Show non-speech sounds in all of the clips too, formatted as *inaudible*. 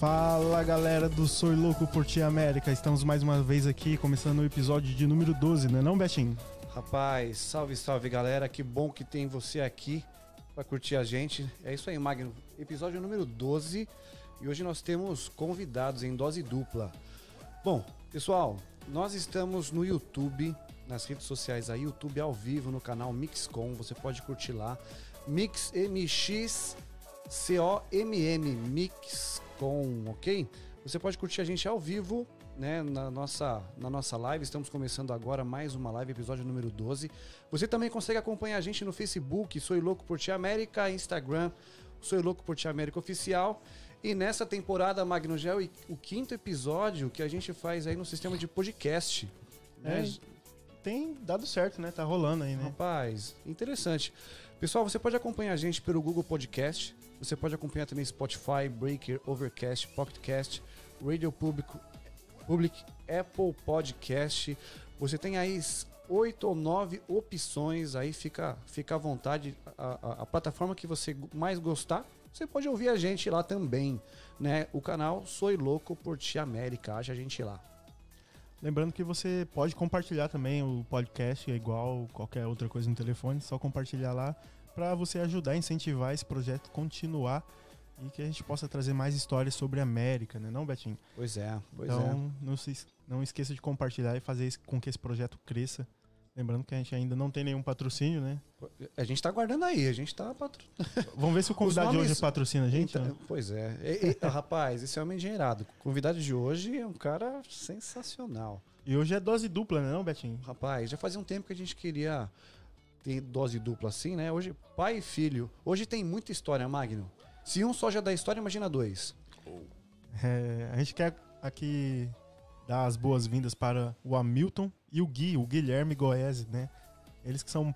Fala galera do Sou Louco por Ti América, estamos mais uma vez aqui começando o episódio de número 12, não é não, Betinho? Rapaz, salve, salve galera, que bom que tem você aqui para curtir a gente. É isso aí, Magno, episódio número 12 e hoje nós temos convidados em dose dupla. Bom, pessoal, nós estamos no YouTube, nas redes sociais aí, YouTube ao vivo no canal Mixcom, você pode curtir lá. Mix MX C-O-M-M, Mixcom, ok? Você pode curtir a gente ao vivo, né, na nossa, na nossa live. Estamos começando agora mais uma live, episódio número 12. Você também consegue acompanhar a gente no Facebook, Sou Louco por Ti América, Instagram, Sou Louco por Ti América Oficial. E nessa temporada, Magno Gel, o quinto episódio que a gente faz aí no sistema de podcast. Né? É, tem dado certo, né? Tá rolando aí, né? Rapaz, interessante. Pessoal, você pode acompanhar a gente pelo Google Podcast. Você pode acompanhar também Spotify, Breaker, Overcast, Pocketcast, Radio Public, Public, Apple Podcast. Você tem aí oito ou nove opções. Aí fica, fica à vontade. A, a, a plataforma que você mais gostar, você pode ouvir a gente lá também, né? O canal Sou Louco por Ti América, acha a gente lá. Lembrando que você pode compartilhar também o podcast, é igual qualquer outra coisa no telefone, só compartilhar lá para você ajudar a incentivar esse projeto continuar e que a gente possa trazer mais histórias sobre a América, né, não, Betinho? Pois é, pois então, é. não se não esqueça de compartilhar e fazer com que esse projeto cresça. Lembrando que a gente ainda não tem nenhum patrocínio, né? A gente tá guardando aí, a gente tá patro... *laughs* Vamos ver se o convidado nomes... de hoje patrocina a gente. Então, né? Pois é. E, e, *laughs* rapaz, esse é um engenheirado. O convidado de hoje é um cara sensacional. E hoje é dose dupla, né, não, Betinho? Rapaz, já fazia um tempo que a gente queria ter dose dupla assim, né? Hoje, pai e filho. Hoje tem muita história, Magno. Se um só já dá história, imagina dois. É, a gente quer aqui dar as boas-vindas para o Hamilton e o Gui, o Guilherme Goese, né? Eles que são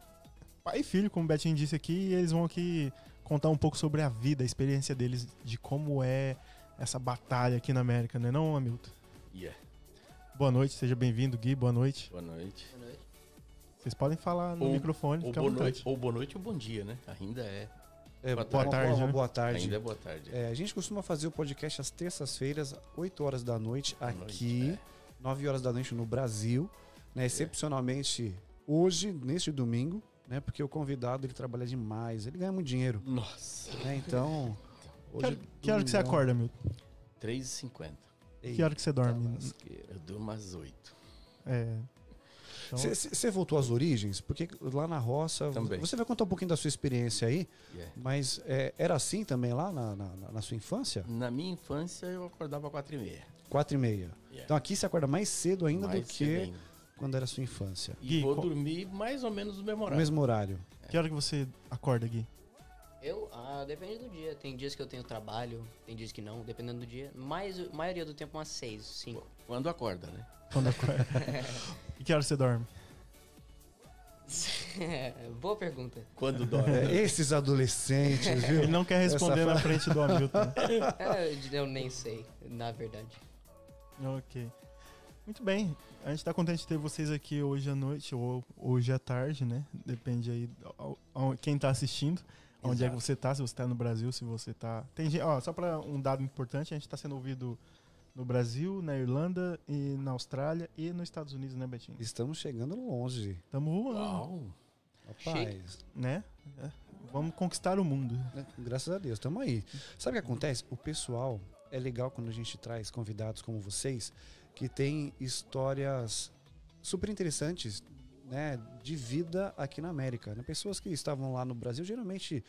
pai e filho, como o Betinho disse aqui, e eles vão aqui contar um pouco sobre a vida, a experiência deles, de como é essa batalha aqui na América, né não, Hamilton? Yeah. Boa noite, seja bem-vindo, Gui, boa noite. Boa noite. Boa noite. Vocês podem falar no ou, microfone, ou boa noite, ou boa noite ou bom dia, né? Ainda é. É, boa, boa tarde. Boa, né? boa tarde. Ainda é boa tarde. É, a gente costuma fazer o podcast às terças-feiras, 8 horas da noite, aqui, noite, é. 9 horas da noite no Brasil. Né? Excepcionalmente hoje, neste domingo, né? Porque o convidado ele trabalha demais, ele ganha muito dinheiro. Nossa. Né? Então. Hoje, que, que hora que você acorda, Milton? 3h50. Que hora que você dorme? Eu durmo às 8. É. Você então... voltou às origens? Porque lá na roça. Também. Você vai contar um pouquinho da sua experiência aí, yeah. mas é, era assim também lá na, na, na, sua infância? Na minha infância eu acordava às 4 e meia. 4 e meia. Yeah. Então aqui você acorda mais cedo ainda mais do que ainda. quando era sua infância. E Gui, vou qual... dormir mais ou menos no mesmo horário. No mesmo horário. É. Que hora que você acorda, Gui? Eu, ah, depende do dia. Tem dias que eu tenho trabalho, tem dias que não, dependendo do dia. Mas a maioria do tempo umas seis, cinco. Quando acorda, né? Quando acorda. e *laughs* que hora você dorme? *laughs* Boa pergunta. Quando dorme? É, esses adolescentes, viu? Ele não quer responder Essa na frente do Hamilton. *laughs* é, eu nem sei, na verdade. Ok. Muito bem, a gente está contente de ter vocês aqui hoje à noite ou hoje à tarde, né? Depende aí de quem está assistindo. Onde Exato. é que você tá, se você tá no Brasil, se você tá. Tem gente, ó, só para um dado importante, a gente está sendo ouvido no Brasil, na Irlanda e na Austrália e nos Estados Unidos, né, Betinho? Estamos chegando longe. Estamos voando. Uau. Rapaz. Né? É. Vamos conquistar o mundo. É, graças a Deus, estamos aí. Sabe o que acontece? O pessoal é legal quando a gente traz convidados como vocês que têm histórias super interessantes né, de vida aqui na América. Né? Pessoas que estavam lá no Brasil, geralmente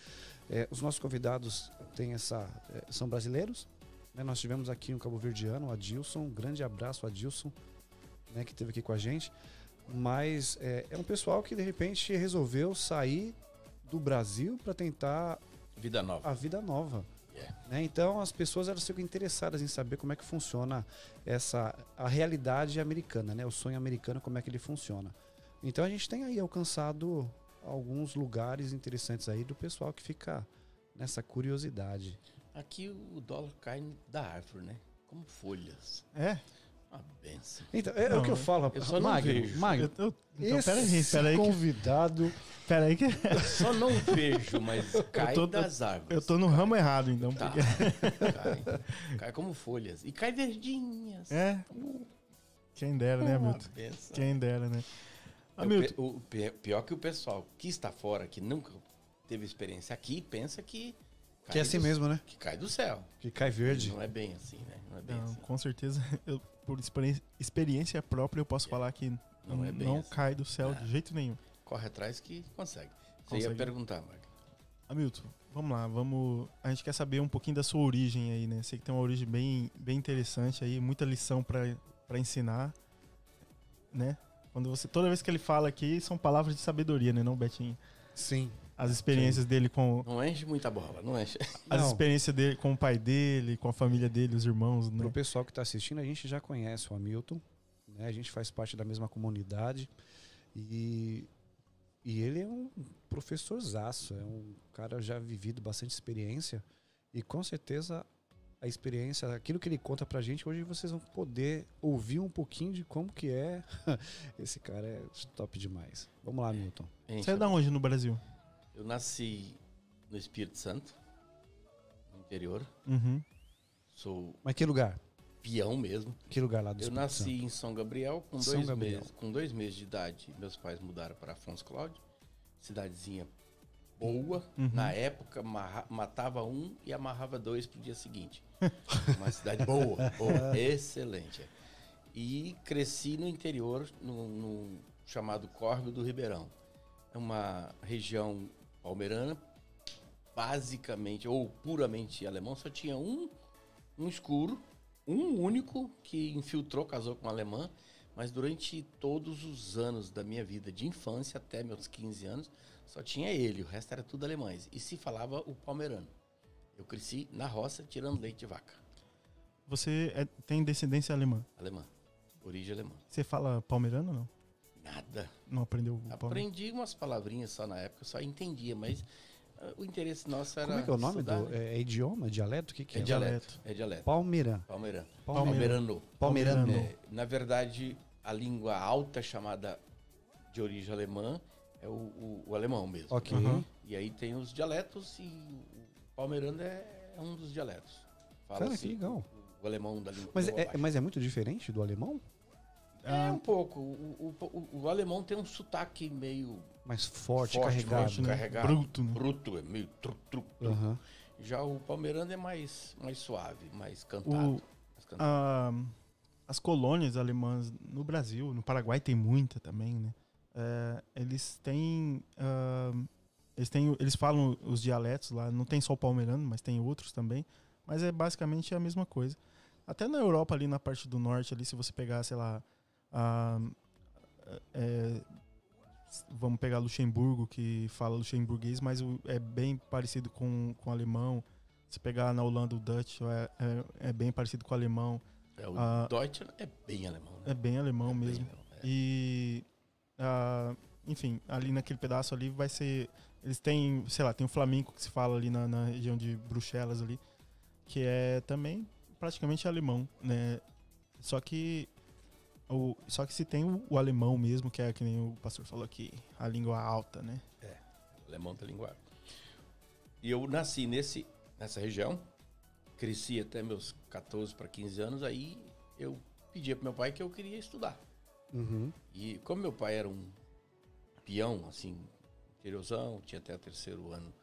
é, os nossos convidados têm essa, é, são brasileiros. Né? Nós tivemos aqui um cabo verdiano, o Adilson. Um grande abraço, Adilson, né, que esteve aqui com a gente. Mas é, é um pessoal que de repente resolveu sair do Brasil para tentar vida nova. a vida nova. Yeah. Né? Então as pessoas elas ficam interessadas em saber como é que funciona essa a realidade americana, né? O sonho americano como é que ele funciona. Então a gente tem aí alcançado alguns lugares interessantes aí do pessoal que fica nessa curiosidade. Aqui o dólar cai da árvore, né? Como folhas. É. Uma benção. Então, é, não, o que eu falo, eu só Magno, Magno, eu, eu, então, esse peraí, peraí convidado aí que Só não vejo, mas cai tô- das árvores. eu tô no ramo errado, então. Tá. porque- Cai. Cai como folhas. E cai verdinhas. É. Quem dera, né, Uma Hamilton? benção. Quem dera, né? É, o Hamilton, o pe- pior que o pessoal que está fora, que nunca teve experiência aqui, pensa que. Cai Que é assim do- mesmo, né? Que cai do céu. Que cai verde. Não é bem assim, né? Não é bem não, assim. com certeza, *laughs* eu, por experi- experiência própria, eu posso falar que Não não, é bem não assim. cai do céu de jeito nenhum. Corre atrás que consegue. Você Consegue. ia perguntar, Marco. Hamilton, vamos lá, vamos. A gente quer saber um pouquinho da sua origem aí, né? Sei que tem uma origem bem, bem interessante aí, muita lição pra pra ensinar, né? Quando você, toda vez que ele fala aqui, são palavras de sabedoria, né, não, Betinho? Sim. As experiências dele com Não enche muita bola, não enche. *laughs* as Não. experiências dele com o pai dele, com a família dele, os irmãos, né? Pro pessoal que tá assistindo, a gente já conhece o Hamilton, né? A gente faz parte da mesma comunidade e, e ele é um professorzaço, é um cara já vivido bastante experiência e com certeza a experiência, aquilo que ele conta pra gente, hoje vocês vão poder ouvir um pouquinho de como que é. *laughs* Esse cara é top demais. Vamos lá, Hamilton. Enche Você é da onde no Brasil? Eu nasci no Espírito Santo, no interior. Uhum. Sou Mas que lugar? peão mesmo. Que lugar lá do Eu Espírito nasci Santo? em São Gabriel com São dois Gabriel. meses. Com dois meses de idade, meus pais mudaram para Afonso Cláudio, cidadezinha boa. Uhum. Na época matava um e amarrava dois pro dia seguinte. *laughs* Uma cidade boa, boa, *laughs* excelente. E cresci no interior, no, no chamado Córrego do Ribeirão. É uma região palmeirana, basicamente ou puramente alemão. Só tinha um, um escuro, um único que infiltrou, casou com uma alemã. Mas durante todos os anos da minha vida, de infância até meus 15 anos, só tinha ele. O resto era tudo alemães. E se falava o palmeirano. Eu cresci na roça tirando leite de vaca. Você é- tem descendência alemã. Alemã. Origem alemã. Você fala palmeirano ou não? Nada. Não aprendeu o palmeirano? Aprendi umas palavrinhas só na época, só entendia, mas ah, o interesse nosso era. Como é que é o nome estudar, do. né? É, é idioma? Dialeto? O que, que É é? dialeto. É dialeto. Palmeira. Palmeirano. Palmeirano. Palmeirano. Palmeirano. É, na verdade, a língua alta chamada de origem alemã é o, o- o alemão mesmo. Ok. Uhum. E aí tem os dialetos e o palmeirano é, é um dos dialetos. Cara, que assim, legal. O, o alemão da língua. Mas é, mas é muito diferente do alemão? É um pouco. O, o- o- o alemão tem um sotaque meio Mais forte, Forte, carregado. forte, né? carregado. Bruto, né? bruto, é meio tru, tru, tru. Aham. Já o palmeirano é mais, mais suave, mais cantado. Mais cantado. Ah, as colônias alemãs no Brasil, no Paraguai tem muita também, né? É, eles têm, ah, eles têm, eles falam os dialetos lá. Não tem só o palmeirano, mas tem outros também. Mas é basicamente a mesma coisa. Até na Europa ali na parte do norte ali, se você pegar, sei lá, ah, é, vamos pegar Luxemburgo que fala luxemburguês, mas é bem parecido com com o alemão. Se pegar na Holanda o Dutch é, é, é bem parecido com o alemão. É, o ah, Deutsch é bem alemão, né? É bem alemão É bem mesmo. alemão, é. E ah, enfim, ali naquele pedaço ali vai ser. Eles têm, sei lá, tem o flamenco que se fala ali na, na região de Bruxelas ali, que é também praticamente alemão, né? Só que o, só que se tem o, o alemão mesmo, que é que nem o pastor falou aqui, a língua alta, né? alemão da linguagem. E eu nasci nesse, nessa região, cresci até meus 14 para 15 anos, aí eu pedia pro meu pai que eu queria estudar. Uhum. E como meu pai era um peão, assim, interiorzão, tinha até o terceiro ano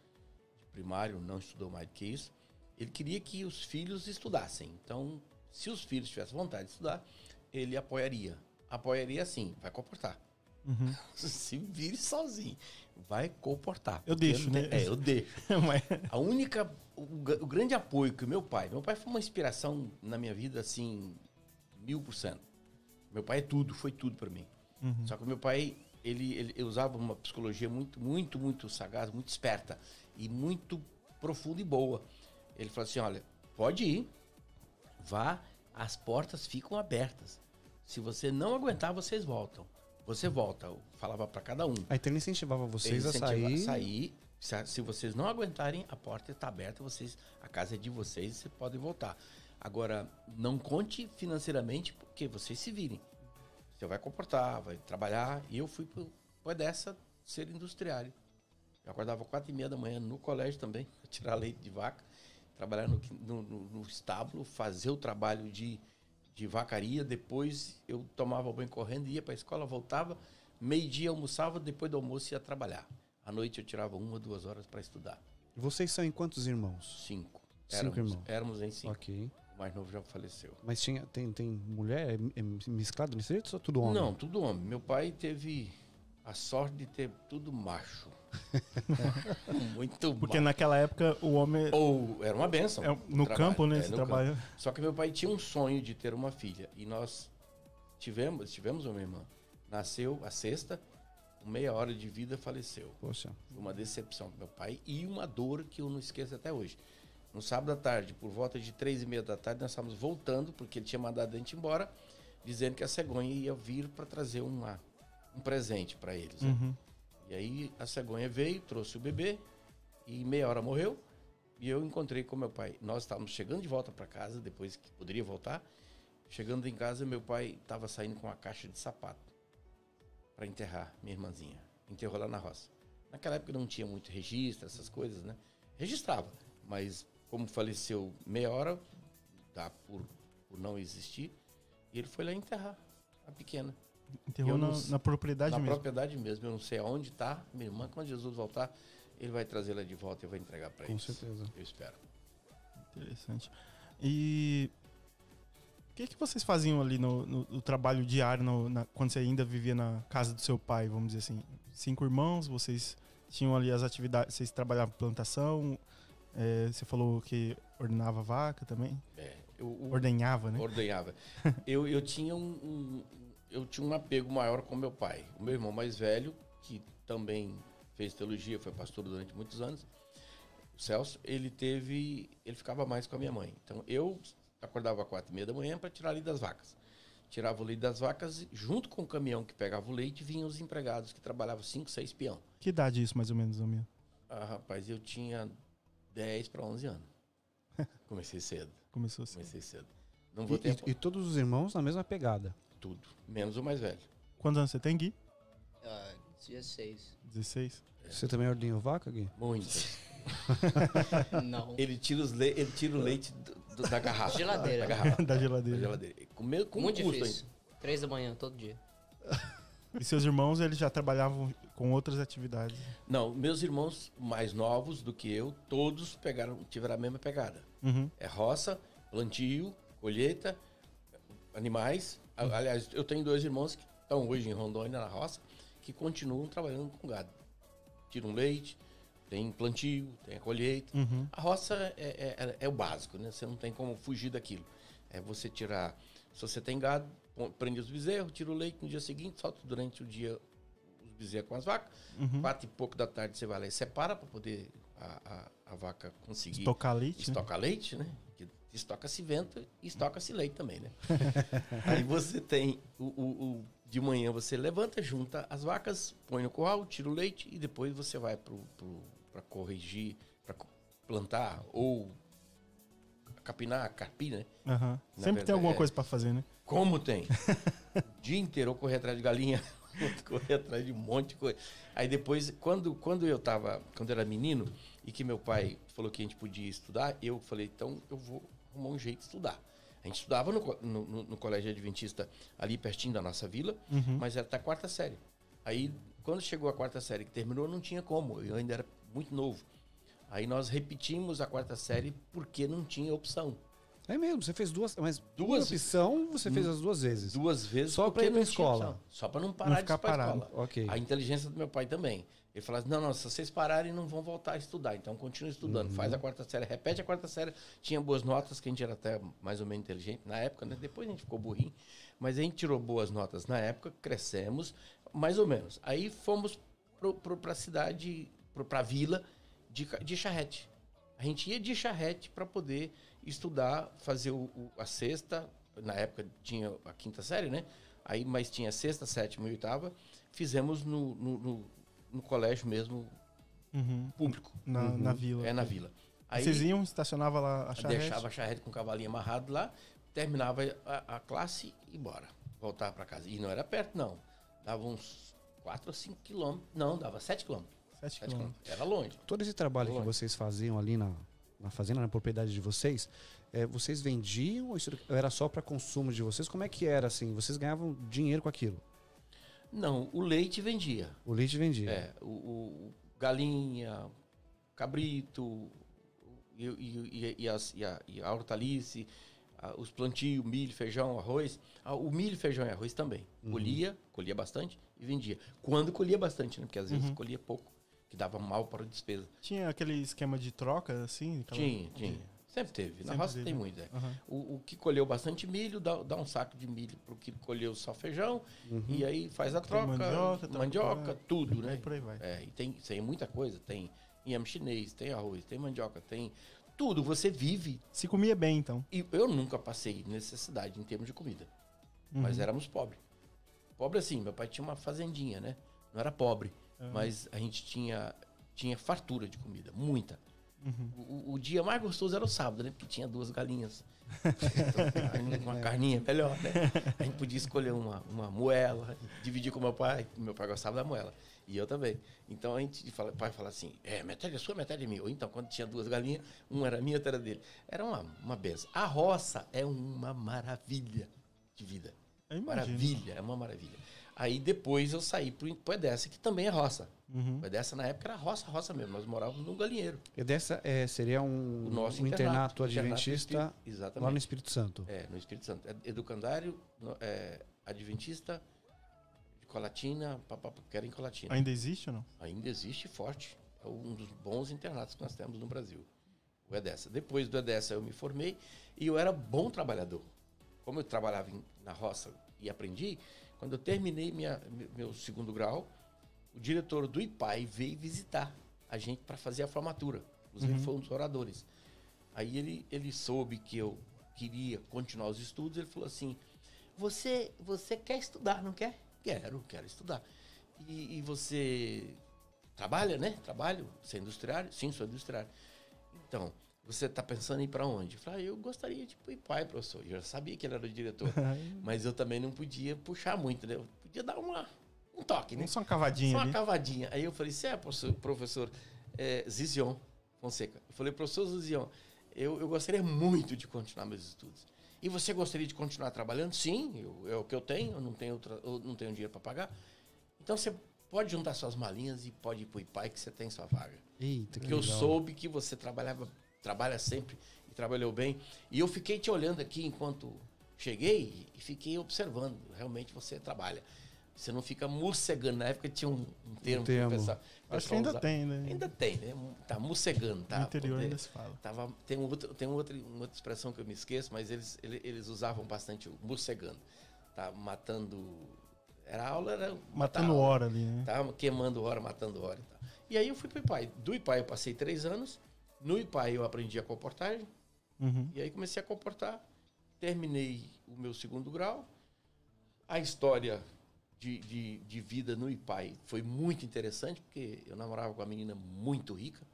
de primário, não estudou mais do que isso, ele queria que os filhos estudassem. Então, se os filhos tivessem vontade de estudar, ele apoiaria. Apoiaria assim, vai comportar. Uhum. *laughs* Se vire sozinho. Vai comportar. Eu deixo, tem- né? É, eu deixo. *laughs* Mas- A única. O, o grande apoio que o meu pai. Meu pai foi uma inspiração na minha vida, assim, mil por cento. Meu pai é tudo, foi tudo pra mim. Uhum. Só que meu pai, ele, ele, ele usava uma psicologia muito, muito, muito sagaz, muito esperta e muito profunda e boa. Ele falou assim: olha, pode ir, vá, as portas ficam abertas. Se você não aguentar, vocês voltam. Você volta. Eu falava pra cada um. Aí então ele incentivava vocês Ele a incentiva- sair. sair. Se, vocês não aguentarem, a porta está aberta, vocês, a casa é de vocês, vocês podem voltar. Agora, não conte financeiramente, porque vocês se virem. Você vai comportar, vai trabalhar. E eu fui por, por dessa ser industriário. Eu acordava quatro e meia da manhã no colégio também, *laughs* tirar leite de vaca, trabalhar no, no, no- estábulo, fazer o trabalho de, de vacaria. Depois eu tomava banho correndo, ia para a escola, voltava, meio-dia almoçava, depois do almoço ia trabalhar. À noite eu tirava uma, duas horas para estudar. Vocês são em quantos irmãos? Cinco. Cinco Éramos, irmãos. éramos em cinco. Ok. O mais novo já faleceu. Mas tinha, tem, tem mulher é, é mesclado nesse jeito ou tudo homem? Não, tudo homem. Meu pai teve a sorte de ter tudo macho. *laughs* Muito Porque naquela época o homem. Ou era uma benção. é, no trabalho. campo, né? É, no trabalho. campo. Só que meu pai tinha um sonho de ter uma filha. E nós tivemos, tivemos uma irmã. Nasceu a sexta, com meia hora de vida faleceu. Poxa. Uma decepção pro meu pai e uma dor que eu não esqueço até hoje. No sábado à tarde, por volta de três e meia da tarde, nós estávamos voltando, porque ele tinha mandado a gente embora, dizendo que a cegonha ia vir para trazer uma, um presente para eles. né? E aí a cegonha veio, trouxe o bebê, e meia hora morreu. E eu encontrei com meu pai. Nós estávamos chegando de volta para casa, depois que poderia voltar. Chegando em casa, meu pai estava saindo com uma caixa de sapato para enterrar minha irmãzinha. Enterrou lá na roça. Naquela época não tinha muito registro, essas coisas, né? Registrava, mas como faleceu meia hora, dá por, por não existir, ele foi lá enterrar a pequena. Enterrou Eu na, na propriedade na mesmo. propriedade mesmo. Eu não sei aonde está minha irmã. Quando Jesus voltar, ele vai trazê-la de volta e vai entregar para Com eles. certeza. Eu espero. Interessante. E o que, que vocês faziam ali no, no- no trabalho diário, no- na- quando você ainda vivia na casa do seu pai, vamos dizer assim? Cinco irmãos, vocês tinham ali as atividades, vocês trabalhavam plantação, é, você falou que ordenava vaca também? É, eu, o- Ordenhava, né? ordenhava. *laughs* eu, eu tinha um, um- eu tinha um apego maior com meu pai. O meu irmão mais velho, que também fez teologia, foi pastor durante muitos anos, o Celso, ele teve, ele ficava mais com a minha mãe. Então eu acordava às quatro e meia da manhã para tirar o leite das vacas. Tirava o leite das vacas e junto com o caminhão que pegava o leite vinham os empregados que trabalhavam cinco, seis peão. Que idade é isso, mais ou menos, Amir? Ah, rapaz, eu tinha 10 para 11 anos. *laughs* Comecei cedo, Começou assim. comecei cedo. Não vou E, ter e- e todos os irmãos na mesma pegada. Tudo, menos o mais velho. Quantos anos você tem, Gui? Ah, 16. 16? Você também ordenhou vaca, Gui? Muitas. *laughs* Não. Ele tira, os le... ele tira o leite do- do- da garrafa. Geladeira. Da garrafa. da Da geladeira. geladeira. Com, me- com Muito custo difícil. Três da manhã, todo dia. *laughs* E seus irmãos, eles já trabalhavam com outras atividades? Não, meus irmãos mais novos do que eu, todos pegaram, tiveram a mesma pegada. Uhum. É roça, plantio, colheita, animais. A- Aliás, eu tenho dois irmãos que estão hoje em Rondônia, na roça, que continuam trabalhando com gado. Tiram leite, tem plantio, tem a colheita. Uhum. A roça é, é- é- é o básico, né? Você não tem como fugir daquilo. É você tirar. Se você tem gado, prende os bezerros, tira o leite no dia seguinte, solta durante o dia os bezerros com as vacas. Uhum. Quatro e pouco da tarde você vai lá e separa para poder a, a, a vaca conseguir Estocar leite, né? estocar leite, né? Que estoca-se vento e estoca-se leite também, né? *laughs* Aí você tem o, o- o- de manhã você levanta, junta as vacas, põe no curral, tira o leite e depois você vai para corrigir, para plantar ou capinar, carpir, né? Na Sempre tem verdade, alguma é. coisa pra fazer, né? Como tem? *laughs* o dia inteiro eu corri atrás de galinha, *laughs* corri atrás de um monte de coisa. Aí depois, quando, quando eu tava, quando eu era menino, e que meu pai falou que a gente podia estudar, eu falei, então eu vou arrumar um jeito de estudar. A gente estudava no, no, no- colégio adventista ali pertinho da nossa vila, Uhum. mas era até a quarta série. Aí, quando chegou a quarta série que terminou, não tinha como, eu ainda era muito novo. Aí nós repetimos a quarta série porque não tinha opção. É mesmo, você fez duas. Mas Duas- opção, você fez as duas vezes. Duas vezes Só porque ir tinha escola. Só para não parar Não de ficar ir pra parado. escola. Ok. A inteligência do meu pai também. Ele falava assim, não, não, se vocês pararem, não vão voltar a estudar. Então, continue estudando. Uhum. Faz a quarta série, repete a quarta série. Tinha boas notas, que a gente era até mais ou menos inteligente na época, né? Depois a gente ficou burrinho. Mas a gente tirou boas notas na época, crescemos, mais ou menos. Aí fomos para a cidade, para a vila de, de charrete. A gente ia de charrete para poder estudar, fazer o- o- a sexta. Na época tinha a quinta série, né? Aí, mas tinha sexta, sétima e oitava. Fizemos no, no, no- no colégio mesmo, Uhum. público. Na, na vila. É na vila. Aí Vocês iam, estacionava lá a charrete? deixava a charrete com o cavalinho amarrado lá, terminava a, a classe e bora. Voltar para casa. E não era perto, não. Dava uns 4 ou 5 quilômetros. Não, dava 7 quilômetros. 7 7 quilômetros. quilômetros. Era longe. Todo esse trabalho que Longe. vocês faziam ali na, na fazenda, na propriedade de vocês, é, vocês vendiam ou isso era só para consumo de vocês? Como é que era assim? Vocês ganhavam dinheiro com aquilo? Não, o leite vendia. O leite vendia. É, o, o- galinha, cabrito, e, e, e, e as- e a, e a hortalice, a- os plantios, milho, feijão, arroz. Ah, o milho, feijão e arroz também. Colhia, colhia bastante e vendia. Quando colhia bastante, né? Porque às vezes Uhum. colhia pouco, que dava mal para a despesa. Tinha aquele esquema de troca, assim? aquela- Tinha, tinha. Sempre teve. Na Sempre roça teve, tem né? muito. é. Aham. O, o que colheu bastante milho, dá, dá um saco de milho pro que colheu só feijão. E aí faz a Tem troca. mandioca, troca, mandioca, é. tudo, né? por aí vai. É, e tem, tem muita coisa. Tem inhame chinês, tem arroz, tem mandioca, tem tudo. Você vive. Se comia bem, então. E eu nunca passei necessidade em termos de comida. Mas Uhum. éramos pobres. Pobre assim, meu pai tinha uma fazendinha, né? Não era pobre, mas a gente tinha, tinha fartura de comida, muita. Uhum. O, o- dia mais gostoso era o sábado, né? Porque tinha duas galinhas. *laughs* Uma carninha melhor, né? A gente podia escolher uma, uma moela, dividir com meu pai. Meu pai gostava da moela. E eu também. Então a gente fala, o pai fala assim: é, metade é sua, metade é minha. Ou então, quando tinha duas galinhas, uma era minha, outra era dele. Era uma, uma benção. A roça é uma maravilha de vida. Maravilha, é uma maravilha. Aí depois eu saí pro, pro Edessa, que também é roça. Uhum. O Edessa na época era roça, roça mesmo. Nós morávamos num galinheiro. E dessa é, seria um, O nosso um internato, internato, adventista internato espí- exatamente. lá no Espírito Santo. É, no Espírito Santo. É educandário, no- é, adventista, de Colatina, papapá, que era em Colatina. Ainda existe ou não? Ainda existe forte. É um dos bons internatos que nós temos no Brasil. O Edessa. Depois do Edessa eu me formei e eu era bom trabalhador. Como eu trabalhava em- na roça e aprendi, quando eu terminei minha, me- meu segundo grau, o diretor do IPAI veio visitar a gente para fazer a formatura. Inclusive foi um dos oradores. Aí ele, ele soube que eu queria continuar os estudos, ele falou assim: Você, você quer estudar, não quer? Quero, quero estudar. E, e você trabalha, né? Trabalho? Você é industriário? Sim, sou industriário. Então, você está pensando em ir para onde? Eu falei, ah, eu gostaria de ir pai, professor. Eu já sabia que ele era o diretor. *laughs* mas eu também não podia puxar muito, né? Eu podia dar uma, um toque, né? Só uma cavadinha Só uma ali. cavadinha. Aí eu falei, você é professor, professor é, Zizion Fonseca? Eu falei, professor Zizion, eu, eu gostaria muito de continuar meus estudos. E você gostaria de continuar trabalhando? Sim, eu- é o que eu tenho, eu não tenho, outra, eu não tenho dinheiro para pagar. Então você pode juntar suas malinhas e pode ir para o IPAI que você tem sua vaga. Eita, que Porque eu legal. soube que você trabalhava, trabalha sempre e trabalhou bem. E eu fiquei te olhando aqui enquanto cheguei e fiquei observando. Realmente você trabalha. Você não fica morcegando. Na época tinha um, um termo que o termo. pessoal, o Acho que ainda tem, né? Ainda tem, né? Tá morcegando, tá? No interior Poder- ainda se fala. Tava, tem um outro, tem um outro, uma outra expressão que eu me esqueço, mas eles, ele- eles usavam bastante o morcegando. Tá matando. Era aula, era. Matando aula. hora ali, né? Tava queimando hora, matando hora e tal. E aí eu fui pro IPAI. Do IPAI eu passei três anos. No IPAI eu aprendi a comportagem. Uhum. E aí comecei a comportar. Terminei o meu segundo grau. A história de, de, de vida no IPAI foi muito interessante, porque eu namorava com uma menina muito rica.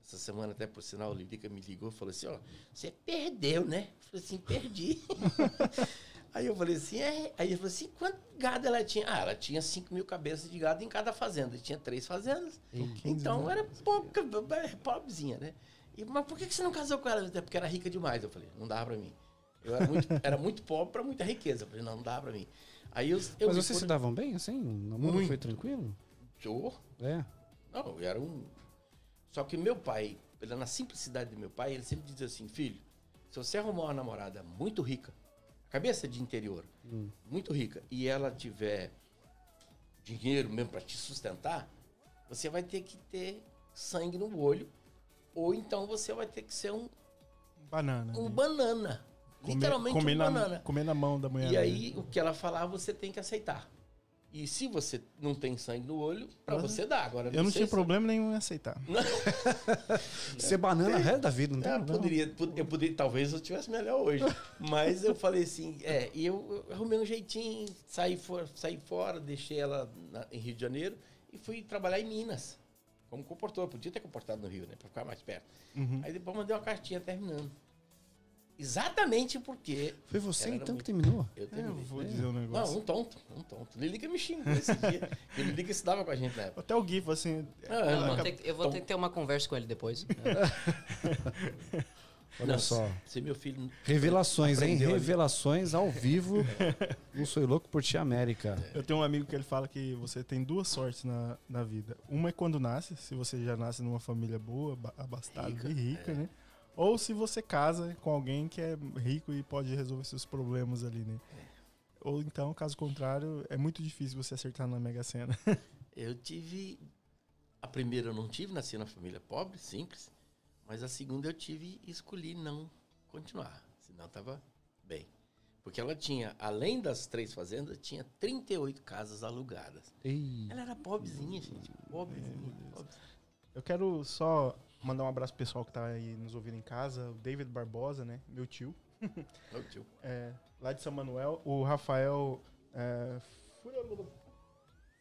Essa semana, até por sinal, a Lilica me ligou e falou assim: Ó, você perdeu, né? Eu falei assim: perdi. *laughs* Aí eu falei assim: é. Aí ele falou assim: quanto gado ela tinha? Ah, ela tinha 5 mil cabeças de gado em cada fazenda. Tinha três fazendas. Então era pouca, é, pobrezinha, né? E, mas por que você não casou com ela? Até porque era rica demais. Eu falei: não dá pra mim. Eu era muito, *laughs* era muito pobre pra muita riqueza. Eu falei: não, não dá pra mim. Aí eu. eu Mas vocês se for- davam bem, assim? O Muito. foi tranquilo? Ô, É. Não, eu era um. Só que meu pai, pela na simplicidade do meu pai, ele sempre dizia assim: filho, se você arrumar uma namorada muito rica, cabeça de interior, Hum. muito rica, e ela tiver dinheiro mesmo para te sustentar, você vai ter que ter sangue no olho, ou então você vai ter que ser um, Banana. um ali. banana. Comer- literalmente comer um na, banana. Comer na mão da mulher. E né? aí, o que ela falar, você tem que aceitar. E se você não tem sangue no olho, para Eu- você dá. Agora, Eu não tinha problema nenhum em aceitar. *laughs* Ser banana é o resto da vida, não tem É, problema. poderia, pod- eu poderia, talvez eu tivesse melhor hoje. *laughs* Mas eu falei assim, é, e eu, eu arrumei um jeitinho, saí, for, saí fora, deixei ela na- em Rio de Janeiro e fui trabalhar em Minas. Como comportor, podia ter comportado no Rio, né? Pra ficar mais perto. Uhum. Aí depois mandei uma cartinha terminando. Exatamente porque. Foi você então muito- que terminou? Eu É, eu terminei. vou dizer um Não, negócio. um tonto, um tonto. Lilica me xingou esse dia. *laughs* E Lilica estudava com a gente na época. Até o GIF, assim. Ah, Eu vou, ter, eu vou ter que ter uma conversa com ele depois. *laughs* Olha Não, só. Se meu filho. Revelações, hein? Ali. Revelações ao vivo. *laughs* Não sou louco por ti, América. Eu tenho um amigo que ele fala que você tem duas sortes na, na vida. Uma é quando nasce, se você já nasce numa família boa, ba- abastada Rica, e rica, é. né? Ou se você casa com alguém que é rico e pode resolver seus problemas ali, né? Ou então, caso contrário, é muito difícil você acertar na Mega Sena. *laughs* Eu tive. A primeira eu não tive, nasci na família pobre, simples. Mas a segunda eu tive e escolhi não continuar. Senão tava bem. Porque ela tinha, além das três fazendas, tinha 38 casas alugadas. Ei. Ela era pobrezinha, gente. Pobrezinha. pobrezinha. Eu quero só mandar um abraço pro pessoal que tá aí nos ouvindo em casa. O David Barbosa, né? Meu tio. *laughs* Ô, tio. É, lá de São Manuel. O Rafael é, Fur-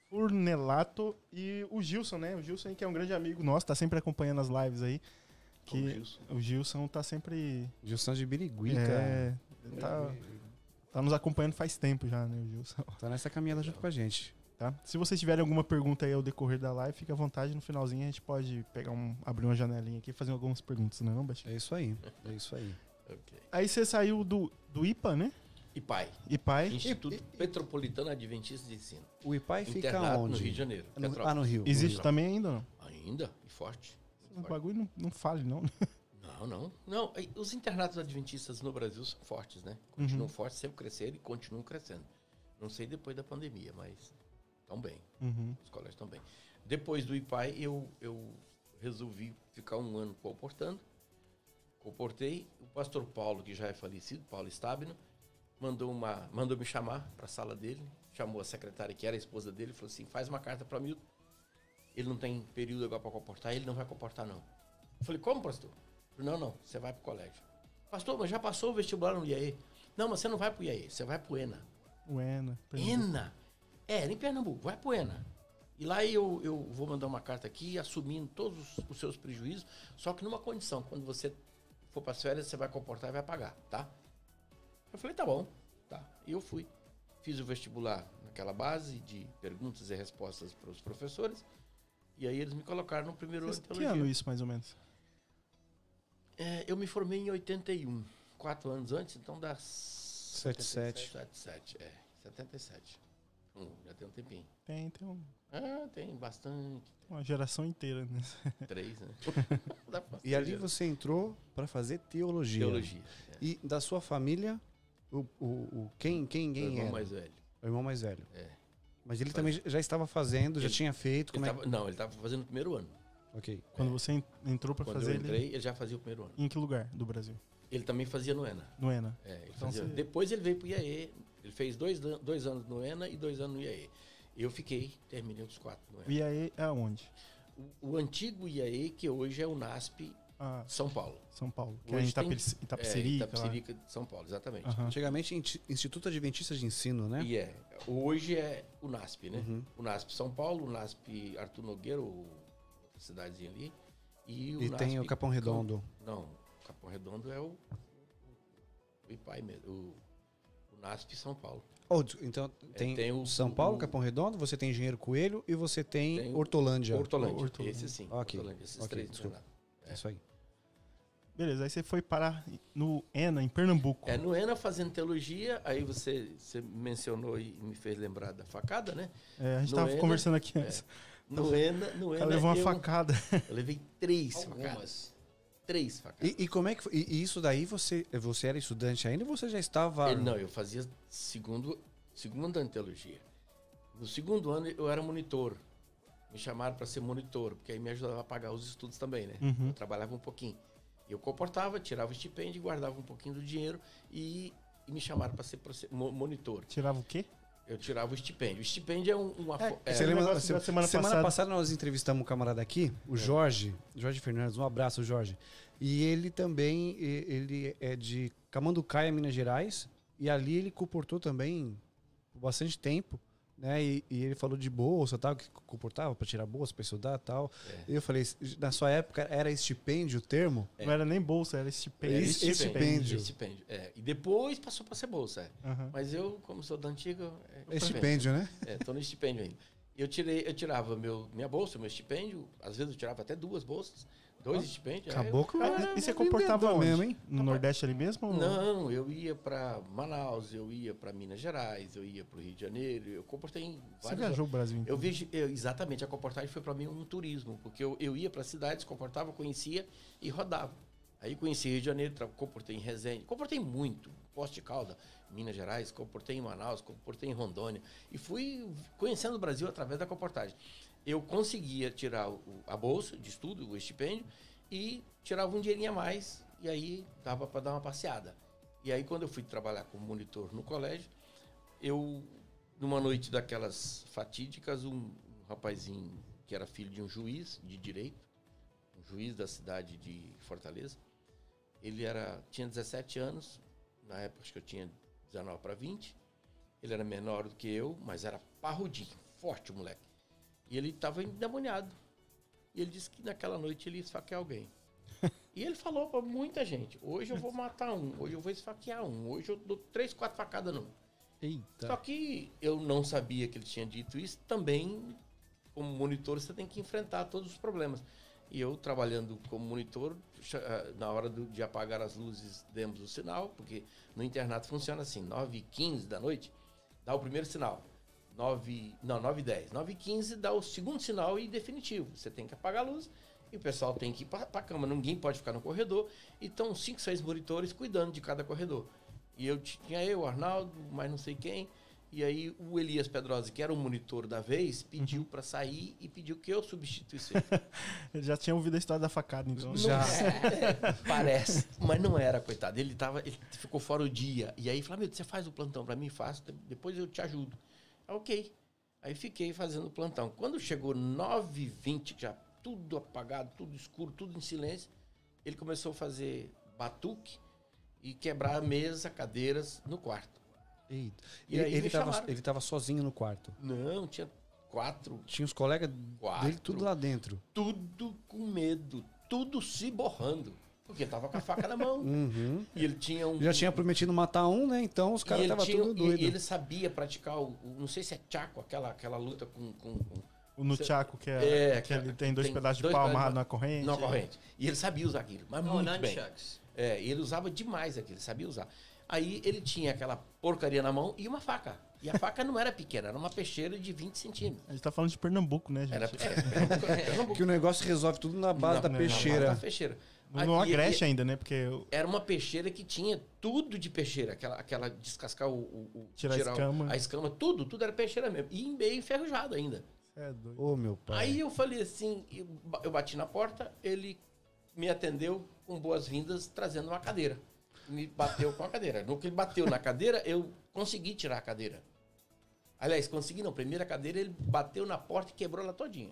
Furnelato e o Gilson, né? O Gilson aí que é um grande amigo nosso, tá sempre acompanhando as lives aí. Que Gilson. o Gilson tá sempre. Gilson de Birigui, é, cara. tá, tá nos acompanhando faz tempo já, né, o Gilson. Tá nessa caminhada junto com a gente. Tá? Se vocês tiverem alguma pergunta aí ao decorrer da live, fique à vontade. No finalzinho a gente pode pegar um, abrir uma janelinha aqui e fazer algumas perguntas, não é, não, Baixinho? É isso aí. É isso aí. Ok. Aí você saiu do, do IPA, né? E pai. IPAI. Instituto Petropolitano Adventista de Ensino. O IPAI fica onde? no Rio de Janeiro. No- Petrópolis. ah, no Rio. Existe No Rio. também ainda ou não? Ainda, e forte. O bagulho não, não fale, não. Não, não. Não, e os internatos adventistas no Brasil são fortes, né? Continuam fortes, sempre cresceram e continuam crescendo. Não sei depois da pandemia, mas estão bem. Uhum. Os colégios estão bem. Depois do IPAI, eu, eu resolvi ficar um ano comportando. Comportei. O pastor Paulo, que já é falecido, Paulo Stabino, mandou, uma, mandou me chamar para a sala dele. Chamou a secretária, que era a esposa dele, falou assim: faz uma carta para Milton. Ele não tem período agora para comportar, ele não vai comportar, não. Eu falei: como, pastor? Falei, não, não, você vai para o colégio. Pastor, mas já passou o vestibular no IAE? Não, mas você não vai para o IAE, você vai para o ENA. O ENA. ENA. É, era em Pernambuco, vai pro ENA. E lá eu, eu vou mandar uma carta aqui assumindo todos os, os seus prejuízos, só que numa condição, quando você for para as férias, você vai comportar e vai pagar, tá? Eu falei, tá bom, tá. E eu fui. Fiz o vestibular naquela base de perguntas e respostas para os professores, e aí eles me colocaram no primeiro ano de Que ano isso, mais ou menos? É, eu me formei em 81, quatro anos antes, então dá... 77. 77, é, 77. Hum, já tem um tempinho. Tem, tem um- Ah, tem bastante. uma geração inteira, né? *laughs* Três, né? *laughs* Dá pra E ali você entrou para fazer teologia. Teologia. é. E da sua família, o, o, o- quem, quem, quem irmão era? mais velho. O irmão mais velho. É. Mas ele também já estava fazendo, já Ele- tinha feito. Ele Como é? tava- não, ele estava fazendo o primeiro ano. Ok. Quando você en- entrou pra Quando fazer eu ele. entrei, ele já fazia o primeiro ano. Em que lugar do Brasil? Ele também fazia no ENA. No ENA. É, ele Então fazia- você- Depois ele veio pro IAE. Ele fez dois, dois anos no ENA e dois anos no IAE. Eu fiquei, terminei os quatro no O ENA. IAE é aonde? O, o antigo IAE, que hoje é o NASP Ah, São Paulo. São Paulo. Que é Hoje em Itape- tem- Itapecerica. É, Itapecerica de São Paulo, exatamente. Aham. Antigamente, Instituto Adventista de Ensino, né? E é. Hoje é o NASP, né? Uhum. O NASP São Paulo, o NASP Arthur Nogueira, ou outra cidadezinha ali. E, o E tem NASP o Capão Redondo. Não, o Capão Redondo é o, o IPAI mesmo. O, NASP São Paulo. Oh, então tem, É, tem o- São Paulo, o- Capão Redondo, você tem Engenheiro Coelho e você tem, Tem Hortolândia. Hortolândia. Hortolândia. Esse sim. Ok, Hortolândia, esses ok, três. desculpa. né? É isso aí. Beleza, aí você foi parar no ENA, em Pernambuco. É, no ENA fazendo teologia, aí você, você mencionou e me fez lembrar da facada, né? É, a gente No tava ENA, conversando aqui antes. No ENA, no ENA cara levou uma eu, facada. eu levei três facadas. Três facadas. E, e como é que foi? E, e isso daí você, você era estudante ainda ou você já estava. Ele- não, eu fazia segundo, segundo ano de teologia. No segundo ano eu era monitor. Me chamaram para ser monitor, porque aí me ajudava a pagar os estudos também, né? Uhum. Eu trabalhava um pouquinho. Eu comportava, tirava o estipêndio, guardava um pouquinho do dinheiro e, e me chamaram para ser monitor. Tirava o quê? Eu tirava o estipêndio. O estipêndio é um, uma. fo- é, Você É, lembra se- da semana semana, passada. passada. nós entrevistamos um camarada aqui, o Jorge, Jorge Fernandes, um abraço, Jorge. E ele também, e- ele é de Camanducaia, Minas Gerais, e ali ele comportou também por bastante tempo né? E, e ele falou de bolsa, tal, que comportava para tirar bolsa, para estudar, tal. É. E eu falei, na sua época era estipêndio o termo? É. Não era nem bolsa, era estipêndio. É, Esse- estipêndio. Estipêndio, é. E depois passou para ser bolsa. é. Aham. Mas eu, como sou da antiga. É, Estipêndio, né? É, tô no estipêndio ainda. Eu, tirei, eu tirava meu, minha bolsa, meu estipêndio. Às vezes eu tirava até duas bolsas, dois eu- com Ah, e você comportava onde? mesmo, hein? No Nordeste ali mesmo? ou- Não, eu ia para Manaus, eu ia para Minas Gerais, eu ia para o Rio de Janeiro, eu comportei em Você vários viajou o Brasil Eu inteiro. vejo, eu- exatamente, a comportagem foi para mim um turismo, porque eu, eu ia para cidades, comportava, conhecia e rodava. Aí conheci Rio de Janeiro, comportei em Resende, comportei muito, Poste de Calda, Minas Gerais, comportei em Manaus, comportei em Rondônia e fui conhecendo o Brasil através da comportagem. Eu conseguia tirar o- a bolsa de estudo, o estipêndio e tirava um dinheirinho a mais e aí dava para dar uma passeada. E aí quando eu fui trabalhar como monitor no colégio, eu numa noite daquelas fatídicas, um, rapazinho que era filho de um juiz de direito, um juiz da cidade de Fortaleza, ele era tinha 17 anos, na época acho que eu tinha 19 para 20. Ele era menor do que eu, mas era parrudinho, forte o moleque. E ele estava endemoniado. E ele disse que naquela noite ele ia esfaquear alguém. *laughs* E ele falou para muita gente: hoje eu vou *laughs* matar um, hoje eu vou esfaquear um, hoje eu dou três, quatro facadas num. Eita. Só que eu não sabia que ele tinha dito isso. Também, como monitor, você tem que enfrentar todos os problemas. E eu, trabalhando como monitor, ah, na hora de apagar as luzes, demos o sinal, porque no internato funciona assim: 9 e 15 da noite, dá o primeiro sinal. 9, não, 9 e 10. 9 e 15 dá o segundo sinal e definitivo. Você tem que apagar a luz e o pessoal tem que ir para a cama. Ninguém pode ficar no corredor. E estão 5, 6 monitores cuidando de cada corredor. E eu tinha eu, o Arnaldo, mais não sei quem. E aí o Elias Pedrosa, que era o monitor da vez, pediu para sair e pediu que eu substituísse *laughs* ele. Já tinha ouvido a história da facada, então. Já. É, *laughs* parece, mas não era, coitado. Ele tava, ele ficou fora o dia. E aí, Flamengo, você faz o plantão para mim, faço, depois eu te ajudo. Ok. Aí fiquei fazendo plantão. Quando chegou 9h20, já tudo apagado, tudo escuro, tudo em silêncio, ele começou a fazer batuque e quebrar mesa, cadeiras no quarto. Eita. E Ele, ele, tava, ele tava sozinho no quarto. Não, tinha quatro, Tinha os colegas Quatro. dele tudo lá dentro. tudo com medo, tudo se borrando. Porque tava com a faca na mão. Uhum. E ele tinha um. Já tinha prometido matar um, né? Então os caras ele estavam tudo e- doido. E ele sabia praticar o, o- Não sei se é Chaco, aquela, aquela luta com. com, com O Nunchaku, que, é, É, que ele tem dois tem pedaços de dois pau pedaços amarrado de- na corrente. na corrente. E ele sabia usar aquilo, mas muito bem. nunchucks. É, ele usava demais aquilo, sabia usar. Aí ele tinha aquela porcaria na mão e uma faca. E a faca não era pequena, era uma peixeira de 20 centímetros. A gente tá falando de Pernambuco, né, gente? Era, é, Pernambuco. *laughs* Que o negócio resolve tudo na base Na- da na peixeira. base da peixeira. Não e- agreste ainda, né? Porque eu- era uma peixeira que tinha tudo de peixeira, aquela, aquela descascar o, o- o- Tirar a o- escama. a escama, tudo, tudo era peixeira mesmo. E meio enferrujado ainda. É doido. Ô, meu pai. Aí eu falei assim, eu eu bati na porta, ele me atendeu com boas-vindas, trazendo uma cadeira. Me bateu com a cadeira. No que ele bateu na cadeira, eu consegui tirar a cadeira. Aliás, consegui não. Primeira cadeira, ele bateu na porta e quebrou ela todinha.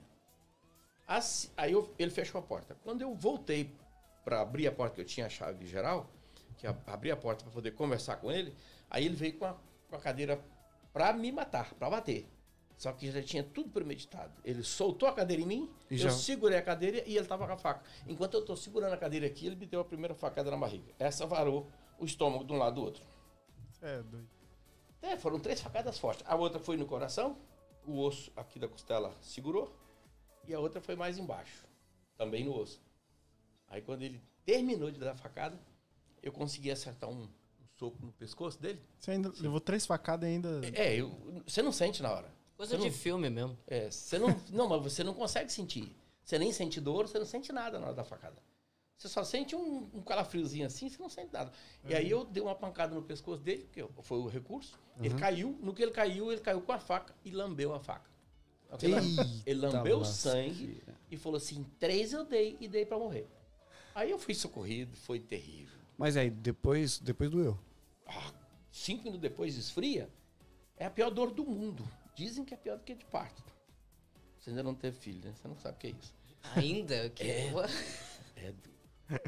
Assim- aí eu- ele fechou a porta. Quando eu voltei para abrir a porta, que eu tinha a chave geral, que ab- abri a porta para poder conversar com ele, aí ele veio com a, com a cadeira para me matar, para bater. Só que já tinha tudo premeditado. Ele soltou a cadeira em mim, E eu já- segurei a cadeira e ele tava com a faca. Enquanto eu tô segurando a cadeira aqui, ele me deu a primeira facada na barriga. Essa varou o estômago de um lado do outro. É doido. É, foram três facadas fortes. A outra foi no coração, o osso aqui da costela segurou, e a outra foi mais embaixo, também no osso. Aí quando ele terminou de dar a facada, eu consegui acertar um, um soco no pescoço dele. Você ainda levou três facadas e ainda. É, eu, você não sente na hora. Coisa Você de não- filme mesmo. É, você não, não, mas você não consegue sentir. Você nem sente dor, você não sente nada na hora da facada. Você só sente um, um calafriozinho assim, você não sente nada. E aí eu dei uma pancada no pescoço dele, porque foi o recurso. Ele caiu, no que ele caiu, ele caiu com a faca e lambeu a faca. Ele, ele lambeu o sangue e falou assim: três eu dei e dei pra morrer. Aí eu fui socorrido, foi terrível. Mas aí, depois, depois doeu. Ah, cinco minutos depois esfria, é a pior dor do mundo. Dizem que é pior do que de parto. Você ainda não teve filho, né? Você não sabe o que é isso. Ainda? Que... *laughs* É, du-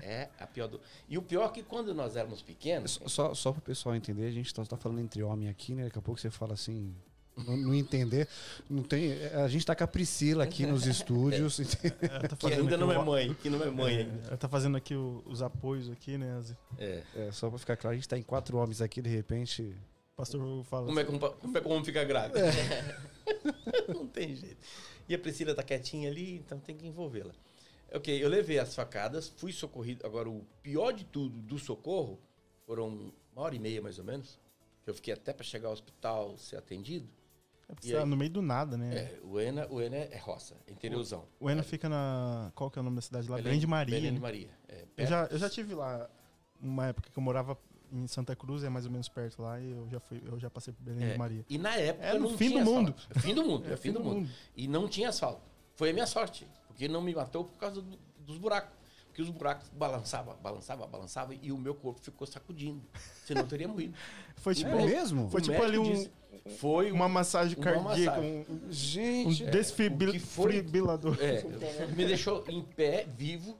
é a pior dor. E o pior é que quando nós éramos pequenos, Só, só, só pro pessoal entender, a gente tá, tá falando entre homem aqui, né? Daqui a pouco você fala assim, não, não entender. Não tem, a gente tá com a Priscila aqui nos *laughs* estúdios. Ela tá Que ainda não o- é mãe, que não é mãe É, ainda. ela tá fazendo aqui o- os apoios aqui, né? as- É. É, só pra ficar claro, a gente tá em quatro homens aqui, de repente. O pastor fala. Como é que um, pa- como é que um homem fica grávido? *laughs* não tem jeito. E a Priscila tá quietinha ali, então tem que envolvê-la. Ok, eu levei as facadas, fui socorrido. Agora, o pior de tudo do socorro foram uma hora e meia, mais ou menos. Que eu fiquei até para chegar ao hospital ser atendido. É tá aí? no meio do nada, né? É, o Ena, o Ena é roça, é interiorzão. O Ena fica na. Qual que é o nome da cidade lá? Belém- Grande Maria. Belém de né? Maria. É, Eu já, eu já tive lá uma época que eu morava em Santa Cruz, é mais ou menos perto lá, e eu já fui, eu já passei por Belém É, de Maria. E na época É no não fim tinha do mundo. asfalto. É fim do mundo, *laughs* é, fim do mundo. E não tinha asfalto. Foi a minha sorte, porque não me matou por causa do- dos buracos. Porque os buracos balançavam, balançavam, balançavam e o meu corpo ficou sacudindo. Senão eu teria morrido. *laughs* Foi tipo, é mesmo? foi tipo ali um, disse, foi uma massagem uma cardíaca, massagem. um, um Gente, que foi- desfibrilador. É, *laughs* me deixou em pé, vivo.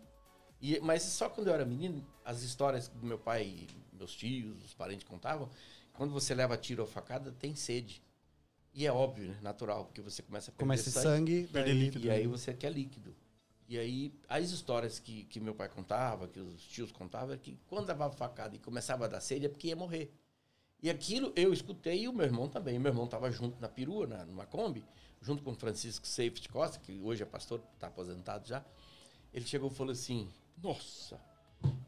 E, mas só quando eu era menino, as histórias do meu pai, e meus tios, os parentes contavam, quando você leva tiro ou facada, tem sede. E é óbvio, né? Natural, porque você começa a perder começa sangue. sangue. Perder daí- líquido. E aí você quer líquido. E aí, as histórias que, que meu pai contava, que os tios contavam, é que quando levava facada e começava a dar sede, é porque ia morrer. E aquilo eu escutei e o meu irmão também. Meu irmão estava junto na perua, na, numa Kombi, junto com o Francisco Safety Costa, que hoje é pastor, está aposentado já. Ele chegou e falou assim: Nossa,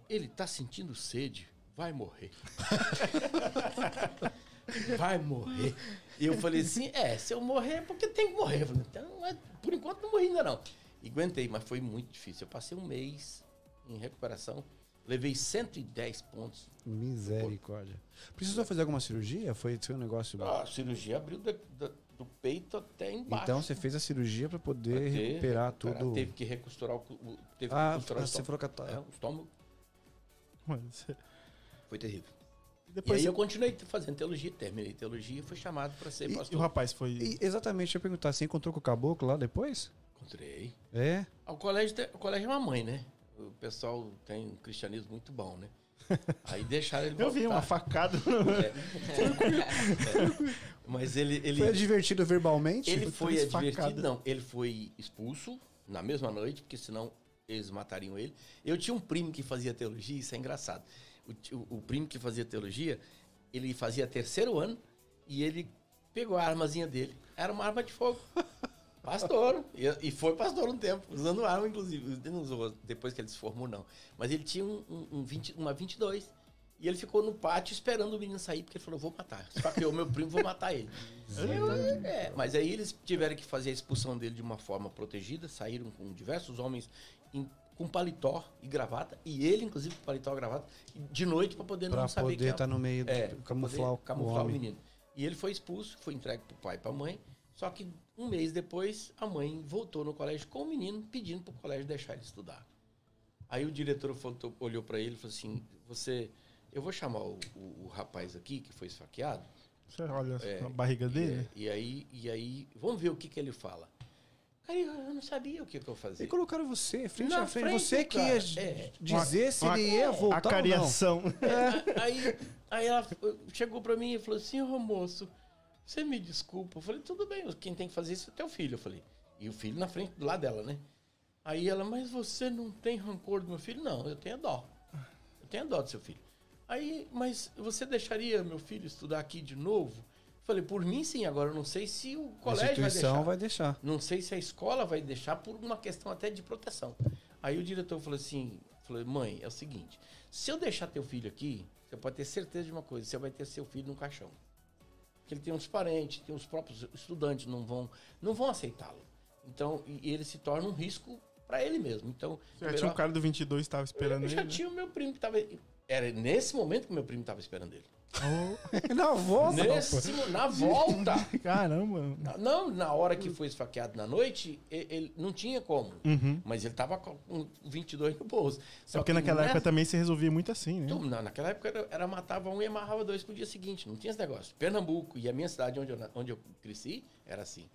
ele tá sentindo sede, vai morrer. *laughs* vai morrer. E eu falei assim: É, se eu morrer é porque tem que morrer. Falei, então, mas por enquanto não morri ainda não. E aguentei, mas foi muito difícil. Eu passei um mês em recuperação, levei 110 pontos. Misericórdia. Precisou fazer alguma cirurgia? Foi um negócio. A cirurgia abriu da- da- do peito até embaixo. Então você fez a cirurgia pra Pra poder ter- recuperar tudo. Teve que recosturar o. Teve que Ah, recosturar o você falou que a. É, o estômago Mas, foi terrível. Depois, e aí eu continuei fazendo teologia, terminei teologia e fui chamado para ser E- e o pastor. rapaz foi. E, exatamente, eu ia perguntar, você encontrou com o caboclo lá depois? Encontrei. É? Ah, O colégio, o colégio é uma mãe, né? O pessoal tem um cristianismo muito bom, né? *laughs* Aí deixaram ele Eu vi uma voltar. facada. *laughs* Mas ele, ele, Foi divertido verbalmente? ele Foi advertido, não. Ele foi expulso na mesma noite, porque senão eles matariam ele. Eu tinha um primo que fazia teologia, isso é engraçado. O- o primo que fazia teologia, ele fazia terceiro ano e ele pegou a armazinha dele. Era uma arma de fogo. *laughs* Pastor. E, e foi pastor um tempo, usando arma, inclusive. Ele não usou depois que ele se formou, não. Mas ele tinha um, um, um 20, uma 22. E ele ficou no pátio esperando o menino sair, porque ele falou: vou matar. Se faqueou meu primo, vou matar ele. Eu- é, mas aí eles tiveram que fazer a expulsão dele de uma forma protegida, saíram com diversos homens em- com paletó e gravata, e ele, inclusive, com paletó e gravata, de noite para poder Pra não saber poder que estar no meio, é, do, pra camuflar, poder o- camuflar o o, menino. E ele foi expulso, foi entregue pro pai e pra mãe. Só que um mês depois, a mãe voltou no colégio com o menino, pedindo pro colégio deixar ele estudar. Aí o diretor olhou para ele e falou assim: Você, eu vou chamar o, o- o rapaz aqui que foi esfaqueado. Você olha É, a barriga e, dele. é, né? e aí, e aí, vamos ver o que, que ele fala. Cara, eu não sabia o que, que eu fazia. E colocaram você, frente Na a frente. frente Você que ia é. dizer se Uma- ele ia voltar ou não. É, aí, aí ela chegou pra mim e falou assim, ô moço, você me desculpa. Eu falei, tudo bem, quem tem que fazer isso é teu filho. Eu falei, e o filho na frente do lado dela, né? Aí ela, mas você não tem rancor do meu filho? Não, eu tenho dó. Eu tenho dó do seu filho. Aí, mas você deixaria meu filho estudar aqui de novo? Eu falei, por mim sim, agora eu não sei se o colégio vai deixar. vai deixar. Não sei se a escola vai deixar por uma questão até de proteção. Aí o diretor falou assim, falou, mãe, é o seguinte, se eu deixar teu filho aqui, você pode ter certeza de uma coisa, você vai ter seu filho no caixão. Porque ele tem uns parentes, tem os próprios estudantes, não vão, não vão aceitá-lo. Então, e ele se torna um risco para ele mesmo. Então, Já melhor- tinha um cara do 22 que tava esperando eu ele. já né? tinha o meu primo que estava... Era nesse momento que meu primo estava esperando ele. *laughs* Na volta. Nesse, na volta! *laughs* caramba. Não, na hora que foi esfaqueado na noite, e- ele, não tinha como. Uhum. Mas ele tava com um 22 no bolso. Só porque naquela época também se resolvia muito assim, né? Então, na- naquela época era, era matava um e amarrava dois pro dia seguinte. Não tinha esse negócio. Pernambuco e a minha cidade onde eu, na- onde eu cresci era assim.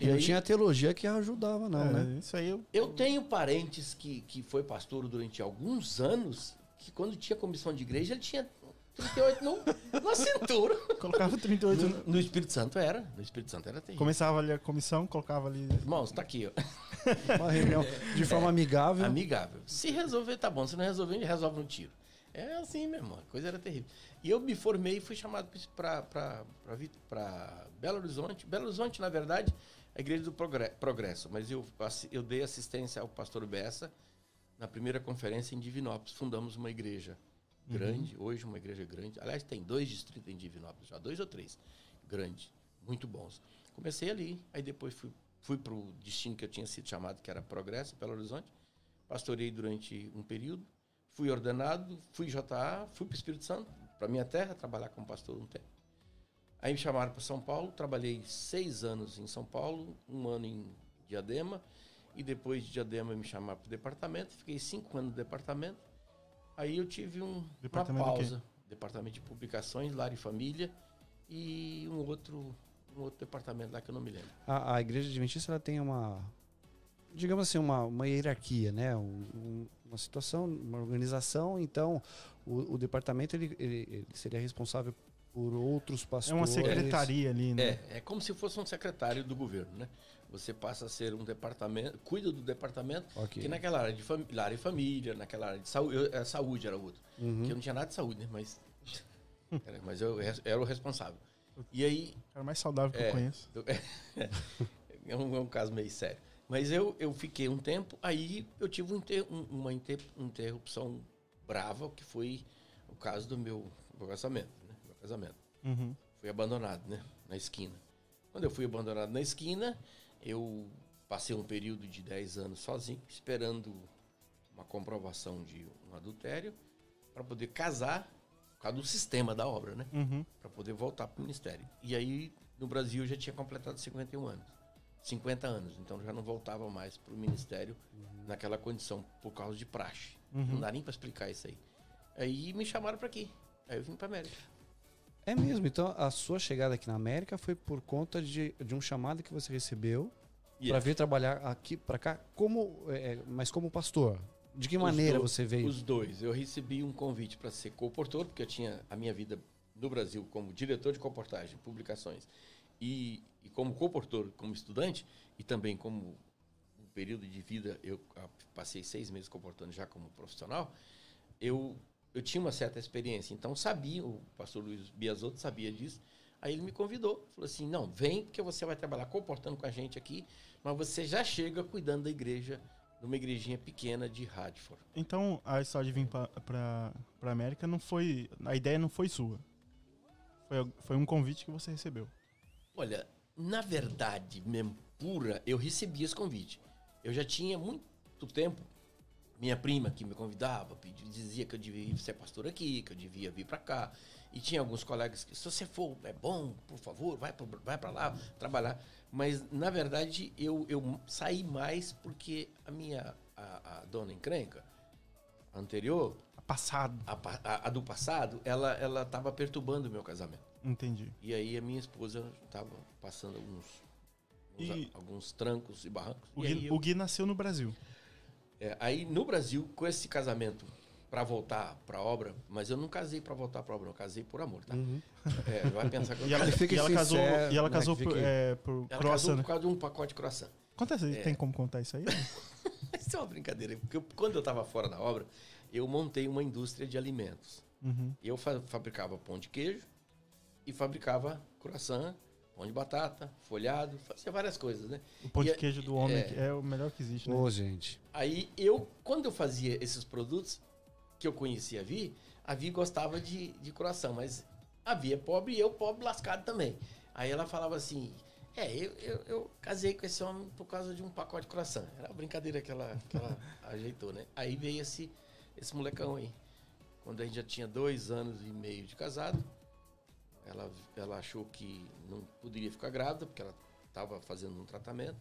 E não tinha teologia que ajudava, não, É, né? Isso aí eu. Eu tenho parentes que, que foi pastor durante alguns anos, que quando tinha comissão de igreja, ele tinha 38 no, na cintura. Colocava 38. No, no- no Espírito Santo era. No Espírito Santo era terrível. Começava ali a comissão, colocava ali. Irmãos, tá aqui, ó. *laughs* Uma reunião de forma amigável. Amigável. Se resolver, tá bom. Se não resolver, a gente resolve no tiro. É assim, meu irmão. A coisa era terrível. E eu me formei e fui chamado para Belo Horizonte. Belo Horizonte, na verdade, a Igreja do Progre- Progresso. Mas eu, eu dei assistência ao pastor Bessa na primeira conferência em Divinópolis. Fundamos uma igreja grande, hoje uma igreja grande. Aliás, tem dois distritos em Divinópolis, já dois ou três. Grande, muito bons. Comecei ali, aí depois fui, fui para o destino que eu tinha sido chamado, que era Progresso, Belo Horizonte. Pastorei durante um período, fui ordenado, fui JA, fui para o Espírito Santo, para minha terra, trabalhar como pastor um tempo. Aí me chamaram para São Paulo, trabalhei seis anos em São Paulo, um ano em Diadema, e depois de Diadema me chamaram para o departamento, fiquei cinco anos no departamento. Aí eu tive um, uma pausa. Departamento de publicações, lar e família, e um outro, um outro departamento lá que eu não me lembro. A, a igreja adventista ela tem uma, digamos assim, uma, uma hierarquia, né? Um- um- uma situação, uma organização. Então, o, o departamento ele, ele- ele seria responsável por outros É pastores. uma secretaria ali, né? É, é como se fosse um secretário do governo, né? Você passa a ser um departamento, cuida do departamento, Ok. que naquela área de fami- lar e família, naquela área de saúde, eu- é, saúde era outro. Uhum. Que eu não tinha nada de saúde, né? Mas, era, mas eu era o responsável. E aí, O cara mais saudável que É. eu conheço. eu- *laughs* é, um, é um caso meio sério. Mas eu, eu fiquei um tempo, aí eu tive um inter- um- uma inter- interrupção brava, que foi o caso do meu, meu casamento, né? Meu casamento Uhum. fui abandonado, né? Na esquina. Quando eu fui abandonado na esquina, eu passei um período de 10 anos sozinho, esperando uma comprovação de um adultério para poder casar por causa do sistema da obra, né? Uhum. Para poder voltar para o ministério. E aí, no Brasil, eu já tinha completado 51 anos. 50 anos. Então, já não voltava mais para o ministério naquela condição, por causa de praxe. Não dá nem para explicar isso aí. Aí me chamaram para aqui. Aí eu vim para América. É mesmo. Então, a sua chegada aqui na América foi por conta de, de um chamado que você recebeu para Yes. vir trabalhar aqui para cá, como, é, é, mas como pastor. De que Os maneira dois- você veio? Os dois. Eu recebi um convite para ser comportor, porque eu tinha a minha vida no Brasil como diretor de comportagem, publicações, e, e como comportor, como estudante, e também como um período de vida, eu ah, passei seis meses comportando já como profissional, eu, eu tinha uma certa experiência. Então, sabia, o pastor Luiz Biasotto sabia disso. Aí ele me convidou, falou assim, não, vem porque você vai trabalhar comportando com a gente aqui, mas você já chega cuidando da igreja, numa igrejinha pequena de Radford. Então, a história de vir pra, pra América não foi. A ideia não foi sua. Foi, foi um convite que você recebeu. Olha, na verdade, mesmo pura, eu recebi esse convite. Eu já tinha muito tempo, minha prima que me convidava, pedi- dizia que eu devia ser pastor aqui, que eu devia vir para cá. E tinha alguns colegas que, se você for, é bom, por favor, vai para vai pra lá trabalhar. Mas, na verdade, eu, eu saí mais porque a minha, a, a dona encrenca, a anterior, Passado. a, a- a do passado, ela ela estava perturbando o meu casamento. Entendi. E aí a minha esposa estava passando alguns, alguns, E- alguns trancos e barrancos. O e Gui, eu- o Gui nasceu no Brasil. É, aí no Brasil, com esse casamento para voltar para a obra, mas eu não casei para voltar para a obra, eu casei por amor, tá? É, vai pensar que eu E ela, e ela casou, sincero, e ela casou por, fique- é, por Ela croissant, casou né? por causa de um pacote de croissant. Aí, É. tem como contar isso aí? *laughs* Isso é uma brincadeira, porque eu- quando eu estava fora da obra, eu montei uma indústria de alimentos. Uhum. Eu fa- fabricava pão de queijo e fabricava croissant, pão de batata, folhado, fazia várias coisas, né? O pão E de queijo do homem é. é o melhor que existe, né? Ô, gente. Aí eu, quando eu fazia esses produtos que eu conhecia a Vi, a Vi gostava de, de croissant, mas a Vi é pobre e eu pobre lascado também. Aí ela falava assim, é, eu, eu, eu casei com esse homem por causa de um pacote de croissant. Era uma brincadeira que ela, que ela *laughs* ajeitou, né? Aí veio esse, esse molecão aí. Quando a gente já tinha dois anos e meio de casado, ela, ela achou que não poderia ficar grávida, porque ela estava fazendo um tratamento.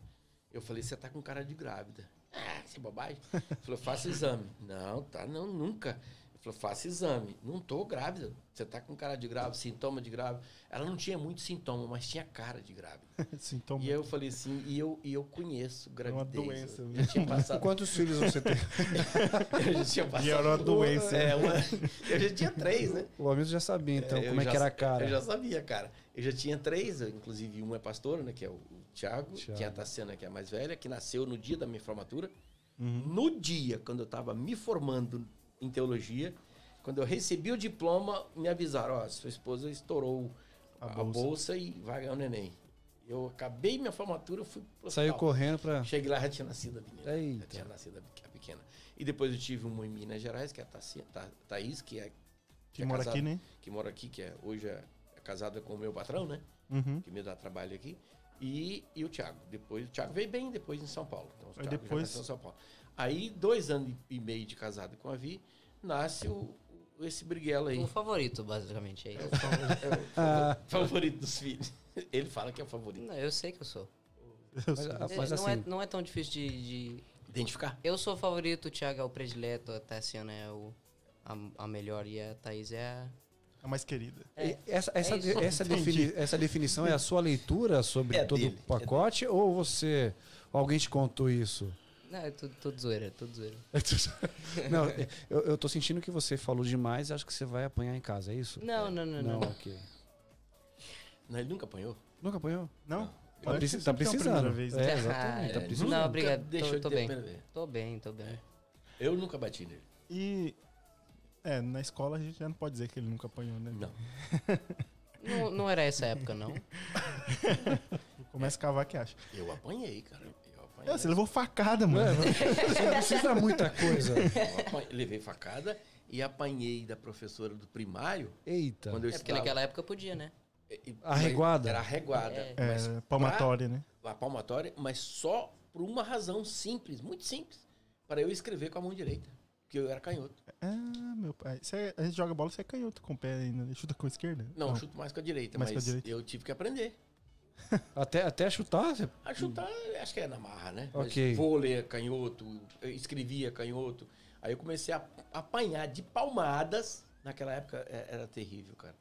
Eu falei, você tá com cara de grávida. Ah, isso é bobagem. *laughs* Falou, faça o exame. Não, tá, não, nunca. Eu Falou, faça exame. Não tô grávida. Você tá com cara de grávida, sintoma de grávida. Ela não tinha muito sintoma, mas tinha cara de grávida. *laughs* Sintoma. E eu falei assim, e eu, e eu conheço gravidez. doença, Eu né? já tinha passado. *laughs* Quantos filhos você tem? *laughs* eu já tinha passado. E era uma doença. É, uma, eu já tinha três, né? O Hamilton já sabia, então, Eu como é já que era a cara. Eu já sabia, cara. Eu já tinha três, eu, inclusive um é pastor, né? Que é o, o Thiago. Thiago. Tinha a Tassiana, que é a mais velha, que nasceu no dia da minha formatura. Uhum. No dia, quando eu estava me formando em teologia, quando eu recebi o diploma, me avisaram, ó, sua esposa estourou A a, bolsa. bolsa. e vai ganhar o neném. Eu acabei minha formatura, fui pro Saiu hospital. correndo pra. Cheguei lá, já tinha nascido a menina. Já Eita. tinha nascido a pe- a pequena. E depois eu tive uma em Minas Gerais, que é a Ta- Thaís, que é Que é mora casada- aqui, né? que mora aqui, que é, hoje é, é casada com o meu patrão, né? Uhum. Que me dá trabalho aqui. E, e o Thiago. Depois, o Thiago veio bem depois em São Paulo. Então, o Thiago já depois- nasceu em São Paulo. Aí, dois anos e meio de casado com a Vi, nasce o, o- esse briguelo aí. O favorito, basicamente, é É o, *laughs* isso. favor- é o favor- favorito dos filhos. Ele fala que é o favorito. Não, eu sei que eu sou. Eu sei. Mas, mas não, assim, é, não é tão difícil de, de- Identificar? Eu sou o favorito, o Thiago é o predileto, a Tassiana é o, a, a melhor e a Thaís é a. A mais querida. É, essa, essa, é isso. essa, defini- essa definição é a sua leitura sobre É todo dele, o pacote ou você. Alguém te contou isso? Não, é tudo, tudo zoeira, tudo zoeira. *laughs* Não, eu, eu tô sentindo que você falou demais e acho que você vai apanhar em casa, é isso? Não, não, não, Não, não. ok. Não, ele nunca apanhou? Nunca apanhou? Não? Tá, Parece preci- tá uma precisando. vez, né? É, exatamente. tá Ah, precisando. Não, obrigado. Tô, tô bem. Tô bem, tô bem. Eu nunca bati nele. E. É, na escola a gente já não pode dizer que ele nunca apanhou, né? Não. *laughs* Não, não era essa época, não. *laughs* Começa a cavar que acha. Eu apanhei, cara. Você levou facada, mano. Você *laughs* não precisa muita coisa. Levei facada e apanhei da professora do primário Eita. quando eu É porque naquela época podia, né? Arreguada? Era arreguada. É. Mas É, palmatória, né? pra- a palmatória, mas só por uma razão simples, muito simples. Para eu escrever com a mão direita. Porque eu era canhoto. Ah, meu pai. Você, a gente joga bola, você é canhoto com o pé ainda. né? Chuta com a esquerda? Não, eu chuto mais com a direita, Mais mas com a direita. eu tive que aprender. *laughs* Até, até chutar? você- A chutar, acho que é na marra, né? Mas Ok. Vôlei é canhoto, escrevia canhoto. Aí eu comecei a apanhar de palmadas. Naquela época é- era terrível, cara.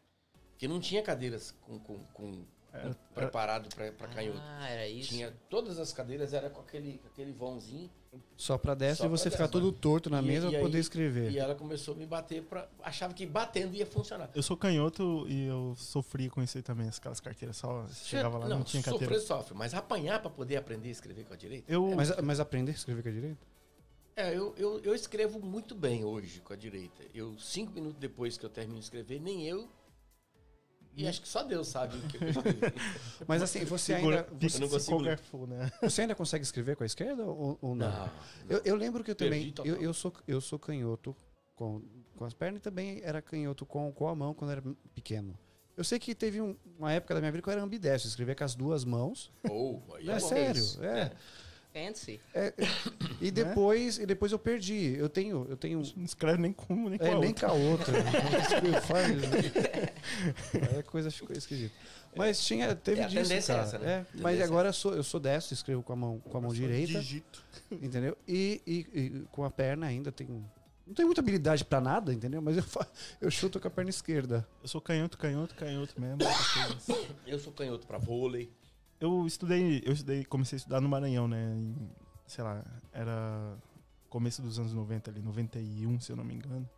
Porque não tinha cadeiras com, com, com- Com- preparado pra, pra canhoto. Ah, era isso. Tinha, todas as cadeiras era com aquele, aquele vãozinho. Só pra destro Só e você ficar destro, todo torto na E- mesa pra aí- poder escrever. E ela começou a me bater pra. Achava que batendo ia funcionar. Eu sou canhoto e eu sofria com isso aí também. Aquelas carteiras só. Chegava lá, não, tinha carteira. sofrer sofre, mas apanhar pra poder aprender a escrever com a direita. Eu, Mas, mas aprender a escrever com a direita? É, eu, eu, eu escrevo muito bem hoje com a direita. Eu, cinco minutos depois que eu termino de escrever, nem eu. E acho que só Deus sabe o que eu *laughs* escrevi. Mas assim, você ainda, você eu não consigo ler. né? *laughs* você ainda consegue escrever com a esquerda ou, ou não? Não. Eu, eu lembro que eu também. Eu, eu, sou, eu sou canhoto com, com as pernas e também era canhoto com, com a mão quando era pequeno. Eu sei que teve um- uma época da minha vida que eu era ambidestro, escrevia com as duas mãos. Ou, aí Não, é bom. sério. Isso. É. Fancy. E depois, e depois eu perdi. Eu tenho, eu tenho Não escreve nem com uma, nem com É, a nem outra. com a outra. Aí *laughs* a coisa ficou esquisita. Mas tinha, teve É, disso, é cara. essa, né? É, mas tendência agora eu sou, eu sou destro, escrevo com a mão, com a mão direita, Digito. entendeu? E, e- e com a perna ainda tenho... Não tenho muita habilidade pra nada, entendeu? Mas eu, fa- eu chuto com a perna esquerda. Eu sou canhoto, canhoto, canhoto mesmo. Eu sou canhoto pra vôlei. eu estudei, eu estudei, comecei a estudar no Maranhão, né? Em, sei lá, era começo dos anos 90 ali, 91, se eu não me engano.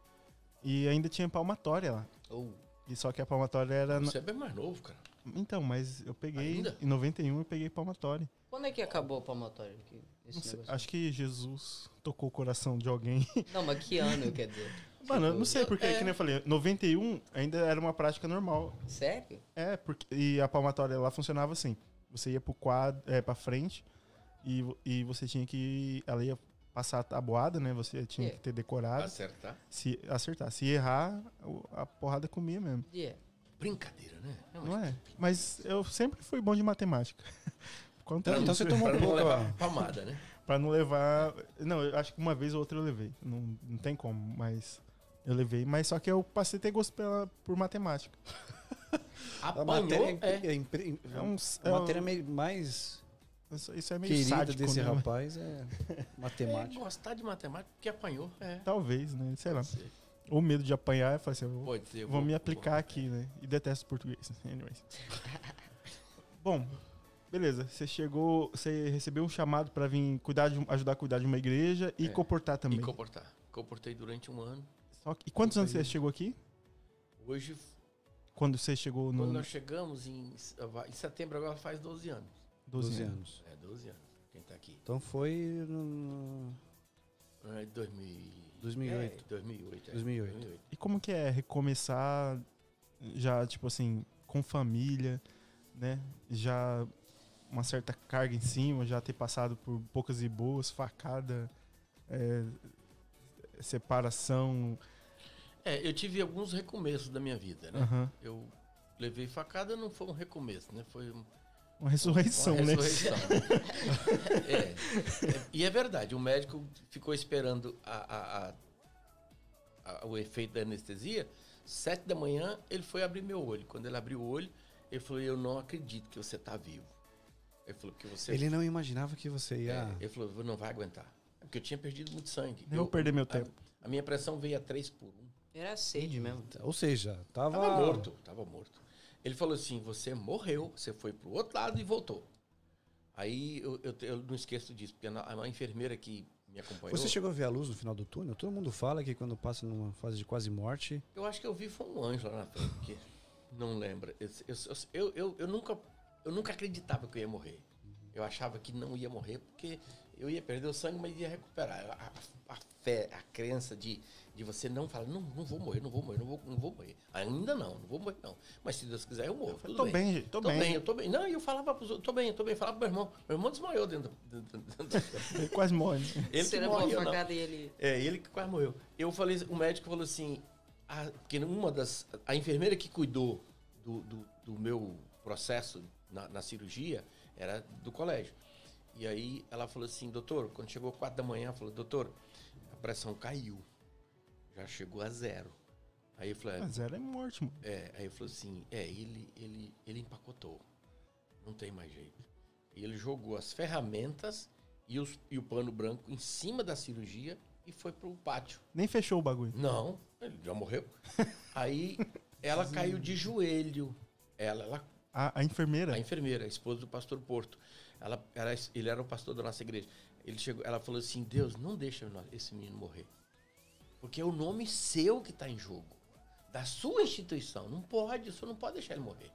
E ainda tinha palmatória lá. Ou E só que a palmatória era. na- Você é bem mais novo, cara. Então, mas eu peguei. Ainda? Em 91 eu peguei palmatória. Quando é que acabou esse Não sei, acho que Jesus tocou o coração de alguém. *laughs* Não, mas que ano, quer dizer? *laughs* Mano, eu não sei, eu- porque, é. que nem eu falei, 91 ainda era uma prática normal. Sério? É, porque e a palmatória lá funcionava assim. Você ia pro quadro, é, pra frente e, e você tinha que. Ela ia passar a tabuada, né? Você tinha É. que ter decorado. Acertar. Se acertar. Se errar, a porrada comia mesmo. Yeah. Brincadeira, né? Não é? Mas eu sempre fui bom de matemática. *laughs* Quanto Então, então você tomou Pra um não pouco... ó. palmada, né? *laughs* Pra não levar. Não, eu acho que uma vez ou outra eu levei. Não, não tem como, mas. Eu levei. Mas só que eu passei a ter gosto pela, por matemática. *laughs* A Apanhou, matéria é. é, impre- É um, a é um- matéria meio- mais isso, isso é meio querida sádico, desse né? rapaz é *laughs* É, matemática. gostar de matemática porque apanhou. É. Talvez, né? Sei lá. Ou medo de apanhar, eu falei assim, vou, Pode ser. eu vou me vou- aplicar vou- aqui, né? E detesto português. *laughs* Anyways. *laughs* Bom, beleza. Você chegou, você recebeu um chamado pra vir cuidar de, ajudar a cuidar de uma igreja e É. comportar também. E comportar. Comportei durante um ano. Só que- e quantos anos você chegou aqui? Hoje, Quando você chegou no quando nós chegamos em, em setembro, agora faz 12 anos. 12, 12 anos? anos. É, 12 anos. Quem tá aqui? Então foi no É, 2000, 2008. É, 2008. é. 2008. E como que é recomeçar já, tipo assim, com família, né? Já uma certa carga em cima, já ter passado por poucas e boas, facada, é, separação. É, eu tive alguns recomeços da minha vida, né? aham. Eu levei facada, não foi um recomeço, né? Foi um- Uma ressurreição, uma né? ressurreição. *laughs* é, é, e é verdade, o médico ficou esperando a- a- a- a- o efeito da anestesia. Sete da manhã, ele foi abrir meu olho. Quando ele abriu o olho, ele falou: Eu não acredito que você está vivo. Ele falou: que você. Ele não imaginava que você É, ia. ele falou: Não vai aguentar. Porque eu tinha perdido muito sangue. Nem vou perder meu tempo. A, a minha pressão veio a 3 por 1. Era sede mesmo. Ou seja, tava, Tava morto, tava morto. Ele falou assim: você morreu, você foi pro outro lado e voltou. Aí eu, eu, eu não esqueço disso, porque a, a enfermeira que me acompanhou. Você chegou a ver a luz no final do túnel? Todo mundo fala que quando passa numa fase de quase morte. Eu acho que eu vi foi um anjo lá na frente, que não lembra. Eu, eu, eu nunca, eu nunca acreditava que eu ia morrer. Eu achava que não ia morrer porque eu ia perder o sangue, mas ia recuperar. A, a- a fé, a crença de, de você não falar, não, não vou morrer, não vou morrer, não vou, não vou morrer. Ainda não, não vou morrer, não. Mas se Deus quiser, eu morro. tudo Tô bem, gente, tô, Tô bem. bem, eu tô bem. Não, e eu falava pros outros, tô bem, eu tô bem. Eu falava pro meu irmão. Meu irmão desmaiou dentro do. Ele quase morre. né? Ele uma morreu, não. facada e ele. É, ele que quase morreu. Eu falei, o médico falou assim, a, porque uma das, a enfermeira que cuidou do, do, do meu processo na, na cirurgia era do colégio. E aí ela falou assim, doutor, quando chegou quatro da manhã, falou, doutor, a pressão caiu, já chegou a zero. Aí eu falei, Mas era morte, mano. é, aí ele falou assim, é, ele, ele, ele empacotou. Não tem mais jeito. E ele jogou as ferramentas e, os, e o pano branco em cima da cirurgia e foi pro pátio. Nem fechou o bagulho. Não, ele já morreu. *laughs* Aí ela caiu de joelho. Ela, ela A, a enfermeira. a enfermeira, a esposa do pastor Porto. Ela, era, ele era o pastor da nossa igreja. Ele chegou, ela falou assim: Deus, não deixa esse menino morrer. Porque é o nome seu que está em jogo. Da sua instituição. Não pode, o senhor não pode deixar ele morrer.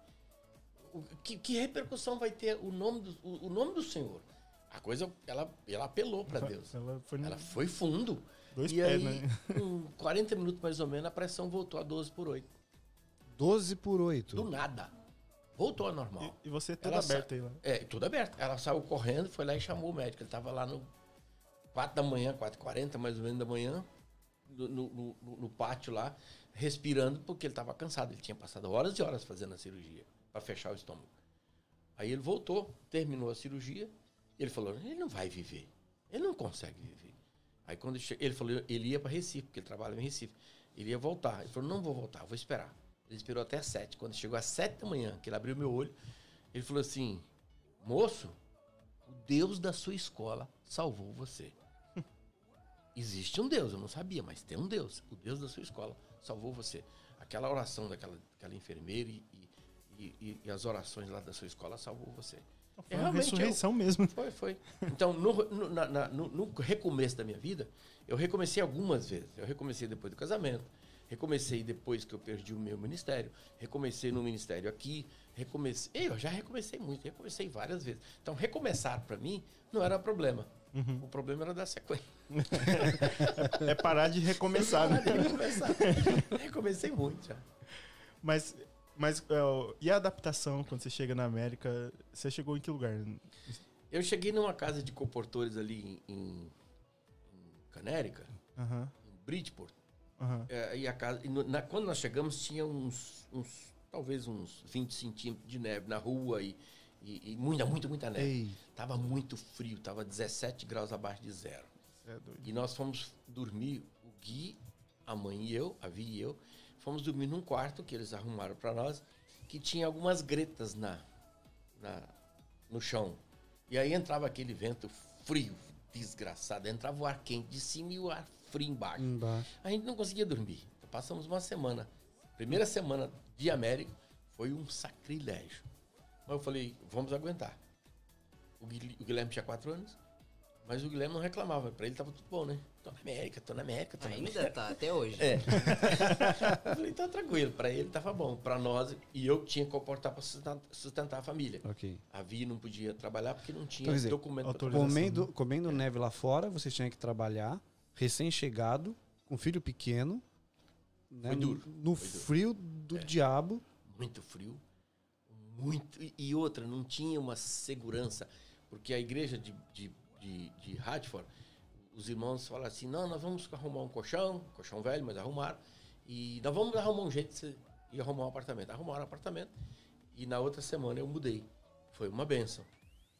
O- que, que repercussão vai ter o nome do, o, o nome do Senhor? A coisa, ela, ela apelou para Deus. Ela foi no- Ela foi fundo. dois e pés, aí, né? com 40 minutos mais ou menos, a pressão voltou a 12 por 8. 12 por 8. Do nada. Voltou ao normal. E, e você toda Ela sa- aberta aí lá. É, tudo aberto. Ela saiu correndo, foi lá e chamou o médico. Ele tava lá no 4 da manhã, 4h40 mais ou menos da manhã, no, no- no- no pátio lá, respirando, porque ele tava cansado. Ele tinha passado horas e horas fazendo a cirurgia para fechar o estômago. Aí ele voltou, terminou a cirurgia, ele falou: ele não vai viver. Ele não consegue viver. Aí quando ele, ele falou, ele ia para Recife, porque ele trabalha em Recife. Ele ia voltar. Ele falou: não vou voltar, vou esperar. Ele esperou até sete. Quando chegou às sete da manhã, que ele abriu meu olho, ele falou assim: moço, o Deus da sua escola salvou você. *laughs* Existe um Deus, eu não sabia, mas tem um Deus. O Deus da sua escola salvou você. Aquela oração daquela, daquela enfermeira e, e- e- e as orações lá da sua escola salvou você. Foi uma realmente, ressurreição mesmo. Foi, foi. Então, no, no- na- na- no- no recomeço da minha vida, eu recomecei algumas vezes. Eu recomecei depois do casamento, recomecei depois que eu perdi o meu ministério, recomecei no ministério aqui, recomecei. Eu já recomecei muito, recomecei várias vezes. Então, recomeçar para mim não era problema. O problema era dar sequência. *laughs* É parar de recomeçar, né? recomeçar. *laughs* recomecei muito já. Mas, mas é, e a adaptação quando você chega na América? Você chegou em que lugar? Eu cheguei numa casa de comportores ali em, em Canérica, Aham, em Bridgeport. Aham. É, e a casa, e na- quando nós chegamos, tinha uns, uns, talvez uns 20 centímetros de neve na rua e, e, e muita, muita, muita neve. Ei, Tava muito frio, tava 17 graus abaixo de zero. É doido. E nós fomos dormir, o Gui, a mãe e eu, a Vi e eu, fomos dormir num quarto que eles arrumaram para nós, que tinha algumas gretas na, na, no chão. E aí entrava aquele vento frio, desgraçado. Entrava o ar quente de cima e o ar frio embaixo. embaixo. A gente não conseguia dormir. Passamos uma semana. Primeira semana de América foi um sacrilégio. Mas eu falei, vamos aguentar. O Guil- o Guilherme tinha quatro anos, mas o Guilherme não reclamava. Pra ele tava tudo bom, né? Tô na América, tô na América, tô na América. Ainda tá, até hoje. É. *laughs* eu falei, então tranquilo. Pra ele tava bom. Pra nós, e eu tinha que comportar pra sustentar, sustentar a família. Ok. A Vi não podia trabalhar porque não tinha Então, dizer, documento. Comendo, comendo neve lá fora, você tinha que trabalhar, recém-chegado, com filho pequeno, né, Foi no- duro, no foi duro. frio do diabo. muito frio, muito e- e outra não tinha uma segurança porque a igreja de, de, de, de Hartford, os irmãos falaram assim, não, nós vamos arrumar um colchão, colchão velho, mas arrumaram e nós vamos arrumar um jeito de você ir arrumar um apartamento, arrumaram um apartamento e na outra semana eu mudei, foi uma benção,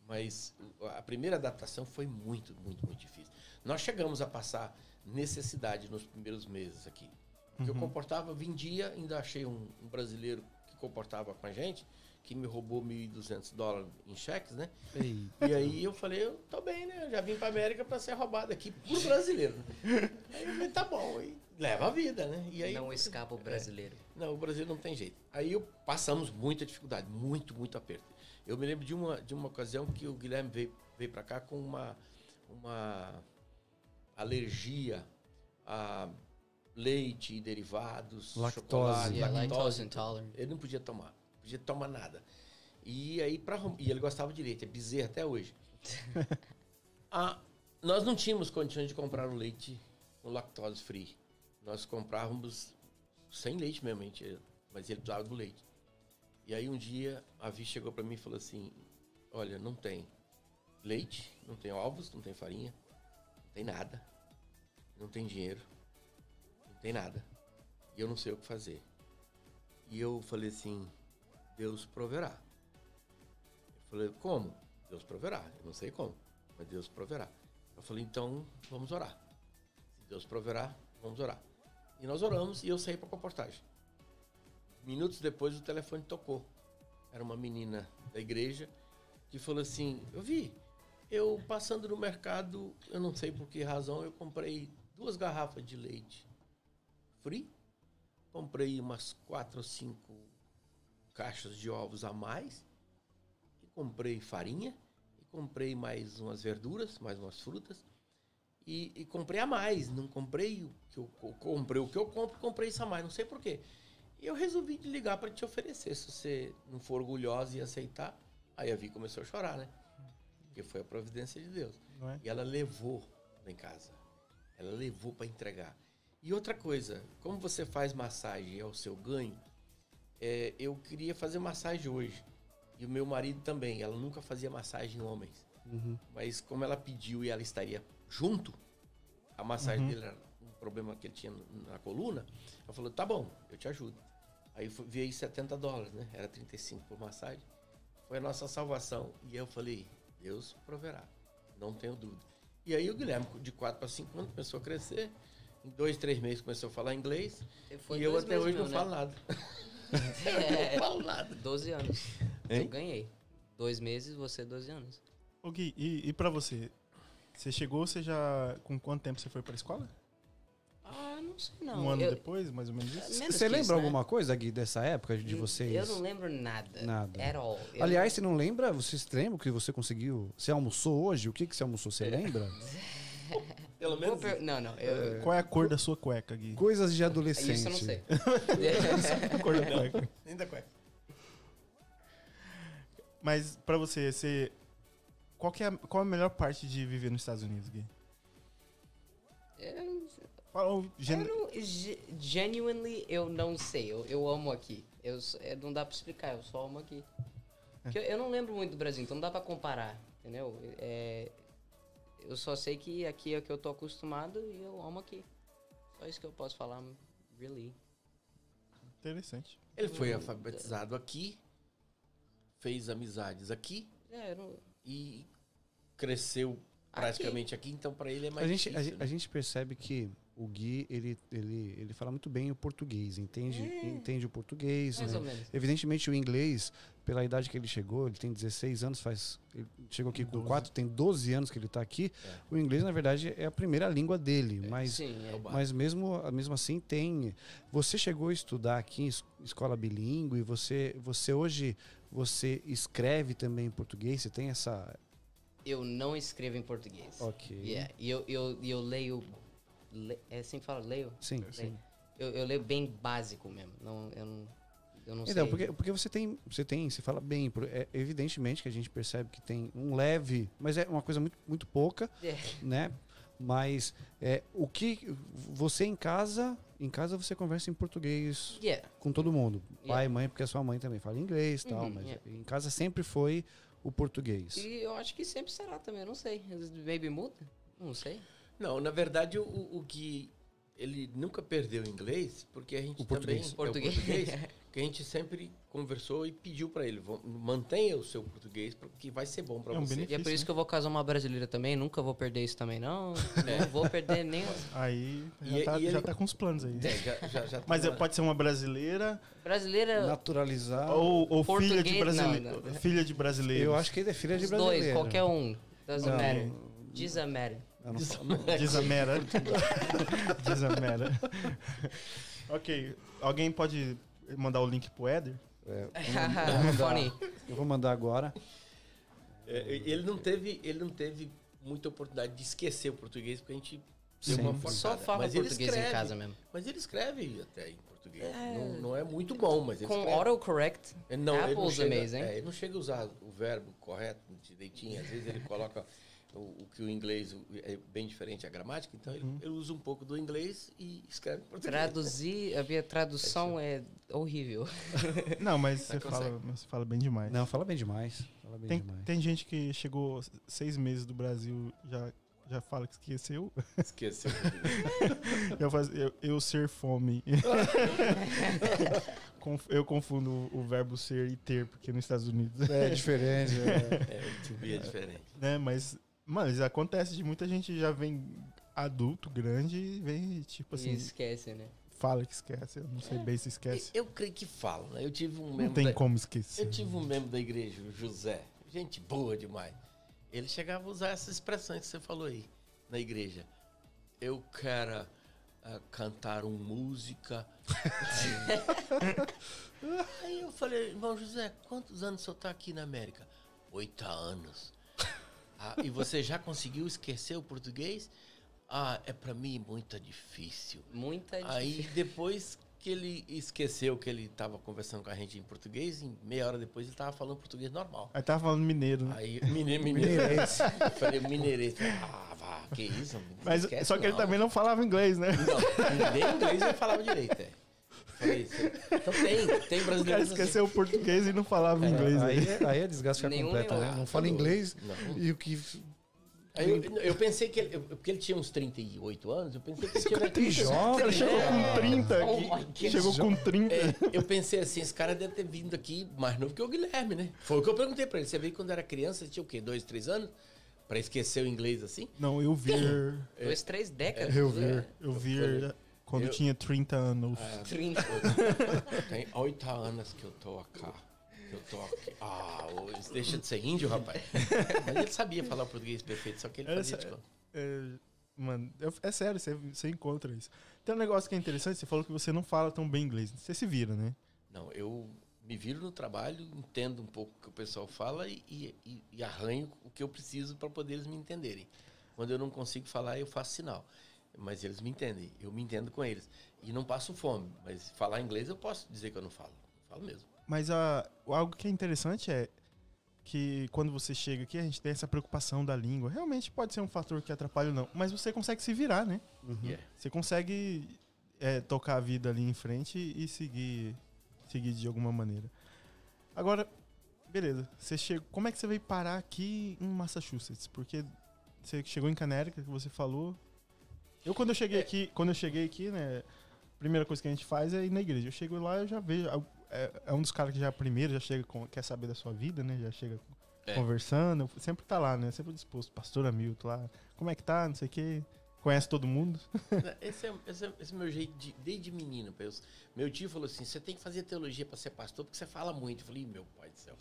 mas a primeira adaptação foi muito, muito, muito difícil. Nós chegamos a passar necessidade nos primeiros meses aqui. Porque eu comportava, vendia, ainda achei um, um brasileiro que comportava com a gente, que me roubou 1.200 dólares em cheques, né? Ei, E aí eu falei, eu tô bem, né? Eu já vim pra América pra ser roubado aqui por brasileiro. *laughs* Aí eu falei, tá bom, aí leva a vida, né? E aí, Não escapa o brasileiro. não, o Brasil não tem jeito. Aí eu passamos muita dificuldade, muito, muito aperto. Eu me lembro de uma, de uma ocasião que o Guilherme veio, veio para cá com uma, uma alergia a leite e derivados, Lactose. chocolate, Yeah, lactose. intolerant. Ele não podia tomar, não podia tomar nada. E aí para e ele gostava de leite, é bezerra até hoje. *laughs* Ah, nós não tínhamos condições de comprar o leite com lactose free. Nós comprávamos sem leite mesmo, a gente- mas ele precisava do leite. E aí um dia a Vi chegou para mim e falou assim: "Olha, não tem leite, não tem ovos, não tem farinha, não tem nada. Não tem dinheiro. Não tem nada. E eu não sei o que fazer." E eu falei assim: "Deus proverá." Eu falei: "Como? Deus proverá. Eu não sei como, mas Deus proverá." Eu falei: "Então, vamos orar. Se Deus proverá, vamos orar." E nós oramos e eu saí para comportagem. Minutos depois o telefone tocou. Era uma menina da igreja que falou assim: Eu vi, eu passando no mercado, eu não sei por que razão, eu comprei duas garrafas de leite free, comprei umas quatro ou cinco caixas de ovos a mais, e comprei farinha, e comprei mais umas verduras, mais umas frutas, e, e comprei a mais. Não comprei o que eu, co- comprei o que eu compro, comprei isso a mais, não sei por quê. E eu resolvi de ligar para te oferecer. Se você não for orgulhosa e aceitar, aí a Vi começou a chorar, né? Porque foi a providência de Deus. É? E ela levou lá em casa. Ela levou para entregar. E outra coisa, como você faz massagem é o seu ganho, é, eu queria fazer massagem hoje. E o meu marido também. Ela nunca fazia massagem em homens. Uhum. Mas como ela pediu e ela estaria junto, a massagem dele era um problema que ele tinha na coluna, ela falou, tá bom, eu te ajudo. Aí veio 70 dólares, né? Era 35 por massagem. Foi a nossa salvação. E eu falei, Deus proverá. Não tenho dúvida. E aí o Guilherme, de 4 para 5 anos, começou a crescer. Em dois, três meses começou a falar inglês. Foi e eu até hoje meu, *laughs* não né? falo nada. É, não falo nada. 12 anos. Hein? Eu ganhei. Dois meses, você 12 anos. Ô Gui, e, e pra você? Você chegou, você já. Com quanto tempo você foi pra escola? Não um ano eu, depois, mais ou menos isso? Menos Você lembra isso, né? alguma coisa, Gui, dessa época de vocês? Eu não lembro nada. Nada. At all. Eu- Aliás, você não lembra? Você se lembra o que você conseguiu? Você almoçou hoje? O que, que você almoçou? Você lembra? *laughs* Pelo menos. per- Não, não. Eu... Qual é a cor da sua cueca, Gui? Coisas de adolescente. Isso eu não sei. a *laughs* cor da cueca. Ainda cueca. Mas pra você, você. Qual, que é a, qual é a melhor parte de viver nos Estados Unidos, Gui? Eu- O Eu gen- não, ge- genuinely, eu não sei. Eu, eu amo aqui. Eu, é, não dá pra explicar, eu só amo aqui. Porque eu, eu não lembro muito do Brasil, então não dá pra comparar, entendeu? É, eu só sei que aqui é o que eu tô acostumado e eu amo aqui. Só isso que eu posso falar, really. Interessante. Ele foi alfabetizado aqui, fez amizades aqui É, não, e cresceu praticamente aqui, então para ele é mais A gente, a, difícil. a né? gente percebe que o Gui, ele, ele, ele fala muito bem o português, entende? É. Entende o português. mais né? ou menos. Evidentemente, o inglês, pela idade que ele chegou, ele tem 16 anos, faz. Ele chegou aqui com 12. 4, tem 12 anos que ele está aqui. É. O inglês, na verdade, é a primeira língua dele. Mas, Sim, É é. o básico. mas mesmo, mesmo assim tem. Você chegou a estudar aqui em es- escola bilíngue, você, você hoje você escreve também em português, você tem essa. Eu não escrevo em português. Ok. Yeah. E eu, eu, e eu leio. Le- é assim que fala? Leio? Sim. Leio. Eu, eu leio bem básico mesmo. Não, eu não, eu não Então, sei. porque, porque você tem, você tem, você fala bem, é, evidentemente que a gente percebe que tem um leve, mas é uma coisa muito, muito pouca, É. né? Mas é, o que você em casa, em casa você conversa em português Yeah. com todo mundo, pai, Yeah. mãe, porque a sua mãe também fala inglês, e tal, Uhum, mas yeah. em casa sempre foi o português. E eu acho que sempre será também, não sei. Baby muda? Não sei. Não, na verdade, o, o que ele nunca perdeu o inglês, porque a gente O português. também... Português. É, o português, *laughs* que a gente sempre conversou e pediu pra ele, "Vão- mantenha o seu português, porque vai ser bom pra É um você. E é por isso né? que eu vou casar uma brasileira também, nunca vou perder isso também, não. *laughs* Não vou perder nem. Aí já, E- tá, e ele- já tá com os planos aí. É, já, já, já *laughs* Mas tá é, pode ser uma brasileira Brasileira, Naturalizar. ou, ou filha de Português, brasileiro. não, não. Filha de brasileiro. Eu acho que ele é filha de os brasileiro. dois, qualquer um. Doesn't Não. matter. Doesn't matter. Eu não Diz a mera. Diz a mera. *laughs* ok. Alguém pode mandar o link pro Éder? é, eu, *laughs* vou mandar, eu vou mandar agora. É, ele não teve, ele não teve muita oportunidade de esquecer o português, porque a gente deu Sim. uma Só fala mas português em escreve, casa mesmo. Mas ele escreve até em português. É. Não, não é muito bom, mas ele Com escreve. autocorrect, Ele não, ele não Apple's chega, amazing. é, ele não chega a usar o verbo correto, direitinho. Às vezes ele coloca o, o que o inglês é bem diferente a gramática, então ele, ele usa um pouco do inglês e escreve em português. traduzir, a minha tradução é horrível. *laughs* Não, mas você Mas consegue. fala, você fala bem demais. Não, fala bem demais. Fala bem Tem, demais. tem gente que chegou seis meses do Brasil já já fala que esqueceu. Esqueceu. *laughs* Eu, faz- eu, eu ser fome. *laughs* Eu confundo o verbo ser e ter, porque nos Estados Unidos. É diferente. é. é, é diferente. né? Mas, mas acontece de muita gente já vem adulto, grande, e vem, tipo assim, e esquece, né? fala que esquece. Eu não sei bem se esquece. Eu creio que fala, né? Eu tive um Não membro tem da- como esquecer. Eu tive um membro da igreja, o José, gente boa demais. Ele chegava a usar essas expressões que você falou aí na igreja. Eu quero ah, cantar uma música. Aí, *laughs* aí eu falei, irmão José, quantos anos o senhor está aqui na América? Oito anos. "Ah, e você já conseguiu esquecer o português? Ah, é para mim muito difícil. Muita Aí depois que ele esqueceu que ele estava conversando com a gente em português, em meia hora depois ele estava falando português normal. Aí tava falando mineiro, né? Aí, mine, mineirês. Eu falei, mineirês. Ah, vá, que isso? Mas, esquece só que ele não. também não falava inglês, né? Não, nem inglês ele falava direito, é. Isso. Então tem, tem O cara brasileiro assim. esqueceu o português e não falava inglês. né? aí, é, aí é desgaste completa, né? Não fala inglês Não. e o que. Aí eu, eu pensei que ele, porque ele tinha uns 38 anos, eu pensei que ele tinha Tem jovem. Ele chegou com 30 Oh aqui. God. chegou com 30. É, eu pensei assim, esse cara deve ter vindo aqui mais novo que o Guilherme, né? Foi o que eu perguntei pra ele. Você veio quando era criança, você tinha o quê? Dois, três anos? Pra esquecer o inglês assim? Não, eu vir. Dois, três décadas. Eu né? vir. Eu vir quando Eu- tinha 30 anos. Ah, *laughs* 30. Tem oito anos que eu tô. Que eu tô aqui. Ah, ô, deixa de ser índio, rapaz. Mas ele sabia falar o português perfeito, só que ele fazia conta. É, mano, eu- é sério, você, você encontra isso. Tem um negócio que é interessante, você falou que você não fala tão bem inglês. Você se vira, né? Não, eu me viro no trabalho, entendo um pouco o que o pessoal fala e, e- e arranho o que eu preciso para poder eles me entenderem. Quando eu não consigo falar, eu faço sinal. Mas eles me entendem, eu me entendo com eles. E não passo fome, mas falar inglês eu posso dizer que eu não falo. Falo mesmo. Mas a, algo que é interessante é que quando você chega aqui, a gente tem essa preocupação da língua. Realmente pode ser um fator que atrapalha ou não. Mas você consegue se virar, né? Yeah. Você consegue é, tocar a vida ali em frente e seguir, seguir de alguma maneira. Agora, beleza. Você chegou, como é que você veio parar aqui em Massachusetts? Porque você chegou em Connecticut, que você falou. Eu quando eu cheguei É. aqui, quando eu cheguei aqui, né, a primeira coisa que a gente faz é ir na igreja. Eu chego lá, eu já vejo, é, é um dos caras que já primeiro já chega com, quer saber da sua vida, né? Já chega É. conversando, sempre tá lá, né? Sempre disposto, pastor Hamilton lá. Como é que tá? Não sei o quê. Conhece todo mundo? *laughs* Esse é, esse é, esse é meu jeito de, desde menino. Eu, meu tio falou assim: você tem que fazer teologia para ser pastor porque você fala muito. Eu falei, meu pai do céu.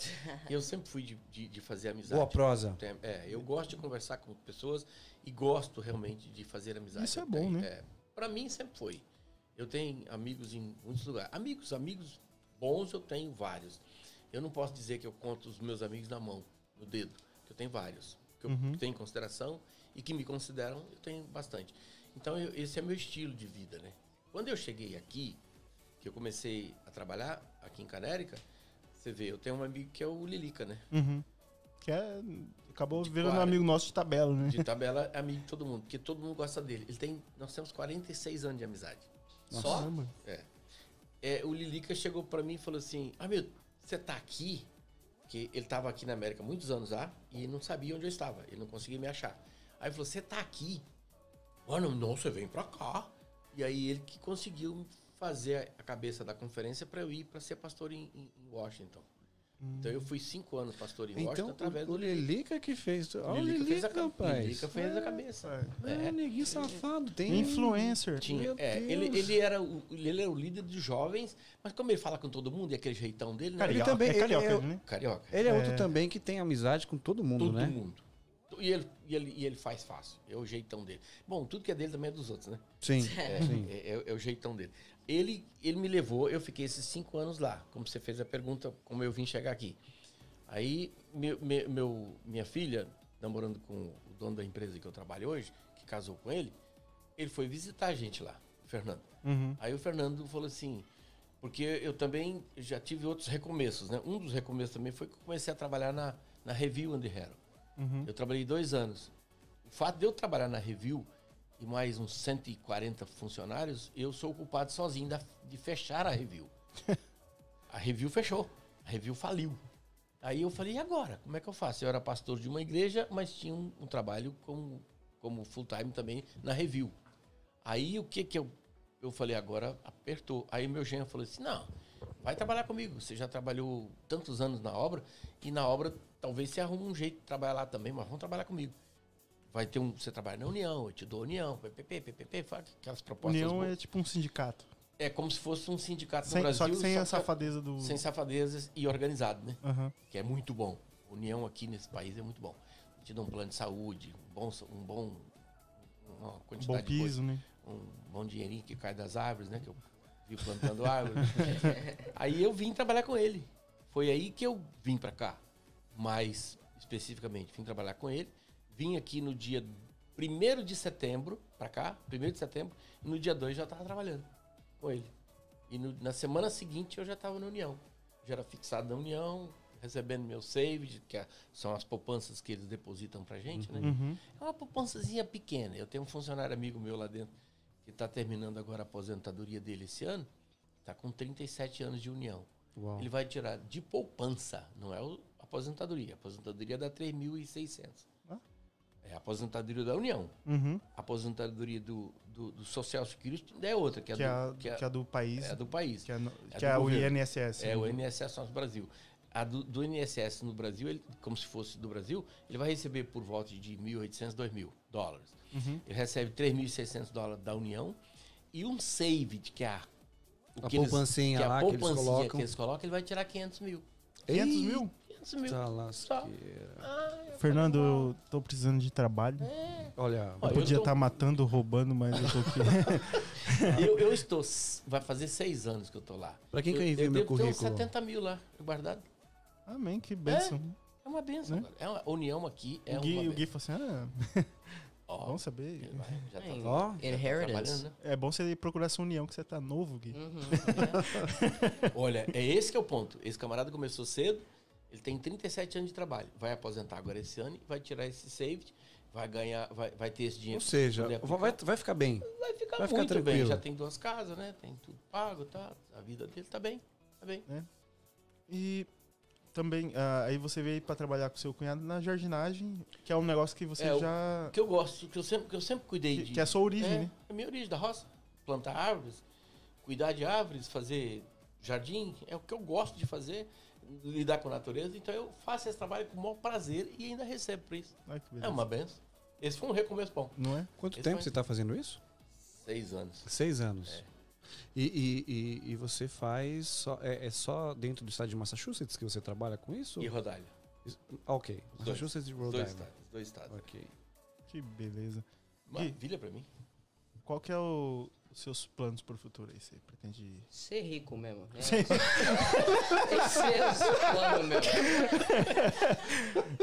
eu sempre fui de, de, de fazer amizade. Boa prosa. É, eu gosto de conversar com pessoas e gosto realmente de fazer amizade. Isso é bom, tenho- né? É, para mim sempre foi. Eu tenho amigos em muitos lugares. Amigos, amigos bons eu tenho vários. Eu não posso dizer que eu conto os meus amigos na mão, no dedo. que Eu tenho vários. Que eu Uhum. tenho em consideração e que me consideram, eu tenho bastante. Então, eu- esse é meu estilo de vida, né? Quando eu cheguei aqui, que eu comecei a trabalhar aqui em Canérica, você vê, eu tenho um amigo que é o Lilica, né? Uhum. Que é, acabou De virando um quarenta. amigo nosso de tabela, né? De tabela, é amigo de todo mundo, porque todo mundo gosta dele. Ele tem, nós temos 46 anos de amizade. Só Caramba. é, o Lilica chegou pra mim e falou assim: Ah, meu, você tá aqui? Porque ele tava aqui na América muitos anos já e não sabia onde eu estava. Ele não conseguia me achar. Aí ele falou: Você tá aqui? Mano, não, você vem pra cá. E aí ele que conseguiu fazer a cabeça da conferência pra eu ir pra ser pastor em, em- Washington. Então eu fui cinco anos pastor em Washington Então, através o, o do Lilica. Lilica que fez. Olha o Lilica Lilica, fez a ca- rapaz. Lilica fez a cabeça. É, É. neguinho safado. Tem Influencer. Tinha. Meu É, Deus. ele, ele, era o, ele era o líder dos jovens, mas como ele fala com todo mundo e aquele jeitão dele, né? Carioca, também- é carioca, ele é- ele, né? Carioca. Ele é, outro É. também que tem amizade com todo mundo, Todo né? mundo. E ele, e, ele, e ele faz fácil. É o jeitão dele. Bom, tudo que é dele também é dos outros, né? Sim. É, *laughs* sim. é- é- é o jeitão dele. Ele, ele me levou, eu fiquei esses cinco anos lá. Como você fez a pergunta, como eu vim chegar aqui. Aí, meu, meu- minha filha, namorando com o dono da empresa que eu trabalho hoje, que casou com ele, ele foi visitar a gente lá, o Fernando. Uhum. Aí o Fernando falou assim, porque eu também já tive outros recomeços, né? Um dos recomeços também foi que eu comecei a trabalhar na, na Review and Hero. Uhum. Eu trabalhei dois anos. O fato de eu trabalhar na Review e mais uns 140 funcionários, eu sou o culpado sozinho da- de fechar a Review. *laughs* a Review fechou. A Review faliu. Aí eu falei, e agora? Como é que eu faço? Eu era pastor de uma igreja, mas tinha um, um trabalho como, como full-time também na Review. Aí o que que eu... Eu falei, agora apertou. Aí meu genro falou assim, não, vai trabalhar comigo. Você já trabalhou tantos anos na obra, e na obra talvez você arrume um jeito de trabalhar lá também, mas vamos trabalhar comigo. Vai ter um... Você trabalha na União, eu te dou União, PPP, PPP, faz aquelas propostas União boas. é tipo um sindicato. É como se fosse um sindicato no Sem- Brasil. só que sem a que- safadeza do. Sem safadezas e organizado, né? Aham. Que é muito bom. União aqui nesse país é muito bom. Te dá um plano de saúde, um bom, um bom uma Um quantidade bom de coisa, piso, né? um bom dinheirinho que cai das árvores, né? Que eu vi plantando árvore. *laughs* aí eu vim trabalhar com ele. Foi aí que eu vim pra cá. Mais especificamente, vim trabalhar com ele. Vim aqui no dia 1 de setembro, pra cá, 1 de setembro, e no dia 2 já tava trabalhando com ele. E no- na semana seguinte eu já estava na União. Já era fixado na União, recebendo meu save, que é- são as poupanças que eles depositam pra gente, né? Uhum. É uma poupançazinha pequena. Eu tenho um funcionário amigo meu lá dentro que está terminando agora a aposentadoria dele esse ano. Está com 37 anos de União. Uau. Ele vai tirar de poupança, não é o- aposentadoria. A aposentadoria dá 3.600. Ah. É a aposentadoria da União. Uhum. A aposentadoria do, do, do Social Security é outra, que é, Que, do, é a, que é- que é do país. é a do país. Que é, no- é que do é o. INSS. É, o né? INSS nosso Brasil. A do, do INSS no Brasil, ele, como se fosse do Brasil, ele vai receber por volta de 1.800, 2.000 dólares. Uhum. Ele recebe 3.600 dólares da União e um saved, que é a, o A que eles- poupancinha que é a lá que eles poupancinha colocam. que eles colocam, ele vai tirar 500 mil. 500 Ei, mil? 500 mil. Tá lasqueira. Ah, eu Fernando, eu tô precisando de trabalho. Olha, Ó, Eu eu podia tô- estar matando, roubando, mas eu tô aqui. *laughs* eu, eu estou. Vai fazer seis anos que eu tô lá. pra quem que eu eu, envio eu meu devo ter uns currículo? 70 mil lá guardado. Amém, que bênção. É uma benção, Né? É uma união aqui. É o Gui, uma o Gui falou assim: ah, *laughs* Ó, bom saber. ele vai, já tá Ó, trabalhando, Inheritance. né? É bom você procurar essa união que você tá novo, Gui. Uhum, *laughs* Olha, é esse que é o ponto. Esse camarada começou cedo, ele tem 37 anos de trabalho. Vai aposentar agora esse ano e vai tirar esse safety, vai ganhar, vai, vai ter esse dinheiro. Ou seja, vai, vai ficar bem. vai ficar vai ficar muito bem. tranquilo. Já tem duas casas, né? Tem tudo pago, tá? A vida dele tá bem, tá bem. E também, ah, aí você veio pra trabalhar com seu cunhado na jardinagem, que é um negócio que você É, já. O que eu gosto, que eu sempre, que eu sempre cuidei Que, de. que é a sua origem, é, né? é a minha origem da roça. Plantar árvores, cuidar de árvores, fazer jardim, é o que eu gosto de fazer, lidar com a natureza. Então eu faço esse trabalho com o maior prazer e ainda recebo por isso. Ai, É uma benção. Esse foi um recomeço bom. Não é? Quanto Esse tempo foi- você está fazendo isso? Seis anos. Seis anos. E, e, e, e você faz só, é, é só dentro do estado de Massachusetts que você trabalha com isso? E Rodalho. Ah, ok. Os dois. Massachusetts e Os Rhode dois Island. estados. Os dois estados. Ok. Que beleza. Maravilha pra mim. Qual que é o- os seus planos pro futuro aí? Você pretende... Ser rico mesmo. É, *laughs* que ser seu plano mesmo.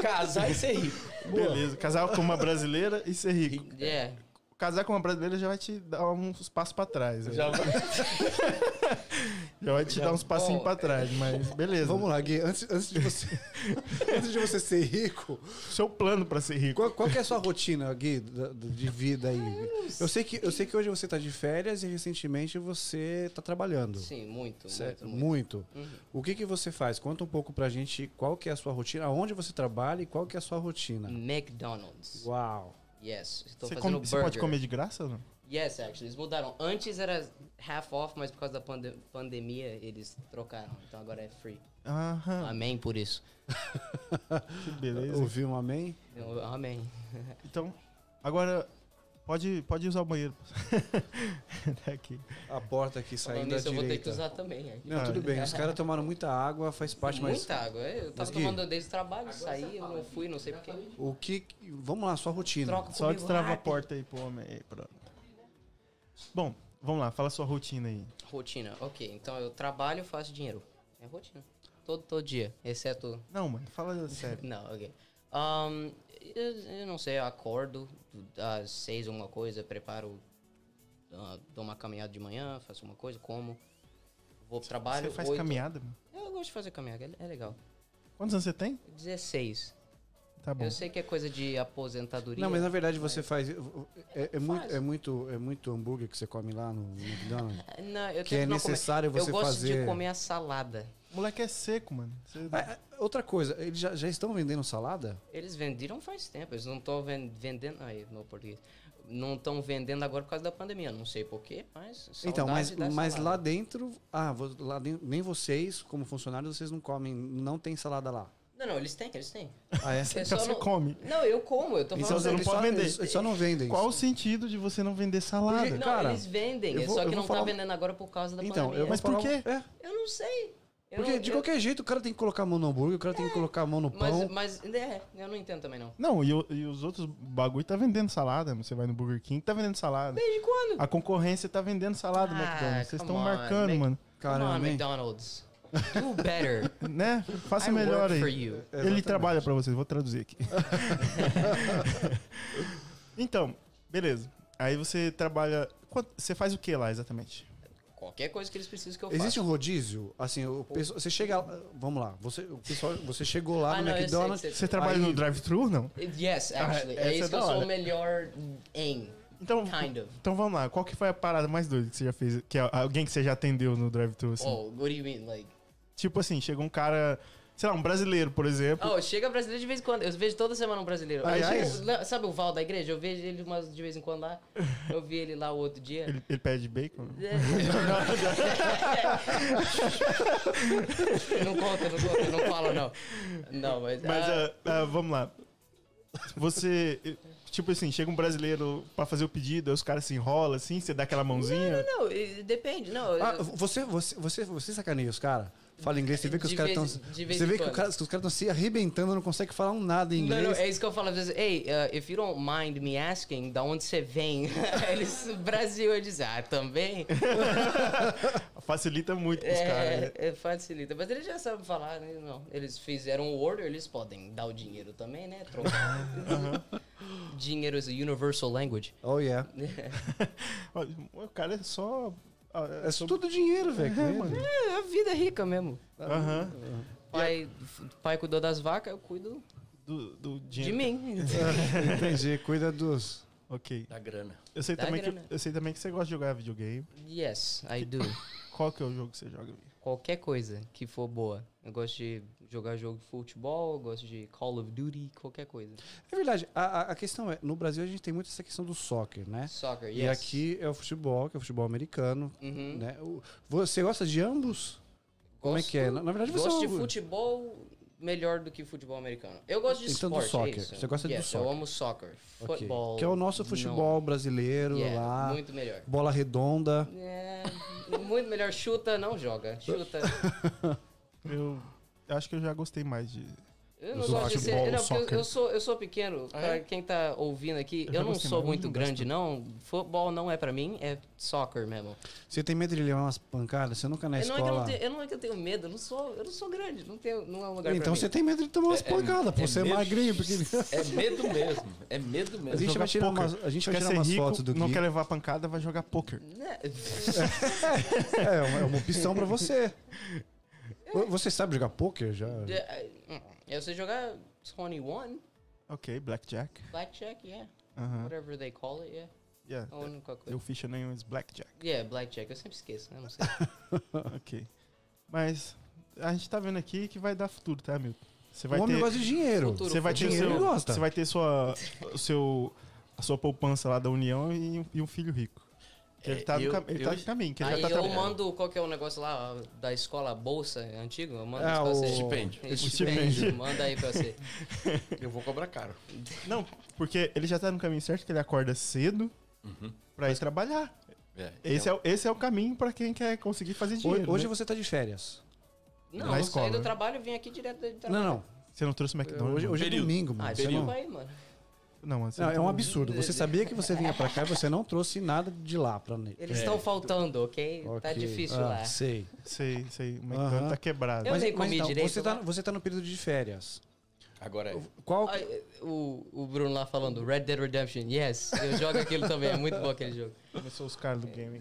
Casar e ser rico. Beleza. Casar com uma brasileira e ser rico. É. Casar com uma brasileira já vai te dar uns passos pra trás. né? Já vai. *laughs* Já vai te dar uns passinhos pra trás, mas beleza. Vamos lá, Gui. Antes, antes, de você, *laughs* antes de você ser rico, Seu plano pra ser rico. qual, qual que é a sua rotina, Gui, de vida aí? Eu sei, que, eu sei que hoje você está de férias e recentemente você está trabalhando. Sim, muito, Certo? muito, muito. Muito. Uhum. O que, que você faz? Conta um pouco pra gente qual que é a sua rotina, aonde você trabalha e qual que é a sua rotina. McDonald's. Uau. Yes. Estou Você, fazendo come- você burger. pode comer de graça ou não? Yes, actually. Eles mudaram. Antes era half off, mas por causa da pande- pandemia eles trocaram. Então agora é free. Aham, Amém por isso. *laughs* que beleza. Ouviu um amém? Eu- amém. *laughs* Então, agora pode, pode usar o banheiro. *laughs* Tá Aqui. A porta aqui saindo Falando da nisso, eu vou ter que direita. usar também. aí. Não, tudo bem. Os caras tomaram muita água, faz parte, mas Muita água. é. Eu tava Gui- tomando desde o trabalho, saí, eu não fui, não sei porquê. o que... Vamos lá, sua rotina. Troca Só destrava a rápido. porta aí pro homem. Aí, pronto. Bom, vamos lá, fala sua rotina aí. Rotina, ok. Então eu trabalho e faço dinheiro. É rotina. Todo, todo dia, exceto Não, mano, fala sério. *laughs* Não, ok. Um, eu, eu não sei, eu acordo às seis alguma coisa, preparo, ah, dou uma caminhada de manhã, faço uma coisa, como, vou pro trabalho. Você faz oito- caminhada, mano? Eu gosto de fazer caminhada, é, é legal. Quantos anos você tem? 16. Tá bom. Eu sei que é coisa de aposentadoria. Não, mas na verdade você faz... É, é muito, Faz. é, muito, é muito hambúrguer que você come lá no McDonald's? *laughs* Não, eu Que é não comer. necessário você Eu gosto fazer... de comer a salada. O moleque é seco, mano. Você- Ah, ah, outra coisa, eles já, já estão vendendo salada? Eles venderam faz tempo, eles não estão vendendo. Aí, no português. Não estão vendendo agora por causa da pandemia. Não sei porquê, mas. então, mas, mas salada. lá dentro, ah, lá dentro, nem vocês, como funcionários, vocês não comem, não tem salada lá. Não, não, eles têm, eles têm. Ah, é? É Então você não- come. Não, eu como, eu tô Então falando. você não eles pode só, vender. Eles, eles só não vendem. Qual o sentido de você não vender salada? Porque- Não, Cara, eles vendem, é vou- só que não falar- tá vendendo agora por causa da Então, pandemia. eu Mas por quê? É, Eu não sei. Eu porque não- de eu- qualquer jeito o cara tem que colocar a mão no hambúrguer, o cara tem que colocar a mão no pão. Mas, mas é, eu não entendo também não. Não, e, e os outros bagulho tá vendendo salada. Você vai no Burger King, tá vendendo salada. Desde quando? A concorrência tá vendendo salada Ah, McDonald's. Vocês estão marcando, mano. On, Caramba? McDonald's. Do better. *laughs* Né? Faça I melhor aí. Ele Exatamente. trabalha pra vocês, vou traduzir aqui. *laughs* então, beleza. Aí você trabalha. Você faz o que lá exatamente? Qualquer coisa que eles precisam que eu Existe faça. um rodízio? Assim, o pessoal, você chega. Vamos lá, você, o pessoal, você chegou lá Ah, no não, sei McDonald's. você- trabalha Aí- no drive-thru, não? Yes, actually. Ah, é isso é que eu sou o melhor em. Então, Kind of. então vamos lá. Qual que foi a parada mais doida que você já fez? Que é alguém que você já atendeu no drive-thru, assim? Oh, what do you mean? Like. Tipo assim, chegou um cara, sei lá, um brasileiro, por exemplo. Oh, chega brasileiro de vez em quando. Eu vejo toda semana um brasileiro. Aí chega- le- sabe o Val da igreja? Eu vejo ele umas de vez em quando lá. Eu vi ele lá o outro dia. Ele, ele pede bacon? *laughs* não conta, não conta, não falo não. Não, mas. Mas ah, ah, ah, vamos lá. Você, tipo assim, chega um brasileiro pra fazer o pedido, aí os caras se enrolam assim, você dá aquela mãozinha. não, eh, depende. Não, Ah, eu- você, você, você, você sacaneia os caras? Fala inglês, você vê que os De caras vez- estão. Você vê que, cara- que os caras estão se arrebentando, não conseguem falar um nada em Não, inglês. não, é isso que eu falo às vezes. Hey, uh, if you don't mind me asking, da onde você vem? *laughs* Eles, Brasil, eles ah, também? *laughs* Facilita muito pros caras. né? É, é, facilita. Mas eles já sabem falar, né? Não, eles fizeram o order, eles podem dar o dinheiro também, né? Trocar. *laughs* Dinheiro is a universal language. Oh, yeah. O cara é só. Ah, É tudo dinheiro, velho. É. É, a vida é rica mesmo. Aham. Pai, pai cuidou das vacas, eu cuido Do, do de dinheiro. mim. *laughs* Entendi, cuida dos. Ok. Da grana. Eu sei, Dá também que, grana. eu sei também que você gosta de jogar videogame. yes, I do. *laughs* Qual que é o jogo que você joga? Qualquer coisa que for boa. Eu gosto de jogar jogo de futebol, gosto de Call of Duty, qualquer coisa. É verdade, a, a- questão é, no Brasil a gente tem muito essa questão do soccer, né? Soccer, yes. E aqui é o futebol, que é o futebol americano, Uhum. né? Você gosta de ambos? Como é que é? Na, na verdade você Gosto é de um- futebol melhor do que futebol americano. Eu gosto de Então, do esporte, é soccer. isso. Você gosta do Yes, soccer. Eu amo soccer. Ok. Futebol. Que é o nosso futebol brasileiro Não. Yeah, lá. Muito melhor. Bola redonda. É, muito melhor. Chuta, não joga. Chuta. *laughs* Eu acho que eu já gostei mais de. Eu não gosto de ser. futebol, Não, porque eu, eu sou, eu sou pequeno. Ah, pra é? quem tá ouvindo aqui, Eu eu, não sou mais, muito grande, não. Futebol não é pra mim, é soccer mesmo. Você tem medo de levar umas pancadas? Você nunca na Eu não, é que eu, escola. não tenho, eu não é que eu tenho medo, eu não sou, eu não sou grande, não, tenho, não é um lugar Então pra você mim. tem medo de tomar umas É- é- pancadas, pô. é Você é medo. magrinho, porque. É medo mesmo. É medo A mesmo. gente Jogar vai tirar umas, a gente vai tirar ser umas rico, fotos do não quer levar pancada, vai jogar poker. Né? *laughs* É, uma, é uma opção pra você. *laughs* Você sabe jogar poker já? É, Eu sei jogar 21, Ok, blackjack. blackjack, yeah. Aham. Whatever they call it, yeah. Yeah. É a única coisa. Eu ficha nenhum is blackjack. Yeah, blackjack, eu sempre esqueço, né? Não sei. *laughs* ok. Mas a gente tá vendo aqui que vai dar futuro, tá, Milton? Você O vai homem ter. gosta de dinheiro. Futuro. Você vai ter Dinheiro seu, gosta. Você vai ter sua, o seu, a sua poupança lá da União e, um- e um filho rico. Que ele É, tá, no, eu- cam- ele tá eu- no caminho, que ele Aí já tá eu trabalhando. mando, qual que é o negócio lá da escola Bolsa antigo? Eu mando É, isso pra o- você. Estipêndio. Estipêndio. *laughs* Manda aí pra você. *laughs* Eu vou cobrar caro. Não, porque ele já tá no caminho certo, que ele acorda cedo Uhum. pra ir trabalhar. É, Esse é, o- esse é o caminho pra quem quer conseguir fazer dinheiro. hoje né? você tá de férias. Não, Na eu escola, saí do né? trabalho e vim aqui direto do Não, trabalho. não. Você não trouxe McDonald's? Hoje, hoje é domingo, mano. Ah, Você não... aí, mano. Não, Não, é tá- um absurdo. Você sabia que você vinha pra cá e você não trouxe nada de lá pra ele. Eles É. estão faltando, ok? Tá Ok. difícil Ah, lá. Sei. Sei, sei. O McDonald's Aham. tá quebrado. Eu nem comi então, direito Você tá, você tá no período de férias. Agora é. Qual. O, o Bruno lá falando, Red Dead Redemption, yes, eu jogo aquilo também, é muito bom aquele jogo. Eu sou os caras do game.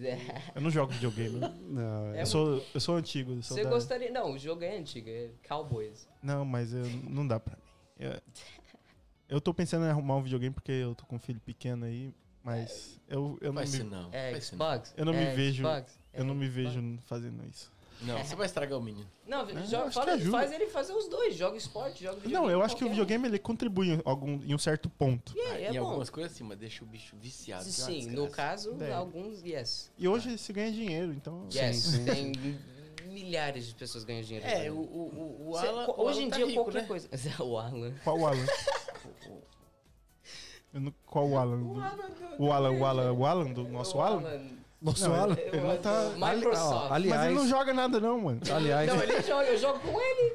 Eu não jogo videogame. Não, É Eu sou, eu sou antigo. Eu sou Você da- gostaria. Não, o jogo é antigo, é Cowboys. Não, mas eu, não dá pra mim. Eu, eu tô pensando em arrumar um videogame porque eu tô com um filho pequeno aí, mas eu, eu não Vai me, não. É não. Xbox. Eu não me é vejo- Xbox, eu não é me vejo fazendo isso. Não, você vai estragar o menino. Não, Não, joga, fala- faz ele fazer os dois, joga esporte, joga videogame. Não, eu acho que o qualquer um. videogame ele contribui em, algum, em um certo ponto. Yeah, é em bom. algumas coisas sim, mas deixa o bicho viciado. é Sim, no caso, É. alguns, yes. E hoje se ganha dinheiro, então. Yes, sim, tem *laughs* milhares de pessoas ganhando dinheiro. É, o, o, o, o Cê- Alan. co- o hoje Alan em tá dia, rico, qualquer né? coisa. *laughs* o Alan. Qual o Alan? *laughs* Eu não- qual o Alan? O Alan, do- O Alan, o Alan, o Alan do nosso o Alan? Nosso Não, Alan. Ele não tá. Ali- Microsoft. ó, ali- Mas ele não Aliás- joga nada, não, mano. Aliás, Não, ele joga, eu jogo com ele.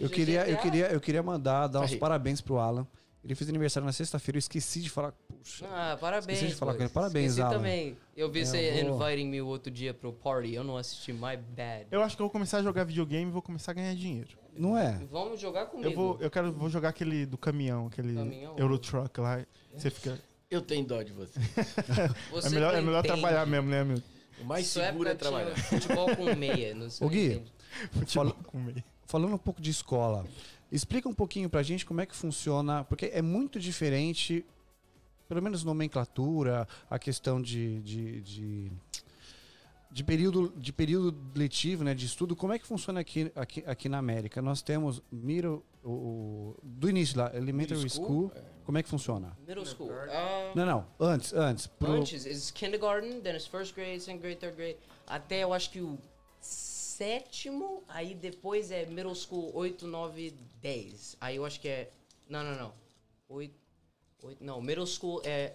eu queria, eu GTA. queria, eu queria mandar, dar uns rico. parabéns pro Alan. Ele fez aniversário na sexta-feira, eu esqueci de falar. Puxa. Ah, parabéns. Esqueci de falar pô. com ele. Parabéns, Esqueci Alan. também. Eu vi É, você eu vou- inviting me o outro dia pro party. Eu não assisti, my bad. Eu acho que eu vou começar a jogar videogame e vou começar a ganhar dinheiro. Não é? Vamos jogar comigo. Eu vou, eu quero, vou jogar aquele do caminhão, aquele Caminhão? Eurotruck lá. Você fica. Eu tenho dó de você. *laughs* Você é melhor, é melhor trabalhar mesmo, né, meu? O mais Sua seguro é época tinha trabalhar. Futebol com meia. Não sei Ô, Gui. Futebol com meio. Falando um pouco de escola, explica um pouquinho pra gente como é que funciona, porque é muito diferente, pelo menos nomenclatura, a questão de, de, de, de período, de período letivo, né, de estudo, como é que funciona aqui, aqui, aqui na América? Nós temos middle, o, o- do início lá, elementary Middle school, school, como é que funciona? Middle school. Ah, Não, não, antes, antes. pro- Antes, is kindergarten, then it's first grade, second grade, third grade. Até eu acho que o sétimo, aí depois é middle school 8, 9, 10. Aí eu acho que é. Não, não, não. 8. 8 não, middle school é.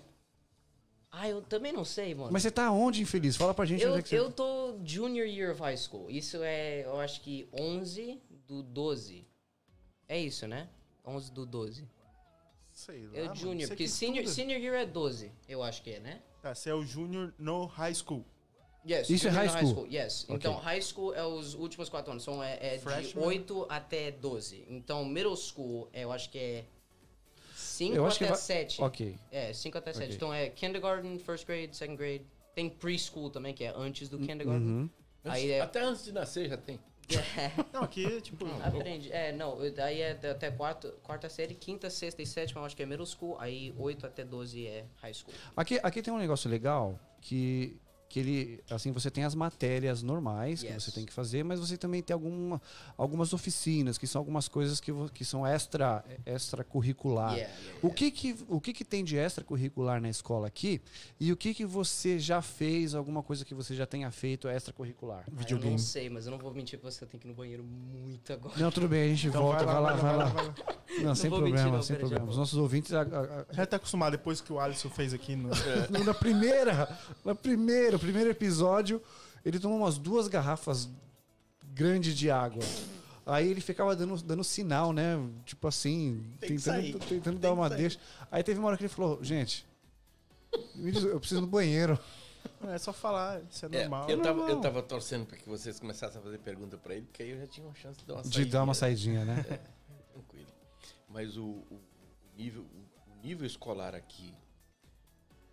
Ah, eu também não sei, mano. Mas você tá onde, infeliz? Fala pra gente eu, onde é que você... eu tô junior year of high school. Isso é, eu acho que 11 do 12. É isso, né? 11 do 12. Sei lá. É o junior, porque que senior, estuda. senior year é 12, eu acho que é, né? Tá, você é o júnior no high school. Yes, Isso é junior high school? Yes. Ok. Então, high school é os últimos quatro anos. São é, é de Freshman? 8 até 12. Então, middle school, eu acho que é 5 Eu acho que até vai- 7. Ok. É, 5 até 7. Ok. Então, é kindergarten, first grade, second grade. Tem preschool também, que é antes do kindergarten. Uhum. Aí é... Até antes de nascer já tem. *laughs* Não, aqui, tipo. Aprende. É, não, aí é até- até quarta, quarta série, quinta, sexta e sétima, eu acho que é middle school. Aí 8 até 12 é high school. Aqui, aqui tem um negócio legal que que ele, assim, você tem as matérias normais que Yes. você tem que fazer, mas você também tem alguma, algumas oficinas, que são algumas coisas que, que são extra, extracurricular. Yeah, yeah, O que que, o que que tem de extracurricular na escola aqui? E o que que você já fez, alguma coisa que você já tenha feito extracurricular? Ah, Eu Videogame. não sei, mas eu não vou mentir pra você, eu tenho que ir no banheiro muito agora. Não, tudo bem, a gente Então volta, vai lá, vai lá. vai lá. Não, sem mentir, problema, não, sem problema. Os nossos ouvintes, a- a- a- Já tá acostumado depois que o Alisson fez aqui no. No- *laughs* na primeira, na primeira, primeiro episódio, ele tomou umas duas garrafas grandes de água. Aí ele ficava dando, dando sinal, né? Tipo assim, tentando, sair. tentando Tem dar uma deixa. Aí teve uma hora que ele falou, gente, eu preciso no banheiro. É só falar, isso é É, normal. eu, tava, eu tava torcendo para que vocês começassem a fazer pergunta para ele, porque aí eu já tinha uma chance de dar uma De dar uma saidinha. saidinha, né? *laughs* Tranquilo. Mas o, o- nível, o nível escolar aqui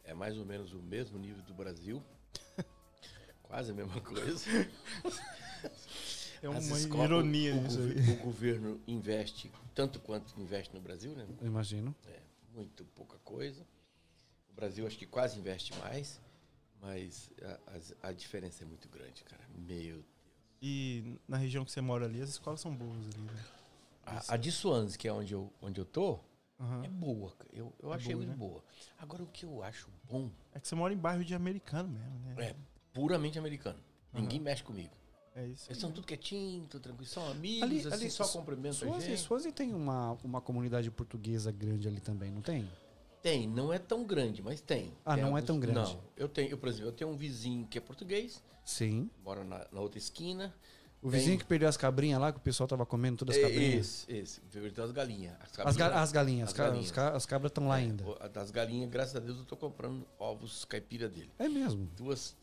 é mais ou menos o mesmo nível do Brasil. Quase a mesma coisa. É uma escolas- ironia o, aí. o governo investe tanto quanto investe no Brasil, né? Eu imagino. É, muito pouca coisa. O Brasil acho que quase investe mais, mas a, as- a diferença é muito grande, cara. Meu E na região que você mora ali, as escolas são boas ali, né? A, a de Swansea, que é onde eu, onde eu tô, Aham. é boa. Eu, eu É achei boa, muito né? boa. Agora, o que eu acho bom É que você mora em bairro de americano mesmo, né? é puramente americano. Ninguém mexe comigo. É isso. Eles são tudo quietinho, tudo tranquilo. São amigos, Ali- assim, ali, só cumprimentam a gente. Swansea tem uma, uma comunidade portuguesa grande ali também, não tem? Tem, não é tão grande, mas tem. Ah, Tem não é tão grande. Não, eu tenho, eu, por exemplo, eu tenho um vizinho que é português, Sim. mora na, na outra esquina. O Tem- vizinho que perdeu as cabrinhas lá, que o pessoal tava comendo todas as cabrinhas. Esse, esse. Verdade, as galinhas. As, As, ga- as galinhas, as as, galinhas. as ca- as cabras estão lá É, ainda. o- a Das galinhas, graças a Deus, eu tô comprando ovos caipira dele. É mesmo. Duas,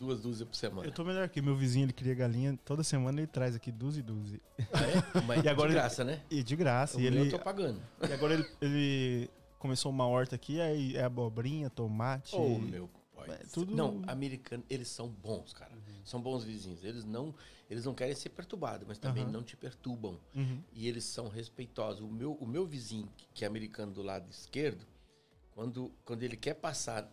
duas dúzias por semana. Eu tô melhor que meu vizinho, ele cria galinha, toda semana ele traz aqui duas e. E- Ah, é? *laughs* Mas E agora de ele- graça, né? E de graça. O E, ele, eu tô pagando. e agora ele, ele começou uma horta aqui, aí é abobrinha, tomate. Ô, meu pai. É, tudo- Não, americano, eles são bons, cara. São bons vizinhos. Eles não, eles não querem ser perturbados, mas também Aham. não te perturbam. Uhum. E eles são respeitosos. O meu, o meu vizinho, que é americano do lado esquerdo, quando, quando ele quer passar,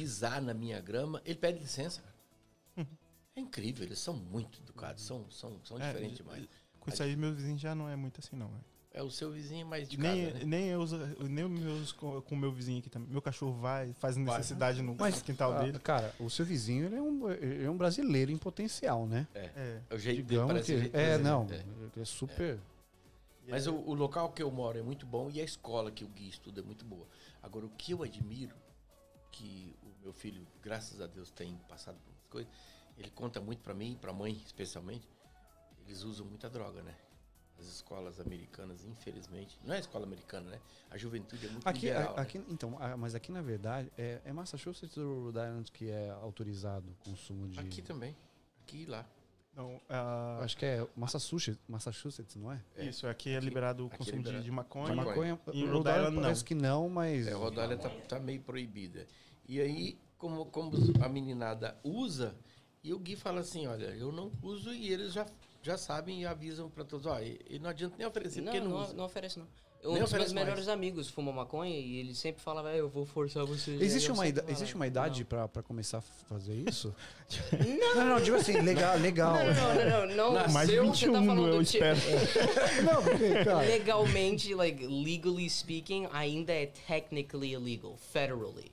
pisar na minha grama, ele pede licença. cara. É incrível, eles são muito educados, são, são, são É, diferentes de- demais. Com isso aí, meu vizinho já não é muito assim, não. né? É o seu vizinho mais de Nem, casa, né? nem eu, uso- nem os meus com o meu vizinho aqui também. Meu cachorro vai, faz necessidade no Mas, quintal ah, dele. cara, o seu vizinho ele é, um, ele é um brasileiro em potencial, né? É. É o jeito dele, Digamos parece que. o jeito É, não. É. É super. Mas o, o local que eu moro é muito bom e a escola que o Gui estuda é muito boa. Agora, o que eu admiro, que meu filho, graças a Deus, tem passado por umas coisas, ele conta muito pra mim, pra mãe especialmente, eles usam muita droga, né? As escolas americanas, infelizmente. Não é a escola americana, né? A juventude é muito Aqui, liberal. a- aqui, então, ah, mas aqui na verdade é, é Massachusetts ou Rhode Island que é autorizado o consumo de. né? Aqui também. Aqui e lá. Não, ah, Acho que é Massachusetts, Massachusetts, não é? É. Isso, aqui é liberado o aqui é consumo de- liberado. de, maconha. De Maconha. Em Rhode Rhode Island Island, parece não. que não, mas. É, a Rodalha tá, tá meio proibida. E aí, como, como a meninada usa, e o Gui fala assim, olha, eu não uso e eles já, já sabem e avisam pra todos, ó, e, e não adianta nem oferecer, Não, porque não, não, usa. não oferece, não. Nem Um dos meus oferece mais. melhores amigos fuma maconha e ele sempre falava, "É, eu vou forçar você. Existe Eu uma, ida- existe uma idade não. pra, pra começar a fazer isso? *laughs* não, não, digo assim, legal, legal. Não, não, não, não. não. Nasceu, Mais de Você tá 21, falando eu de- espero. *laughs* Não, porque, cara. Legalmente, like, legally speaking, ainda é technically illegal, federally.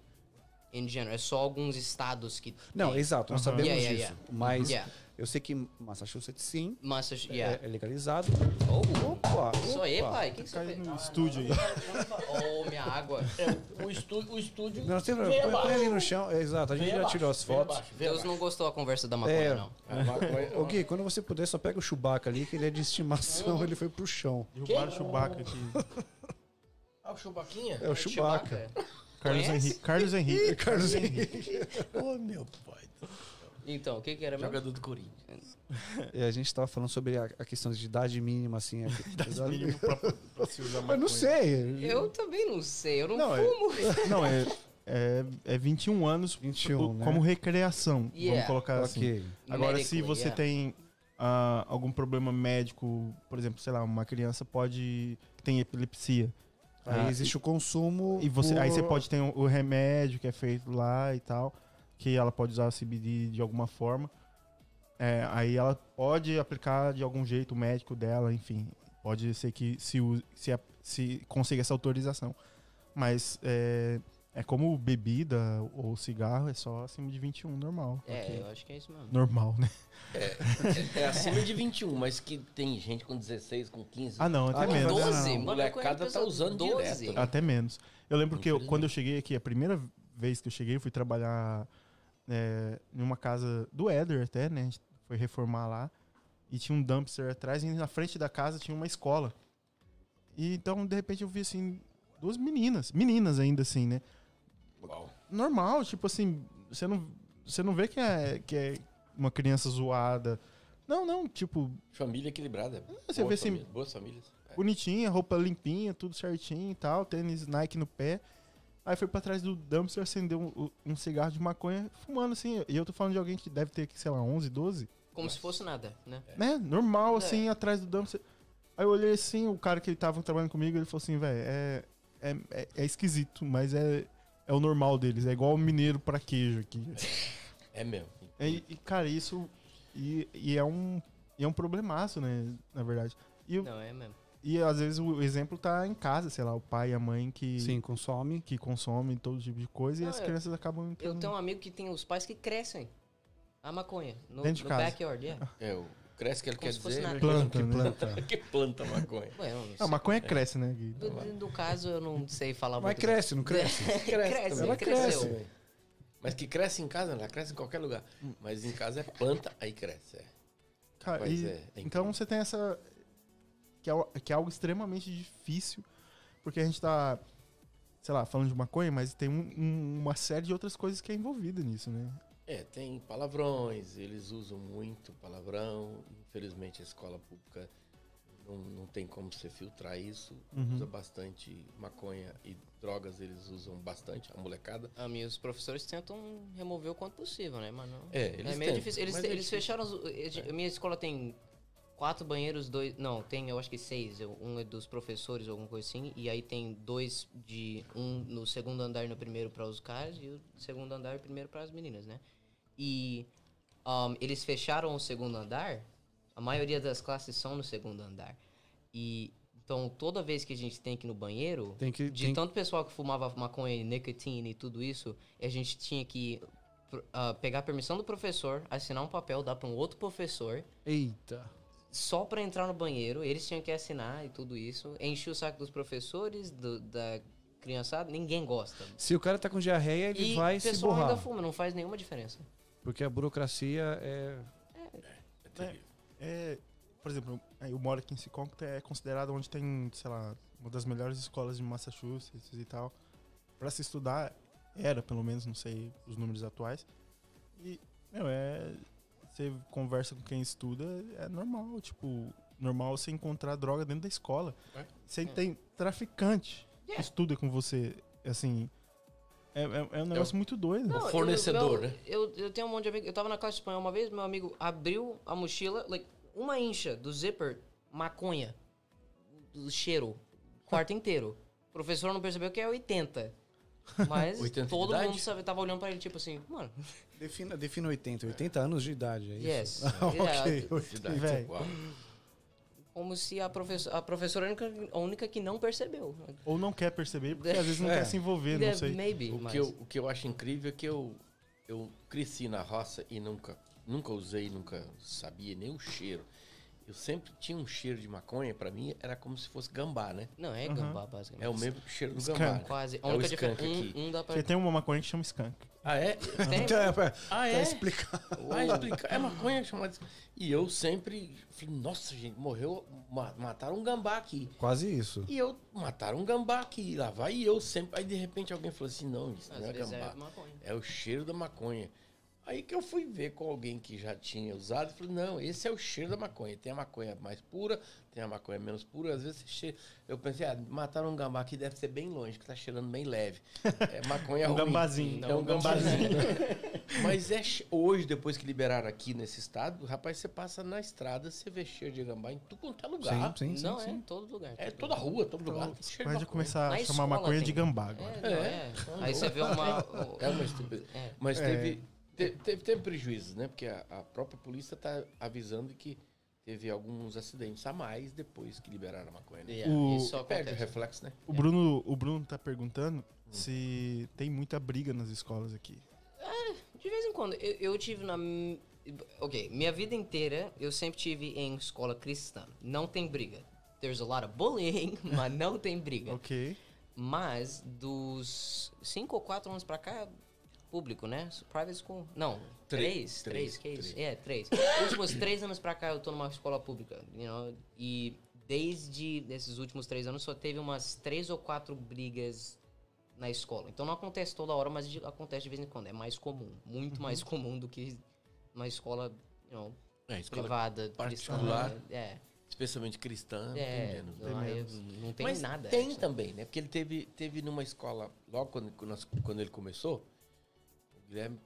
In general. É só alguns estados que. Não, tem. exato, nós sabemos Yeah, yeah, disso. yeah. Mas Yeah. eu sei que Massachusetts sim, Massach- é- yeah. é, legalizado. Oh, Opa! isso aí, pai. O que, que você fez? no estúdio aí. Oh, minha água. O estúdio, o estúdio Não, tem problema. Põe, ali no chão. É, exato, a gente já abaixo, tirou as fotos. abaixo, Deus não gostou da conversa da maconha, É. não. maconha- Ô Gui, quando você puder, só pega o Chewbacca ali, que ele é de estimação, ele foi pro chão. Derrubaram o Chewbacca aqui. *laughs* Ah, o Chewbaquinha? É o Chewbacca. Carlos Conhece? Henrique. Carlos Henrique. Carlos Henrique. Ô, meu pai. Então, o que que era mesmo? Jogador do Corinthians. *laughs* E a gente tava falando sobre a, a questão de idade mínima, assim. A, *laughs* idade Mínimo pra, pra se usar Mas não maconha. sei. Eu também não sei, eu não, Não, é- fumo. *laughs* Não, é, é, é 21 anos 21, co- né? como recreação, Yeah. vamos colocar assim. Agora, se Medically, você yeah. tem ah, algum problema médico, por exemplo, sei lá, uma criança pode tem epilepsia. Aí Ah, existe o consumo. E você, aí por- você pode ter o o remédio que é feito lá e tal. que ela pode usar CBD de alguma forma. É, aí ela pode aplicar de algum jeito o médico dela, enfim. Pode ser que se, use- se, se consiga essa autorização. Mas é, é como bebida ou cigarro, é só acima de 21, normal. É, eu acho que é isso mesmo. Normal, né? É acima de 21, mas que tem gente com 16, com 15. Ah, não, até Ah, menos. não, não, 12, não. Molecada tá usando direto. Até menos. Eu lembro que eu- quando eu cheguei aqui, a primeira vez que eu cheguei, eu fui trabalhar é, em uma casa do Éder até, né? A gente foi reformar lá. E tinha um dumpster atrás e na frente da casa tinha uma escola. E então, de repente, eu vi assim, duas meninas. Meninas ainda assim, né? Uau. Normal, tipo assim, você não, você não vê que é, que é uma criança zoada. Não, não, tipo, Família equilibrada. você Boa vê assim- família, Boas famílias. É. bonitinha, roupa limpinha, tudo certinho e tal, tênis Nike no pé. Aí foi pra trás do dumpster, acendeu um, um cigarro de maconha, fumando assim. E eu tô falando de alguém que deve ter, sei lá, 11, 12. Como se fosse nada, né? Né? Normal, É. assim, atrás do dumpster. Aí eu olhei assim, o cara que tava trabalhando comigo, ele falou assim, velho, é, é, é, é esquisito, mas é, é o normal deles. É igual o mineiro pra queijo aqui. É mesmo. E, e, cara, isso... E, e é um... E é um problemaço, né? Na verdade. E, Não, é mesmo. e às vezes o exemplo tá em casa, sei lá, o pai e a mãe que... Sim, consome. que consomem todo tipo de coisa e Não, as eu- crianças acabam Eu entrando. tenho um amigo que tem os pais que crescem a maconha no, Dentro de no casa. backyard, yeah. *laughs* É, o cresce que ele Como quer se fosse dizer. nada. planta, Que né? planta. *laughs* Que planta maconha. Bueno, não a maconha cresce, né, Gui? do, do- caso eu não sei falar Mas muito. cresce, não cresce? *laughs* cresce, também. cresceu. também. Mas que cresce em casa, ela cresce em qualquer lugar. Mas em casa é planta, aí cresce. É. Cara, Mas e- é- é então você tem essa. Que é, que é algo extremamente difícil, porque a gente tá, sei lá, falando de maconha, mas tem um- um- uma série de outras coisas que é envolvida nisso, né? É, tem palavrões, eles usam muito palavrão. Infelizmente a escola pública não, não tem como você filtrar isso. Uhum. Usa bastante maconha e drogas, eles usam bastante, a molecada. A minha, os professores tentam remover o quanto possível, né, mano? É, eles é meio tentam, difícil. Eles, mas é eles difícil. fecharam. Os, eles- A minha escola tem quatro banheiros, dois. Não, tem eu acho que seis. Um é dos professores, alguma coisa assim. E aí tem dois de. Um no segundo andar e no primeiro para os caras. E o segundo andar e primeiro para as meninas, né? E um, eles fecharam o segundo andar. A maioria das classes são no segundo andar. E. Então, toda vez que a gente tem que ir no banheiro, que. de tem- tanto pessoal que fumava maconha e nicotine e tudo isso, a gente tinha que ah, pegar a permissão do professor, assinar um papel, dar para um outro professor, Eita. só para entrar no banheiro. Eles tinham que assinar e tudo isso. Encher o saco dos professores, do- da criançada, ninguém gosta. Se o cara tá com diarreia, ele e vai o se pessoal borrar. ainda fuma, não faz nenhuma diferença. Porque a burocracia é. É terrível. É, por exemplo, eu moro aqui em Seconto, é considerado onde tem, sei lá, uma das melhores escolas de Massachusetts e tal. Pra se estudar, era pelo menos, não sei os números atuais. E, meu, é. Você conversa com quem estuda, é normal, tipo, normal você encontrar droga dentro da escola. É. Você tem traficante que Yeah. estuda com você, assim. É, é, é um negócio muito doido. Não, eu- fornecedor, meu- né? Eu, eu tenho um monte de amigos. Eu tava na classe de espanhol uma vez, meu amigo abriu a mochila, like, uma incha do zíper, maconha. Do cheiro. Quarto *laughs* inteiro. O professor não percebeu que é 80. Mas *laughs* 80 todo idade? mundo sabe, tava olhando pra ele, tipo assim, mano, Defina, defina 80. 80 anos de idade, é isso? yes. *laughs* ok. É, Cidade, Véi. uau. Como se a, professora a professora a única, a única que não percebeu. Ou não quer perceber, porque às vezes não É. quer se envolver, não É, sei. Maybe, O mas... que, eu, o que eu acho incrível é que eu, eu cresci na roça e nunca, nunca usei, nunca sabia nem o cheiro. Eu sempre tinha um cheiro de maconha, pra mim era como se fosse gambá, né? Não, é gambá, basicamente. É o mesmo cheiro do Skunk. gambá. né? Quase. A É o única skunk diferença... aqui. Um, um dá pra... Porque tem uma maconha que chama skunk. Ah, é? *laughs* Tem, Então, é, pra- Ah, é? explicado. Ah, explica. É maconha chamada. E eu sempre falei, nossa, gente, morreu, ma- mataram um gambá aqui. Quase isso. E eu, mataram um gambá aqui. Lá vai eu sempre. Aí de repente alguém falou assim: não, isso Às não é vezes gambá. é maconha. É o cheiro da maconha. Aí que eu fui ver com alguém que já tinha usado, e falei, não, esse é o cheiro da maconha. Tem a maconha mais pura, tem a maconha menos pura. Às vezes você cheira... Eu pensei, ah, mataram um gambá aqui deve ser bem longe, que tá cheirando bem leve. É maconha *laughs* Um ruim. gambazinho. É um gambazinho. *laughs* Mas é hoje, depois que liberaram aqui nesse estado, rapaz, você passa na estrada, você vê cheiro de gambá em tudo quanto é lugar. Sim, sim, sim. não, é sim. em todo lugar. É todo toda rua, todo lugar. Cheiro Pode de começar a Na chamar maconha de tem. gambá agora. É, não, é. Aí você vê uma. É uma estupidez. É. Mas É. teve, te- teve, teve prejuízos, né? Porque a, a própria polícia está avisando que teve alguns acidentes a mais depois que liberaram a maconha. Né? Yeah, O- isso Perde o reflexo, né? O Bruno, o Bruno tá perguntando se tem muita briga nas escolas aqui. De vez em quando. Eu, eu tive na. Ok, minha vida inteira eu sempre tive em escola cristã. Não tem briga. There's a lot of bullying, *laughs* mas não tem briga. Ok. Mas dos 5 ou 4 anos pra cá, público, né? Private school. Não, Três, 3. 3, três, que isso? três. É, 3. Os últimos 3 anos pra cá eu tô numa escola pública, you know? E desde esses últimos 3 anos só teve umas 3 ou 4 brigas na escola. Então não acontece toda hora, mas acontece de vez em quando. É mais comum. Muito mais comum do que uma escola, you know, É, escola privada, particular. cristã. É, especialmente cristã, é. né? não, menos. não tem Mas nada. tem actually. também, né? Porque ele teve, teve numa escola, logo quando, quando ele começou, Guilherme,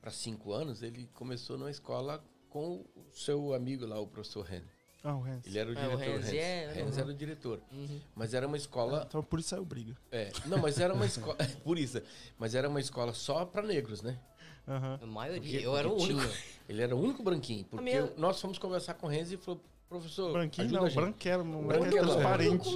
para cinco anos, ele começou numa escola com o seu amigo lá, o professor Ren. Ah, o Hans. Ele era o É, o diretor. Hans, Hans, é, Hans uhum. era o diretor. Uhum. Mas era uma escola. Então por isso saiu briga. É, não, mas era uma escola. *laughs* Por isso. Mas era uma escola só para negros, né? Aham. A maioria. Porque- eu era o porque único. tinha- ele era o único branquinho. Porque minha- nós fomos conversar com o Renzi e falou, professor, Branquinho ajuda não, a gente. branquelo, não é Branquelo, transparente.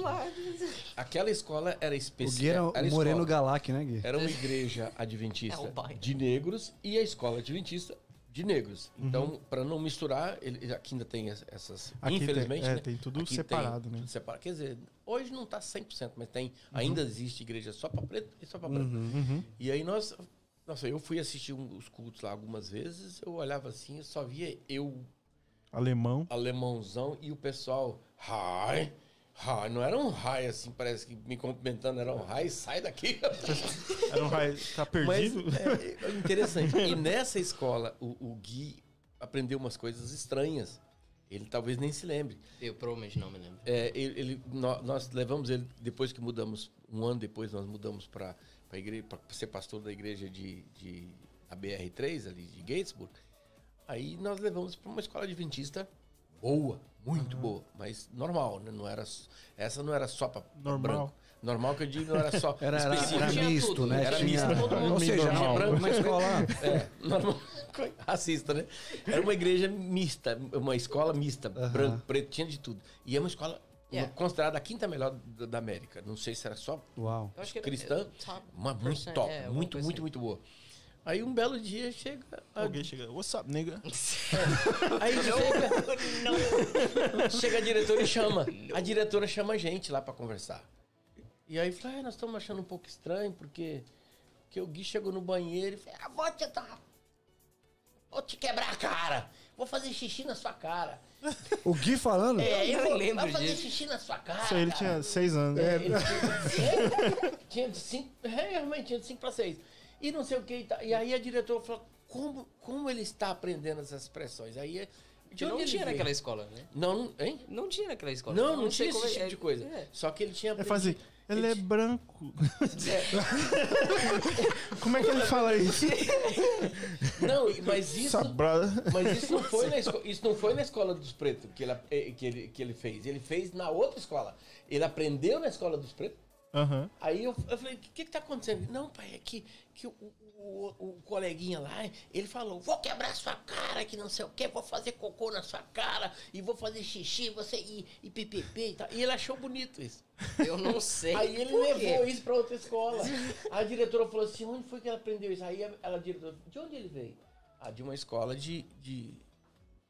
Aquela escola era O Gui era especial. o Moreno Galac, né, Gui? Era uma igreja adventista É de negros e a escola adventista de negros. Uhum. Então, para não misturar, ele, aqui ainda tem es- essas. Aqui infelizmente, tem, é, né? tem tudo Aqui separado, tem né? tudo separado. Quer dizer, hoje não está 100%, mas tem. Uhum. Ainda existe igreja só para preto e só para branco. Uhum. E aí nós. Nossa, eu fui assistir um- os cultos lá algumas vezes, eu olhava assim, eu só via eu, Alemão. alemãozão, e o pessoal, hi, hi. Não era um hi assim, parece que me cumprimentando, era um hi, sai daqui. *laughs* Era um raio. Tá perdido? Mas é, é interessante. E nessa escola, o, o Gui aprendeu umas coisas estranhas. Ele talvez nem se lembre. Eu provavelmente não me lembro. É, ele, ele- nó- nós, levamos ele, depois que mudamos, um ano depois, nós mudamos para igreja, para ser pastor da igreja de, de a BR3, ali de Gatesburg. Aí nós levamos para uma escola adventista boa, muito boa, mas normal, né? Não era, essa não era só para Normal. branco. Normal que eu digo, não era só *laughs* Era, era, específico. era misto, tudo, né? era Tinha- misto, todo mundo Ou seja, normal. uma, uma escola... *laughs* É, normal, *laughs* racista, né? Era uma igreja mista, uma escola mista, Aham. branco, preto, tinha de tudo. E é uma escola Yeah. considerada a quinta melhor da, América. Não sei se era só Uau. Cristã, é, top mas muito top, é, alguma muito, muito, assim. muito boa. Aí um belo dia chega. a- Alguém chega. What's up, nigga? *laughs* Aí chega, chega a diretora e chama. A diretora chama a gente lá pra conversar. E aí fala, ah, nós estamos achando um pouco estranho, porque, porque o Gui chegou no banheiro e falou, ah, vou te dar. Vou te quebrar a cara. Vou fazer xixi na sua cara. O Gui falando? É, Eu eu lembro vou fazer disso. xixi na sua cara. Isso aí ele cara." tinha seis anos. É, ele tinha, tinha de cinco, é, realmente tinha de 5 para 6. E não sei o que. E, tá- e aí a diretora falou: como, como ele está aprendendo essas expressões? Aí de não tinha veio? naquela escola, né? Não, não, hein? Não tinha naquela escola. Não, não, sei tinha esse é- tipo é- de coisa. é. Só que ele tinha É fazer. aprendido- Ele é branco. É, *laughs* Como é que ele fala isso? não, mas isso, mas isso não foi na escola, isso não foi na escola dos pretos que ele, eh, que ele que ele fez. Ele fez na outra escola. Ele aprendeu na escola dos pretos. Aham. Aí eu, eu falei, o que, que tá acontecendo? Não, pai, é que, que o, o, o- coleguinha lá, ele falou, vou quebrar sua cara, que não sei o quê, vou fazer cocô na sua cara, e vou fazer xixi, você e, e pipipi e tal. E ele achou bonito isso. Eu não sei. Aí ele por quê. levou isso pra outra escola. A diretora falou assim, onde foi que ela aprendeu isso? Aí ela, a diretora, de onde ele veio? Ah, de uma escola de, de,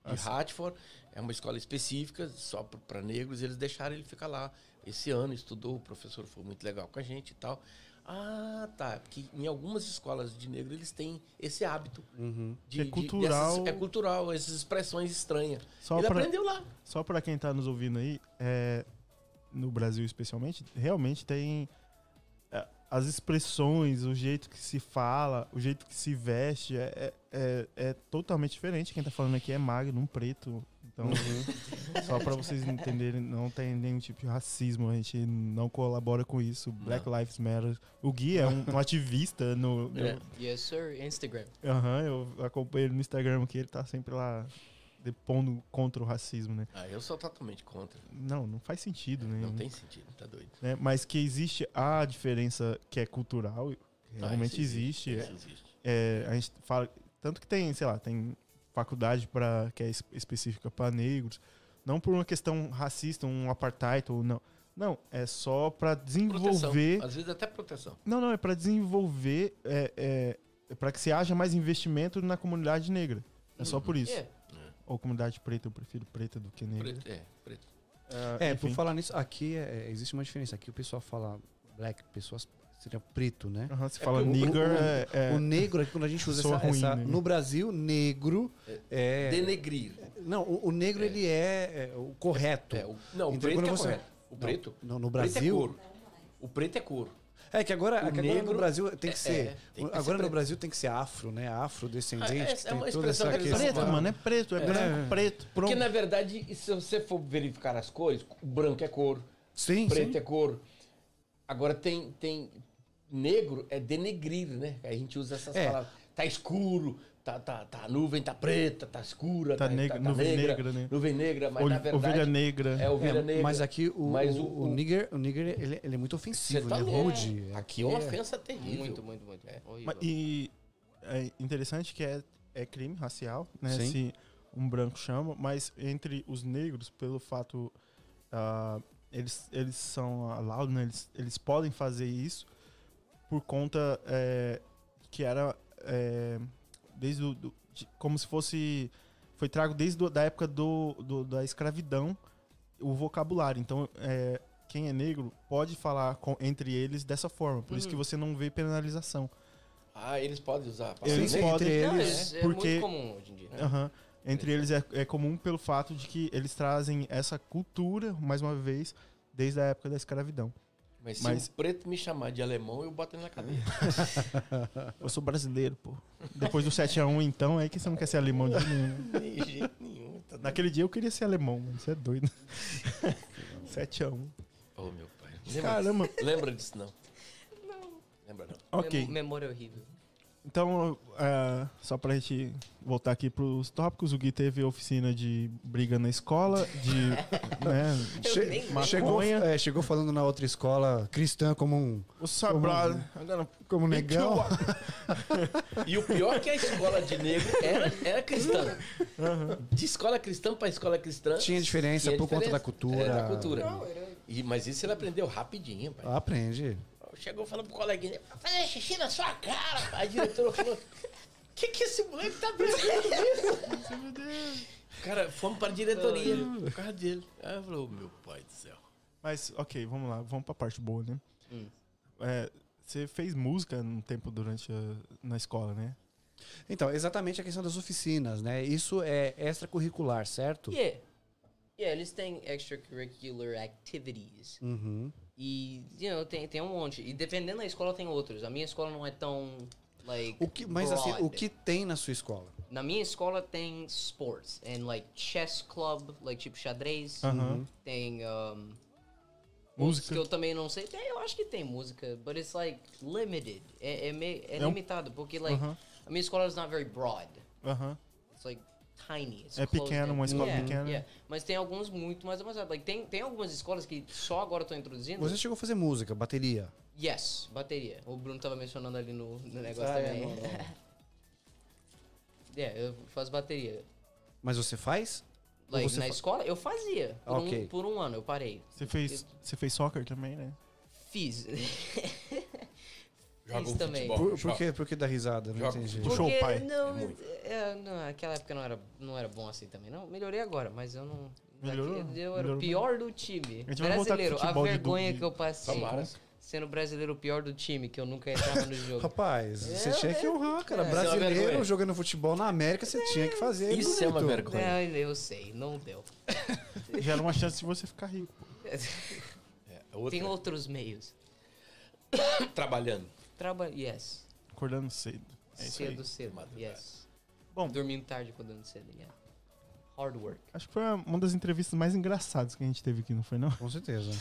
de Hartford, é uma escola específica, só para negros, e eles deixaram ele ficar lá. Esse ano estudou, o professor foi muito legal com a gente e tal. Ah, tá. Porque em algumas escolas de negro eles têm esse hábito. De, É de- cultural. dessas- é cultural, essas expressões estranhas. Só ele pra- aprendeu lá. Só pra quem tá nos ouvindo aí, é, no Brasil especialmente, realmente tem. é, as expressões, o jeito que se fala, o jeito que se veste é, é, é, é totalmente diferente. Quem tá falando aqui é magno, um preto. Então, Uhum. só pra vocês entenderem, não tem nenhum tipo de racismo, a gente não colabora com isso. Black Lives Matter. O Gui é um, um *laughs* ativista no. no- É. Yes, sir. Instagram. Aham, eu acompanho ele no Instagram que ele tá sempre lá depondo contra o racismo, né? Ah, eu sou totalmente contra. Não, não faz sentido, né? Não tem sentido, tá doido. né? Mas que existe a diferença que é cultural, realmente Ah, isso existe. Isso existe. É, a gente fala. Tanto que tem, sei lá, tem faculdade para que é es- específica para negros. Não por uma questão racista, um apartheid ou não. Não, é só para Proteção. desenvolver. Às vezes até proteção. Não, não, é para desenvolver. É, é, para que se haja mais investimento na comunidade negra. É só por isso. Yeah. Ou comunidade preta, eu prefiro preta do que negra. Preto, é, preto. Ah, É, enfim. por falar nisso, aqui é- é, existe uma diferença. Aqui o pessoal fala black, pessoas seria preto, né? Aham, se É fala porque o- nigger, o- é, é- O negro, aqui quando a gente usa essa, ruim, essa- né? No Brasil, negro é. Denegrir. Não, o, o negro É. ele é, é o correto. É, o, não, o Então, preto quando é você- correto. O preto, No, no preto é Brasil. cor. O preto é cor. É que agora, O é que agora no Brasil tem que é- ser. é, tem que ser agora no preto. Brasil tem que ser afro, né? Afrodescendente. É- é tem uma toda expressão essa que eles questão. preto, mano, é preto, é, É. branco, preto, Porque, pronto. na verdade, se você for verificar as cores, o branco é cor, Sim, preto sim. é cor. Agora tem, tem negro, é denegrir, né? A gente usa essas É. palavras. Tá escuro, tá, tá, tá a nuvem tá preta, tá escura, Tá tá, negra- tá, tá nuvem negra, negra, né? Nuvem negra, mas na verdade Ovelha negra. é ovelha É, negra. mas aqui o, Mas o, o- o nigger, o nigger ele, ele é muito ofensivo, tá ele é rude. Aqui é uma ofensa terrível. Muito, muito, muito. Horrível. Mas- E é interessante que é, é crime racial, né? Sim. Se um branco chama, mas entre os negros, pelo fato. ah, eles, eles são allowed, né? Eles, eles podem fazer isso por conta é, que era. é, desde o. do- de- como se fosse. Foi trago desde a da época do, do- da escravidão o vocabulário. Então, é, quem é negro pode falar com- entre eles dessa forma. Por isso que você não vê penalização. Ah, eles podem usar. Eles Sim, podem- entre Não, eles. isso é porque- muito comum hoje em dia. né? Aham. Entre eles é, é comum pelo fato de que eles trazem essa cultura, mais uma vez, desde a época da escravidão. Mas se Mas- o preto me chamar de alemão, eu boto ele na cadeia. *laughs* Eu sou brasileiro, pô. Depois do 7x1, então, é que você não quer ser alemão de nenhum. *laughs* De jeito nenhum. Tá. Naquele dia eu queria ser alemão, mano. Você é doido. *laughs* 7x1. Ô, meu pai. Lembra, Caramba. lembra disso, não? Não. Lembra, não. Ok. Mem- memória horrível. Então, é, só pra gente voltar aqui pros tópicos, o Gui teve oficina de briga na escola, de. *laughs* né, Che- chegou, é, chegou falando na outra escola cristã como um, O sabrado. como um negão. *laughs* E o pior é que a escola de negro era, era cristã. De escola cristã pra escola cristã. Tinha diferença tinha por conta diferença. da cultura. É, da cultura. Não, era- E, mas isso ele aprendeu rapidinho, pai. Aprende. Chegou falando pro coleguinha, "Vai fazer xixi na sua cara. A diretora falou, que que esse moleque tá aprendendo *laughs* isso? Cara, fomos pra diretoria por causa dele. Aí eu falei, "Ô, meu pai do céu. Mas, ok, vamos lá, vamos pra parte boa, né? Hum. É, você fez música um tempo durante a, na escola, né? Então, exatamente a questão das oficinas, né? Isso é extracurricular, certo? Yeah. Yeah, eles têm extracurricular activities. Uhum. E, you know, tem, tem um monte. E dependendo da escola, tem outros. A minha escola não é tão, like, O que, mas assim, broad. o que tem na sua escola? Na minha escola tem sports. And, like, chess club, like, tipo xadrez. Aham. Tem, um... Música. Que eu também não sei. Tem, eu acho que tem música, but it's, like, limited. É, é, meio- é É limitado, porque, like, Aham. a minha escola is not very broad. Aham. It's, like, tiny. It's É pequeno, uma escola Yeah, pequena. yeah. Mas tem alguns muito mais avançados. Like, tem, tem algumas escolas que só agora estão introduzindo. Você chegou a fazer música, bateria. Yes, bateria. O Bruno tava mencionando ali no, no negócio Ah, é, também. não, não. É, eu faço bateria. Mas você faz? Like, você na fa- escola, eu fazia. Por, Ok. um, por um ano, eu parei. Você fez, você fez soccer também, né? Fiz. *laughs* Joga um também. futebol. Por, por, que, por que dá risada? Não Joga entendi. Puxou o pai. Não, É muito. é, não, naquela época não era, não era bom assim também. Não, melhorei agora, mas eu não. Melhorou? Eu era Melhorou o pior do time. A Brasileiro, a vergonha que eu passei. Tomara. Sendo brasileiro o pior do time, que eu nunca entrava no jogo. *laughs* Rapaz, você É, tinha que é. honrar, cara. É. Isso é Brasileiro vergonha. jogando futebol na América, você tinha que fazer. Isso é uma vergonha. Não, eu sei, não deu. *laughs* Já era uma chance de você ficar rico. *laughs* É, outra- Tem outros meios. Trabalhando. Trabalho, yes. Acordando cedo. É isso cedo, aí. cedo, Madrugada. yes. Bom. Dormindo tarde, acordando cedo, yeah. Hard work. Acho que foi uma das entrevistas mais engraçadas que a gente teve aqui, não foi não? Com certeza.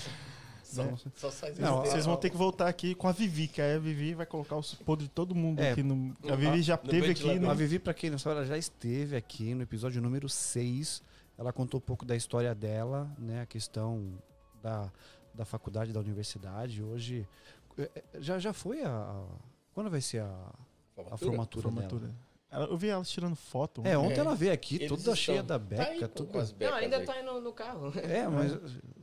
Só, *laughs* Né? só Não, Vocês vão ter que voltar aqui com a Vivi, que aí a Vivi vai colocar os podres de todo mundo É. aqui no. A Vivi já No teve aqui, né? A Vivi, pra quem não sabe, ela já esteve aqui no episódio número 6. Ela contou um pouco da história dela, né? A questão da, da faculdade, da universidade. Hoje. Eh, eh, Já, já foi a. a- Quando vai ser a, a formatura, Formatura. dela? Ela- eu vi ela tirando foto. É, ontem É. ela veio aqui Eles toda estão- cheia da Tá aí beca. com- tudo- com as Não, becas ainda aí. tá aí no, no carro. É, *laughs* mas.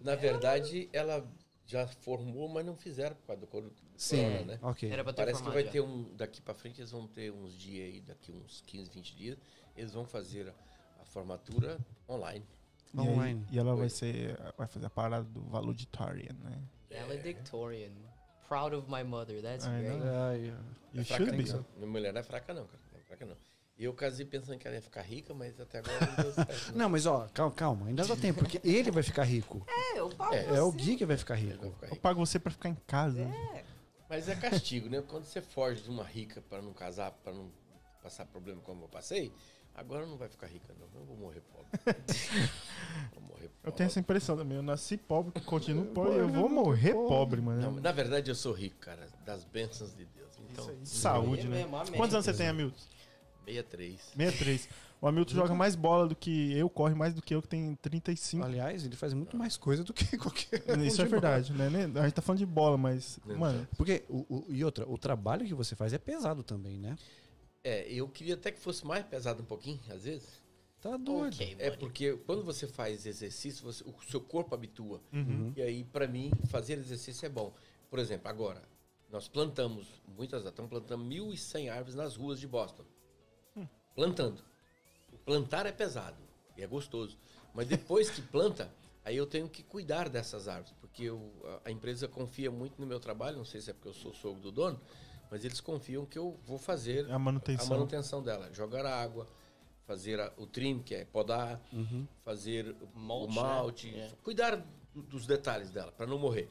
Na verdade, ela já formou, mas não fizeram por causa do coro- Sim, corona, né? ok. Era pra ter Parece que vai já. ter um. Daqui pra frente, eles vão ter uns dias aí, daqui uns 15, 20 dias, eles vão fazer a, a formatura online. E, aí- online. e ela vai ser. Vai fazer a parada do valedictorian, né? Valedictorian. Proud of my mother, that's I great. know. Ai, You é fraca should be. não. Minha mulher não é fraca, não, cara. Não é fraca, não. E eu casei pensando que ela ia ficar rica, mas até agora não deu certo. *laughs* Não, mas ó, calma, calma, ainda dá tempo, porque ele vai ficar rico. *laughs* É, eu pago É, É o Gui que vai ficar rico. vai ficar Eu rico. pago você pra ficar em casa. Mas é castigo, né? Quando você foge de uma rica para não casar, para não passar problema como eu passei, agora não vai ficar rica, não. Eu vou morrer pobre. *laughs* vou morrer pobre. Eu tenho essa impressão também. Eu nasci pobre, continuo *laughs* pobre, eu vou morrer pobre, Não, mano. mas na verdade eu sou rico, cara, das bênçãos de Deus. Então, Saúde, né? Quantos anos você tem, Hamilton? 63. 63. O Hamilton joga mais bola do que eu, corre mais do que eu, que tem 35. Aliás, ele faz muito mais coisa do que *laughs* qualquer Isso é verdade, né? A gente tá falando de bola, mas, Não, mano, Porque, o, o- e outra, o trabalho que você faz é pesado também, né? É, eu queria até que fosse mais pesado um pouquinho, às vezes. Tá doido. Ok, É porque quando você faz exercício, você- o seu corpo habitua. Uhum. E aí, pra mim, fazer exercício é bom. Por exemplo, agora, nós plantamos, muitas estamos plantando 1.100 árvores nas ruas de Boston. Plantando. O plantar é pesado e é gostoso. Mas depois que planta, aí eu tenho que cuidar dessas árvores, porque eu- a, a empresa confia muito no meu trabalho, não sei se é porque eu sou sogro do dono, mas eles confiam que eu vou fazer a manutenção. a manutenção dela, jogar água, fazer a- o trim, que é podar, fazer o Mulch, o malte, né? É. cuidar do- dos detalhes dela para não morrer.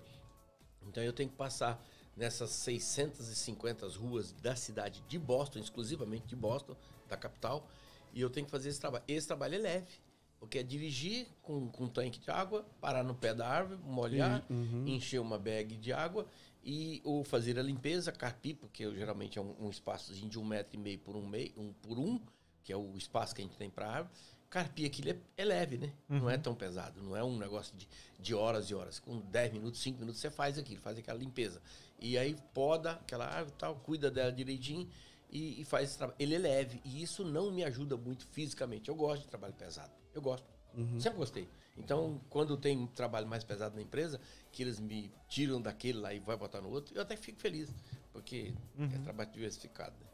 Então eu tenho que passar nessas 650 ruas da cidade de Boston, exclusivamente de Boston, da capital, e eu tenho que fazer esse trabalho. Esse trabalho é leve, porque é dirigir com, com um tanque de água, parar no pé da árvore, molhar, encher uma bag de água e ou fazer a limpeza, carpir, porque eu, geralmente é um, um espaçozinho de um metro e meio por um, meio, um por um, que é o espaço que a gente tem para árvore. Carpir aquilo é, é leve, né? Não é tão pesado, não é um negócio de, de horas e horas. Com 10 minutos, 5 minutos, você faz aquilo, faz aquela limpeza. E aí poda aquela árvore e tal, cuida dela direitinho e, e faz esse trabalho. Ele é leve e isso não me ajuda muito fisicamente. Eu gosto de trabalho pesado. Eu gosto. Sempre gostei. Então, quando tem um trabalho mais pesado na empresa, que eles me tiram daquele lá e vai botar no outro, eu até fico feliz. Porque é trabalho diversificado. Né?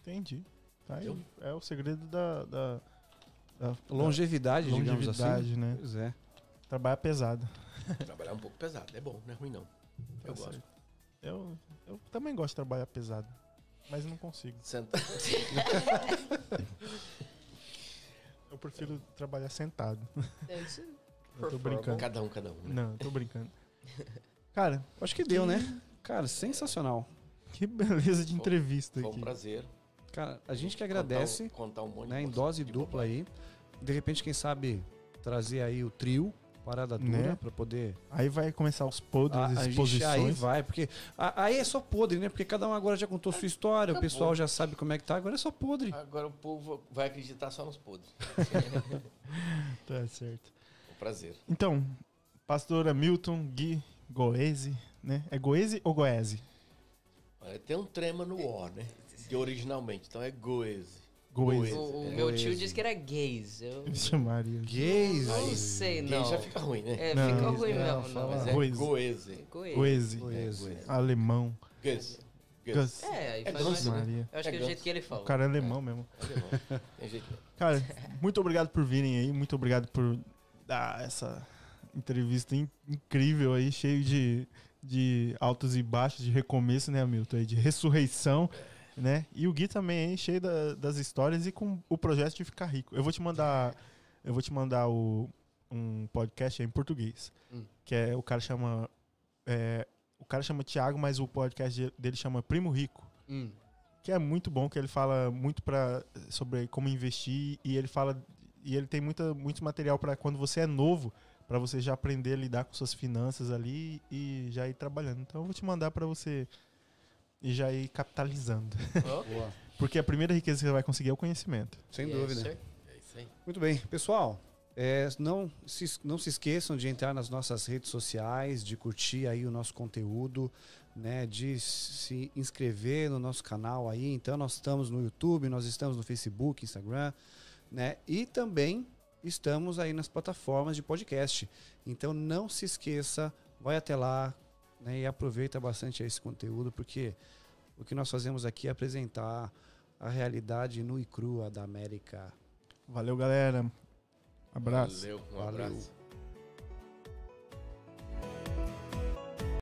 Entendi. Tá aí. É o segredo da, da, da- Longevidade, da digamos longevidade, assim. né? Pois é. Trabalhar pesado. Trabalhar um pouco pesado. É bom, não é ruim não. Eu Tá gosto. Eu, eu também gosto de trabalhar pesado, mas não consigo. Senta. *laughs* Eu prefiro trabalhar sentado. *laughs* It's Eu tô brincando. Cada um, cada um. Né? Não, eu tô brincando. Cara, Acho que deu, né? Cara, sensacional. que beleza de entrevista Foi um aqui. prazer. Cara, a gente que Contar um- agradece, Contar um monte né? de Em dose dupla aí. De repente, quem sabe trazer aí o trio, parada dura, Né? pra poder. Aí vai começar os podres, A, as a gente aí exposições. vai, porque. a- aí é só podre, né? Porque cada um agora já contou sua história, o Acabou. pessoal já sabe como é que tá, agora é só podre. Agora o povo vai acreditar só nos podres. *laughs* Tá certo. Um prazer. Então, pastora Milton Gui Goese, né? É Goese ou Goese? Tem um trema no O, né? De originalmente. Então é Goese. O, o É, meu tio disse que era gays. Eu *laughs* Vixe Maria. Gays. não sei, não. já fica ruim, né? É, Não, fica ruim não, mesmo. fala. Não, Mas é Goese. Goese. Goese. É. Alemão. Goese. Gus. É, aí É faz mais... né? Maria. Eu acho É que é o jeito que ele O fala. cara é alemão mesmo. Alemão. Tem jeito não. Cara, muito obrigado por virem aí. Muito obrigado por dar essa entrevista in- incrível aí, cheio de, de altos e baixos, de recomeço, né, Hamilton? Aí, de ressurreição, né? E o Gui também aí, cheio da- das histórias e com o projeto de ficar rico. Eu vou te mandar, eu vou te mandar o, um podcast em português, Hum. que é o cara chama é, o cara chama Thiago, mas o podcast de- dele chama Primo Rico. Hum. Que é muito bom, que ele fala muito pra, sobre como investir e ele fala. E ele tem muita, muito material para quando você é novo, para você já aprender a lidar com suas finanças ali e já ir trabalhando. Então eu vou te mandar para você e já ir capitalizando. Boa. *laughs* Porque a primeira riqueza que você vai conseguir é o conhecimento. Sem yes, dúvida. sir. É isso aí. Muito bem. Pessoal, é, não, se, não se esqueçam de entrar nas nossas redes sociais, de curtir aí o nosso conteúdo, né, de se inscrever no nosso canal aí. Então, nós estamos no YouTube, nós estamos no Facebook, Instagram, né, e também estamos aí nas plataformas de podcast. Então, não se esqueça, vai até lá né, e aproveita bastante esse conteúdo, porque o que nós fazemos aqui é apresentar a realidade nua e crua da América. Valeu, galera. Abraço. Valeu, um Valeu. abraço.